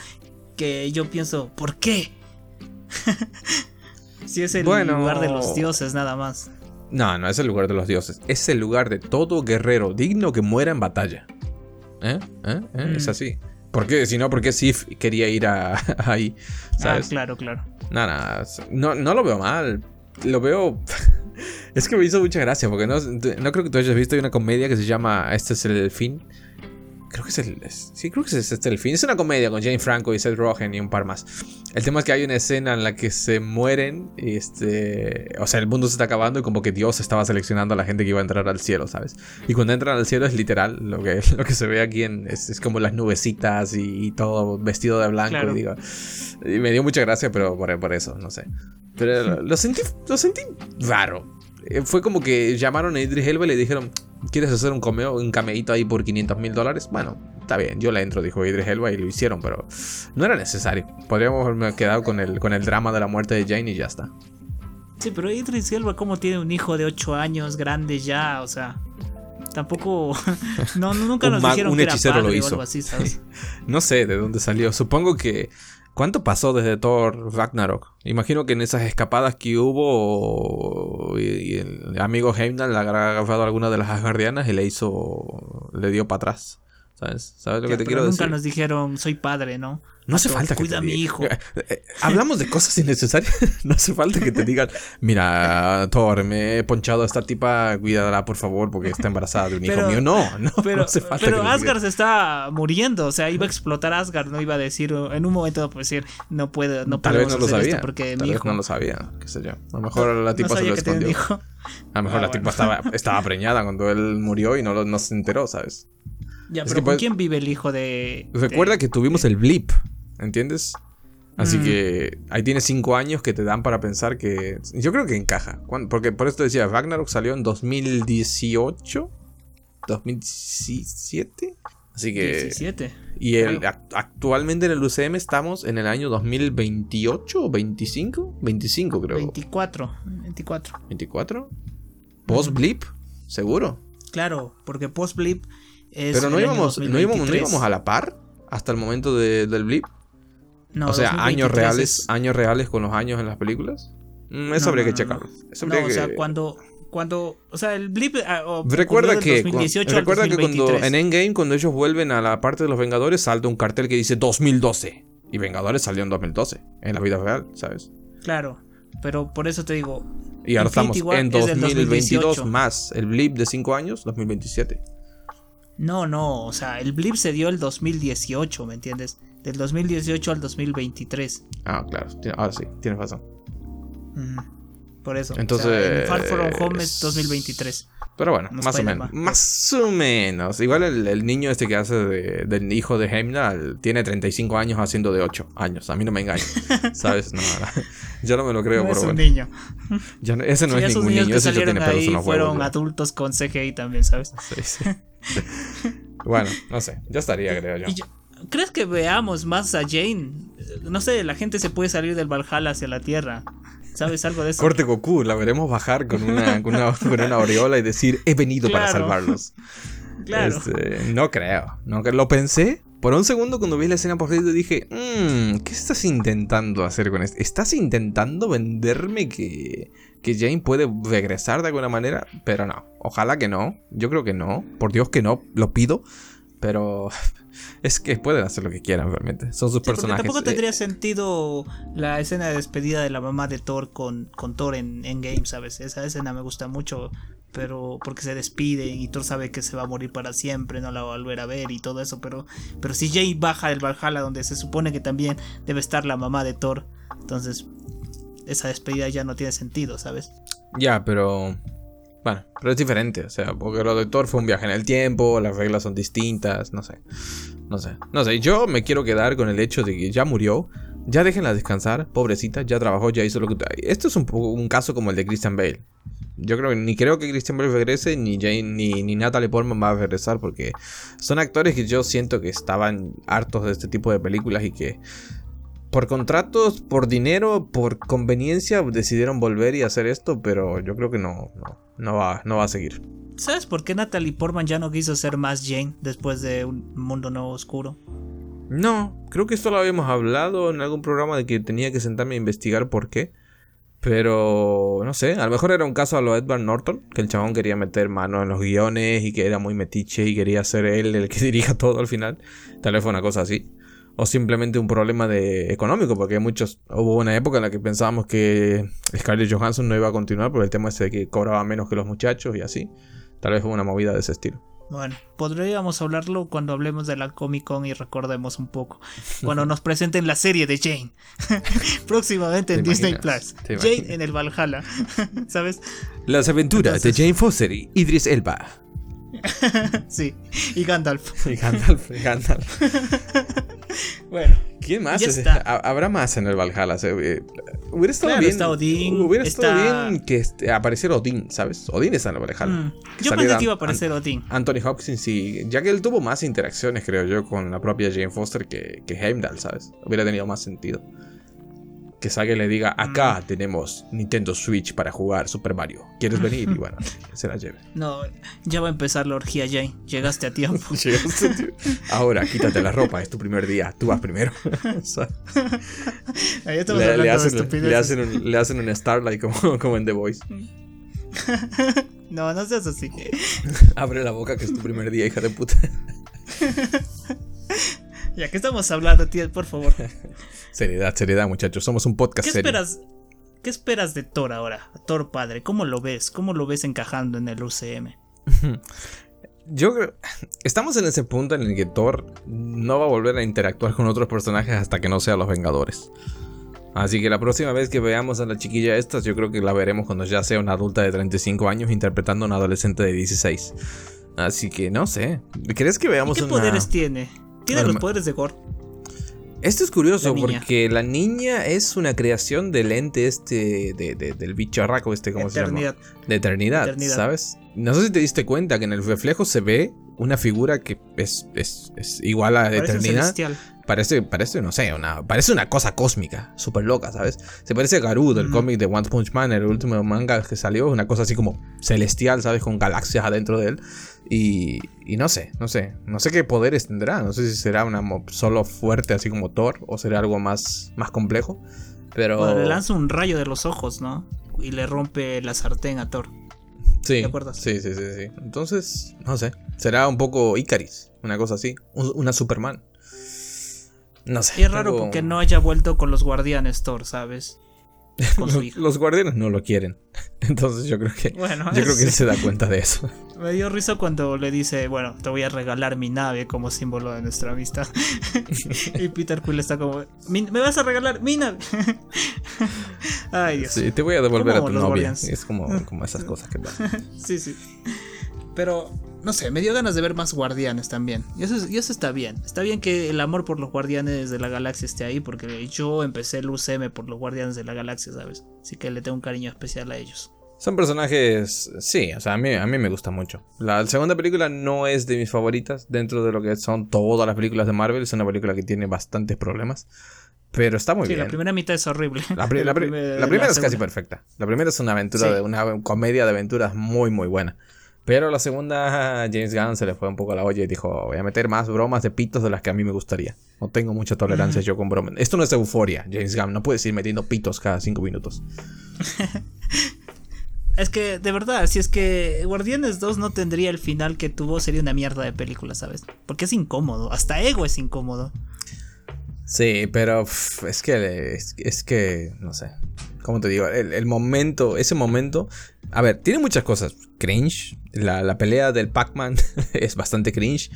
Que yo pienso, ¿por qué? si es el Bueno. lugar de los dioses, nada más. No, no es el lugar de los dioses. Es el lugar de todo guerrero digno que muera en batalla. ¿Eh? ¿Eh? ¿Eh? Es Mm. así. ¿Por qué? Si no, ¿por qué Sif quería ir a, ahí? ¿Sabes? Ah, claro, claro. Nada, no, no lo veo mal. Lo veo. es que me hizo mucha gracia, porque no, no creo que tú hayas visto hay una comedia que se llama Este es el fin. Creo que es el. es- sí, creo que es Este es el fin. Es una comedia con Jane Franco y Seth Rogen y un par más. El tema es que hay una escena en la que se mueren. Y este. O sea, el mundo se está acabando y como que Dios estaba seleccionando a la gente que iba a entrar al cielo, ¿sabes? Y cuando entran al cielo es literal. Lo que, lo que se ve aquí en, es, es como las nubecitas y, y todo vestido de blanco. Claro. Y digo. Y me dio mucha gracia, pero por, por eso, no sé. Pero lo, lo sentí, lo sentí raro. Eh, Fue como que llamaron a Idris Elba y le dijeron, ¿quieres hacer un cameo, un cameíto ahí por 500 mil dólares? Bueno, está bien, yo le entro, dijo Idris Elba y lo hicieron, pero no era necesario. Podríamos haberme quedado con el, con el drama de la muerte de Jane y ya está. Sí, pero Idris Elba, como tiene un hijo de 8 años, grande ya, o sea. Tampoco. No, nunca Un nos dijeron un que era lo padre o hizo. algo así, ¿sabes? No sé de dónde salió. Supongo que. ¿Cuánto pasó desde Thor Ragnarok? Imagino que en esas escapadas que hubo. Y, el amigo Heimdall le habrá agarrado alguna de las Asgardianas y le hizo. Le dio para atrás. ¿Sabes? ¿Sabes lo Ya, que te pero quiero nunca decir? nos dijeron, soy padre, ¿no? No hace falta que cuida te a mi hijo. Hablamos de cosas innecesarias. No hace falta que te digan, mira, Thor, me he ponchado a esta tipa, cuídala por favor porque está embarazada de un hijo Pero- mío. No, no, Pero, no hace falta pero que Asgard se está muriendo, o sea, iba a explotar Asgard, no iba a decir, en un momento pues decir, no puedo, no Tal vez no lo sabía. porque Tal mi vez hijo no lo sabía, qué sé yo. A lo mejor la no tipa se lo escondió. hijo. A lo mejor Ah, la tipa estaba, estaba preñada cuando él murió y no, lo- no se enteró, ¿sabes? Ya, Es pero ¿con pues- quién vive el hijo de...? Recuerda de- que tuvimos el blip, ¿entiendes? Así Mm. que ahí tienes cinco años que te dan para pensar que... Yo creo que encaja. Porque por esto decía, Ragnarok salió en 2018, 2017. Así que... 17. Y el, actualmente en el UCM estamos en el año 2028 o 25? 25 creo. 24. 24. ¿24? ¿Post-blip? ¿Seguro? Claro, porque post-blip es. Pero no íbamos, no, íbamos, no 2023. íbamos a la par hasta el momento de- del blip. No, o sea, 2023 años reales, es- años reales con los años en las películas. Mm, eso No, habría que checarlo. Eso habría o que- sea, cuando. Cuando. O sea, el blip. ah, Recuerda que, del 2018 cu- al recuerda que cuando 2023. en Endgame, cuando ellos vuelven a la parte de los Vengadores, salta un cartel que dice 2012. Y Vengadores salió en 2012, en la vida real, ¿sabes? Claro, pero por eso te digo. Y ahora estamos en es del 2022 2018. más el blip de 5 años, 2027. No, no, o sea, el blip se dio el 2018, ¿me entiendes? Del 2018 al 2023. Ah, claro, ahora sí, tienes razón. Por eso. Entonces, o sea, en Far From Home es 2023. Pero bueno, No más o menos. Más o menos. Igual el, el niño este que hace de- del hijo de Heimdall tiene 35 años haciendo de 8 años. A mí no me engaña. ¿Sabes? No, no. Yo no me lo creo, No pero es un bueno. niño. Yo no- ese no Sí, es esos ningún niños niño. que Ese ya salieron tiene ahí fueron huevos. adultos con CGI también, ¿sabes? Sí, sí. bueno, no sé. Ya estaría, creo yo. ¿Crees que veamos más a Jane? No sé, la gente se puede salir del Valhalla hacia la Tierra. ¿Sabes algo de eso? Corte Goku, la veremos bajar con una, con una, con una aureola y decir, he venido para salvarlos. Claro. Este, no creo. No, lo pensé. Por un segundo cuando vi la escena por crédito dije, "Mm, ¿qué estás intentando hacer con esto? ¿Estás intentando venderme que, que Jane puede regresar de alguna manera? Pero no. Ojalá que no. Yo creo que no. Por Dios que no. Lo pido. Pero es que pueden hacer lo que quieran realmente. Son sus Sí, personajes. tampoco Eh, tendría sentido la escena de despedida de la mamá de Thor con, con Thor en, en Game, ¿sabes? Esa escena me gusta mucho, pero porque se despide y Thor sabe que se va a morir para siempre, no la va a volver a ver y todo eso, pero, pero si Jay baja del Valhalla donde se supone que también debe estar la mamá de Thor, entonces esa despedida ya no tiene sentido, ¿sabes? Ya, pero. Bueno, pero es diferente. O sea, porque lo de Thor fue un viaje en el tiempo, las reglas son distintas, no sé. No sé. No sé, yo me quiero quedar con el hecho de que ya murió. Ya déjenla descansar, pobrecita, ya trabajó, ya hizo lo que. Esto es un, un caso como el de Christian Bale. Yo creo ni creo que Christian Bale regrese, ni Jane, ni, ni Natalie Portman va a regresar, porque son actores que yo siento que estaban hartos de este tipo de películas y que por contratos, por dinero, por conveniencia decidieron volver y hacer esto, pero yo creo que no, no, no va, no va a seguir. ¿Sabes por qué Natalie Portman ya no quiso ser más Jane después de un mundo nuevo oscuro? No, creo que esto lo habíamos hablado en algún programa de que tenía que sentarme a investigar por qué. Pero no sé, a lo mejor era un caso a lo Edward Norton, que el chabón quería meter mano en los guiones y que era muy metiche y quería ser él el que dirija todo al final. Tal vez fue una cosa así. O simplemente un problema de económico, porque muchos hubo una época en la que pensábamos que Scarlett Johansson no iba a continuar por el tema ese de que cobraba menos que los muchachos y así. Tal vez fue una movida de ese estilo. Bueno, podríamos hablarlo cuando hablemos de la Comic Con y recordemos un poco. Cuando nos presenten la serie de Jane. Próximamente en ¿Te Disney imaginas? Plus. ¿Te Jane imaginas? en el Valhalla. ¿Sabes? Las aventuras Entonces- de Jane Foster y Idris Elba. Sí. Y Gandalf. Y Gandalf, y Gandalf. Bueno. ¿Quién más? Ya es- está. ha- Habrá más en el Valhalla. eh, hubiera estado Claro, bien. está Odín, Hubiera estado está- bien que este- apareciera Odín, ¿sabes? Odín está en el Valhalla. Mm, Yo pensé que iba a An- aparecer Odín. Anthony Hopkins y ya que él tuvo más interacciones, creo yo, con la propia Jane Foster que, que Heimdall, ¿sabes? Hubiera tenido más sentido. Que salga y le diga, acá Mm. tenemos Nintendo Switch para jugar Super Mario. ¿Quieres venir? Y bueno, se la lleve. No, ya va a empezar la orgía, Jane. Llegaste a tiempo. Llegaste, tío. Ahora, quítate la ropa, es tu primer día, tú vas primero. Hacen, hacen un, le hacen un Starlight como, como en The Voice. No, no seas así. Abre la boca que es tu primer día, hija de puta. Ya que estamos hablando, tío, por favor. seriedad, seriedad, muchachos. Somos un podcast ¿Qué serio. esperas? ¿Qué esperas de Thor ahora? Thor padre, ¿cómo lo ves? ¿Cómo lo ves encajando en el UCM? Yo creo. Estamos en ese punto en el que Thor no va a volver a interactuar con otros personajes hasta que no sean los Vengadores. Así que la próxima vez que veamos a la chiquilla esta, yo creo que la veremos cuando ya sea una adulta de 35 años interpretando a una adolescente de 16. Así que no sé. ¿Crees que veamos ¿Y ¿Qué una... poderes tiene? Tiene los poderes de Gore. Esto es curioso La porque la niña es una creación del ente este, de, de- del bicharraco este, ¿cómo Eternidad. se llama? De eternidad, Eternidad. ¿sabes? No sé si te diste cuenta que en el reflejo se ve una figura que es, es, es igual a Parece eternidad. Parece, parece, no sé, una, parece una cosa cósmica, súper loca, ¿sabes? Se parece a Garou del Ujú. cómic de One Punch Man, el último manga que salió, una cosa así como celestial, ¿sabes? Con galaxias adentro de él. Y, y no sé, no sé, no sé qué poderes tendrá, no sé si será una solo fuerte así como Thor o será algo más, más complejo. Pero... Bueno, le lanza un rayo de los ojos, ¿no? Y le rompe la sartén a Thor. Sí, ¿Te acuerdas? sí, sí, sí, sí. Entonces, no sé. Será un poco Icaris, una cosa así. un- una Superman. No sé. Y es raro tengo- porque no haya vuelto con los guardianes Thor, ¿sabes? Con su Los, hija. los guardianes no lo quieren. Entonces yo creo que. Bueno, Yo creo que él se da cuenta de eso. me dio risa cuando le dice, bueno, te voy a regalar mi nave como símbolo de nuestra amistad. y Peter Quill está como, "Mi- ¿me vas a regalar mi nave? Ay, Dios. Sí, te voy a devolver a tu novia. Guardians. Es como, como esas cosas que pasan. Sí, sí. Pero, no sé, me dio ganas de ver más guardianes también. Y eso, es- y eso está bien. Está bien que el amor por los guardianes de la galaxia esté ahí, porque yo empecé el UCM por los guardianes de la galaxia, ¿sabes? Así que le tengo un cariño especial a ellos. Son personajes. Sí, o sea, a mí, a mí me gusta mucho. La segunda película no es de mis favoritas. Dentro de lo que son todas las películas de Marvel. Es una película que tiene bastantes problemas. Pero está muy sí, bien. la primera mitad es horrible. La, pri- la pri- primer- la primera es casi perfecta. La primera es una aventura Sí. de una comedia de aventuras muy muy buena. Pero la segunda James Gunn se le fue un poco a la olla y dijo, voy a meter más bromas de pitos de las que a mí me gustaría. No tengo mucha tolerancia yo con bromas. Esto no es euforia, James Gunn. No puedes ir metiendo pitos cada cinco minutos. Es que, de verdad, si es que Guardianes 2 no tendría el final que tuvo, sería una mierda de película, ¿sabes? Porque es incómodo. Hasta Ego es incómodo. Sí, pero pff, es que es, es que no sé. ¿Cómo te digo? El, el momento, ese momento. A ver, tiene muchas cosas. Cringe. La, la pelea del Pac-Man es bastante cringe.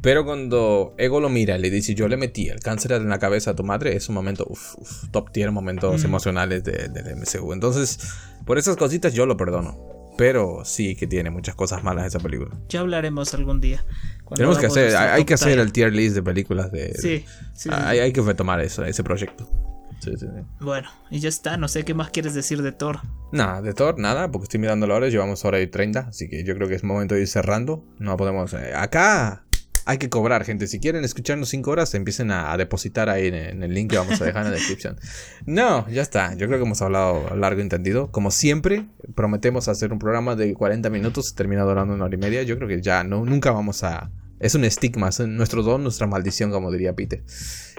Pero cuando Ego lo mira y le dice, yo le metí el cáncer en la cabeza a tu madre, es un momento, uf, uf, top tier momentos Mm. emocionales de- del MCU. Entonces, por esas cositas yo lo perdono. Pero sí que tiene muchas cosas malas esa película. Ya hablaremos algún día. Tenemos que hacer, hay, hay que hacer el tier list de películas de... Sí, sí, sí. hay, hay que retomar eso, ese proyecto. Sí, sí, sí. Bueno, y ya está. No sé qué más quieres decir de Thor. Nada, de Thor, nada, porque estoy mirando la hora, llevamos hora y 30, así que yo creo que es momento de ir cerrando. No podemos. eh, acá hay que cobrar, gente. Si quieren escucharnos 5 horas, empiecen a, a depositar ahí en, en el link que vamos a dejar en la descripción. No, ya está. Yo creo que hemos hablado largo y entendido. Como siempre, prometemos hacer un programa de 40 minutos, termina durando una hora y media. Yo creo que ya no, nunca vamos a. Es un estigma, es nuestro don, nuestra maldición, como diría Peter.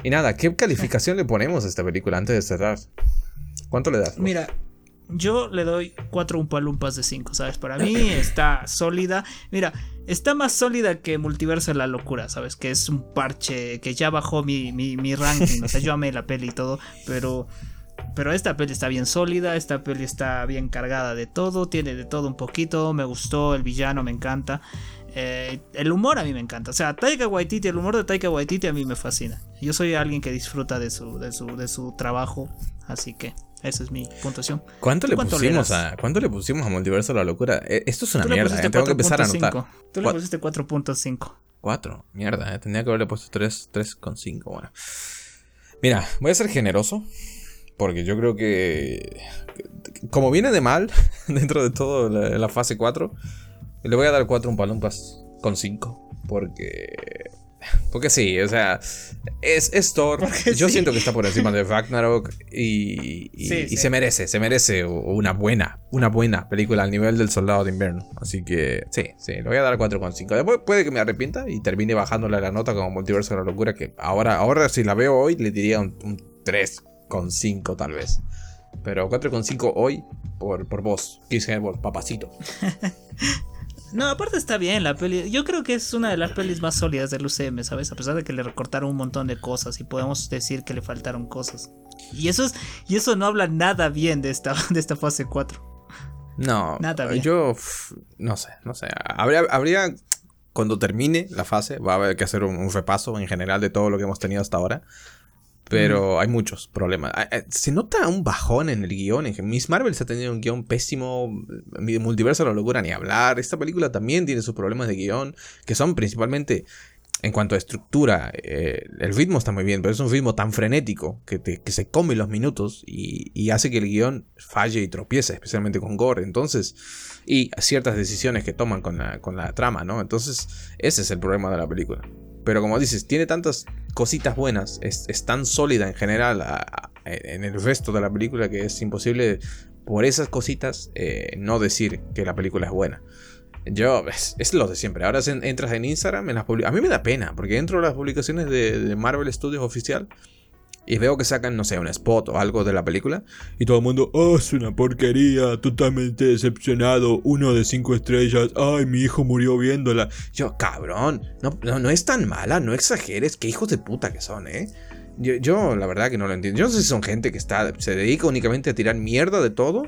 Y nada, ¿qué calificación le ponemos a esta película antes de cerrar? ¿Cuánto le das? vos? Mira, yo le doy 4 umpalumpas de 5, ¿sabes? Para mí está sólida. Mira, está más sólida que Multiverso de la Locura, ¿sabes? Que es un parche que ya bajó mi, mi, mi ranking. O sea, yo amé la peli y todo, pero... Pero esta peli está bien sólida, esta peli está bien cargada de todo, tiene de todo un poquito, me gustó, el villano me encanta. Eh, el humor a mí me encanta. O sea, Taika Waititi, el humor de Taika Waititi a mí me fascina. Yo soy alguien que disfruta de su, de su, de su trabajo, así que esa es mi puntuación. ¿Cuánto ¿Tú le cuánto pusimos a cuánto le pusimos a Multiverso la locura? Eh, Esto es una mierda, eh, tengo que empezar a 4.5. anotar. Tú le pusiste 4.5. 4, mierda, tendría que haberle puesto 3, 3,5, bueno. Mira, voy a ser generoso porque yo creo que que- como viene de mal dentro de todo la, la fase 4, le voy a dar 4 un palumpas con 5 porque porque sí, o sea, es, es Thor. Porque Yo sí. siento que está por encima de Ragnarok y, y, Sí, y sí. se merece, se merece una buena, una buena película al nivel del Soldado de Invierno. Así que sí, sí, le voy a dar 4,5. Después puede que me arrepienta y termine bajándole la nota como Multiverso de la Locura, que ahora, ahora si la veo hoy le diría un, un 3,5 tal vez. Pero 4,5 hoy por, por vos, Chris Hemsworth, papacito. No, aparte está bien la peli. Yo creo que es una de las pelis más sólidas del UCM, ¿sabes? A pesar de que le recortaron un montón de cosas y podemos decir que le faltaron cosas. Y eso, es, y eso no habla nada bien de esta, de esta fase 4. No, nada bien. yo no sé, no sé. Habría, habría, cuando termine la fase, va a haber que hacer un repaso en general de todo lo que hemos tenido hasta ahora. Pero hay muchos problemas. Ah, eh, se nota un bajón en el guion. Miss Marvel se ha tenido un guion pésimo. Multiverso no lo locura ni hablar. Esta película también tiene sus problemas de guion. Que son principalmente en cuanto a estructura. Eh, el ritmo está muy bien. Pero es un ritmo tan frenético que, que se come los minutos. Y, y, hace que el guion falle y tropiece. Especialmente con Gore. Entonces. Y ciertas decisiones que toman con la, con la trama, ¿no? Entonces. Ese es el problema de la película. Pero como dices, tiene tantas cositas buenas, es, tan sólida en general en el resto de la película que es imposible por esas cositas eh, no decir que la película es buena. Yo, es, lo de siempre. Ahora entras en Instagram, las a mí me da pena, porque entro a las publicaciones de Marvel Studios oficial y veo que sacan, no sé, un spot o algo de la película. Y todo el mundo, oh, es una porquería, totalmente decepcionado, uno de cinco estrellas, ay, mi hijo murió viéndola. Yo, cabrón, no, no, es tan mala, no exageres, qué hijos de puta que son, ¿eh? Yo, yo, la verdad que no lo entiendo. Yo no sé si son gente que está, se dedica únicamente a tirar mierda de todo.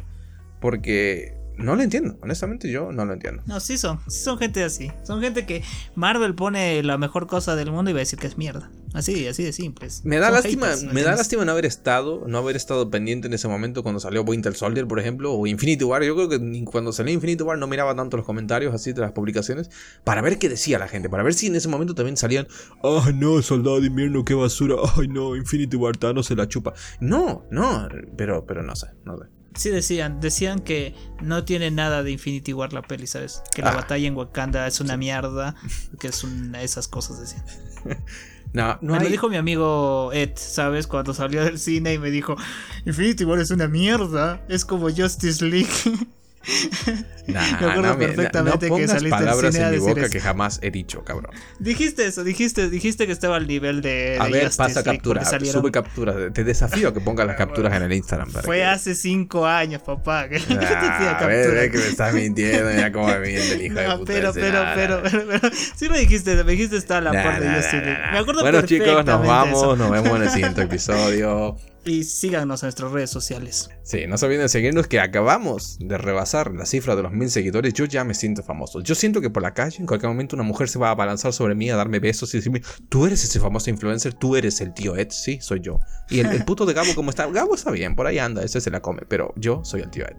Porque no lo entiendo, honestamente yo no lo entiendo. No, sí son, sí son gente así. Son gente que Marvel pone la mejor cosa del mundo y va a decir que es mierda. Así, así de simples. Me da lástima, me da lástima no haber estado, no haber estado pendiente en ese momento cuando salió Winter Soldier, por ejemplo, o Infinity War. Yo creo que cuando salió Infinity War no miraba tanto los comentarios así de las publicaciones para ver qué decía la gente, para ver si en ese momento también salían, "Ay, no, Soldado de Invierno, qué basura. Ay, no, Infinity War no se la chupa." No, no, pero pero no sé, no sé. Sí decían, decían que no tiene nada de Infinity War la peli, ¿sabes? Que la ah. batalla en Wakanda es una mierda, que es una esas cosas decían. No, no me lo dijo mi amigo Ed, ¿sabes? Cuando salió del cine y me dijo, Infinity War es una mierda, es como Justice League. Nah, me acuerdo no, perfectamente no que saliste palabras en mi boca que jamás he dicho, cabrón. Dijiste eso, dijiste, dijiste que estaba al nivel de. A ver, pasa captura, sube captura. Te desafío a que pongas las capturas en el Instagram. Fue hace cinco años, papá. Que nah, a ver, que me estás mintiendo, mira cómo me miente el hijo de puta. Pero, pero, pero, pero, pero, sí me dijiste, me dijiste está la parte de Justice Me acuerdo Bueno, chicos, nos vamos, nos vemos en el siguiente episodio. Y síganos en nuestras redes sociales. Sí, no se olviden de seguirnos que acabamos de rebasar la cifra de los mil seguidores. Yo ya me siento famoso. Yo siento que por la calle en cualquier momento una mujer se va a abalanzar sobre mí a darme besos y decirme, tú eres ese famoso influencer, tú eres el tío Ed. Sí, soy yo. Y el, puto de Gabo, ¿cómo está? Gabo está bien, por ahí anda, ese se la come. Pero yo soy el tío Ed.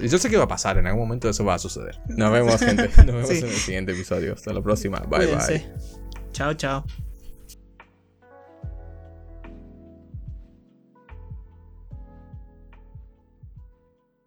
Y yo sé que va a pasar, en algún momento eso va a suceder. Nos vemos, gente. Nos vemos en el siguiente episodio. Hasta la próxima. Bye, bye. Chao, chao.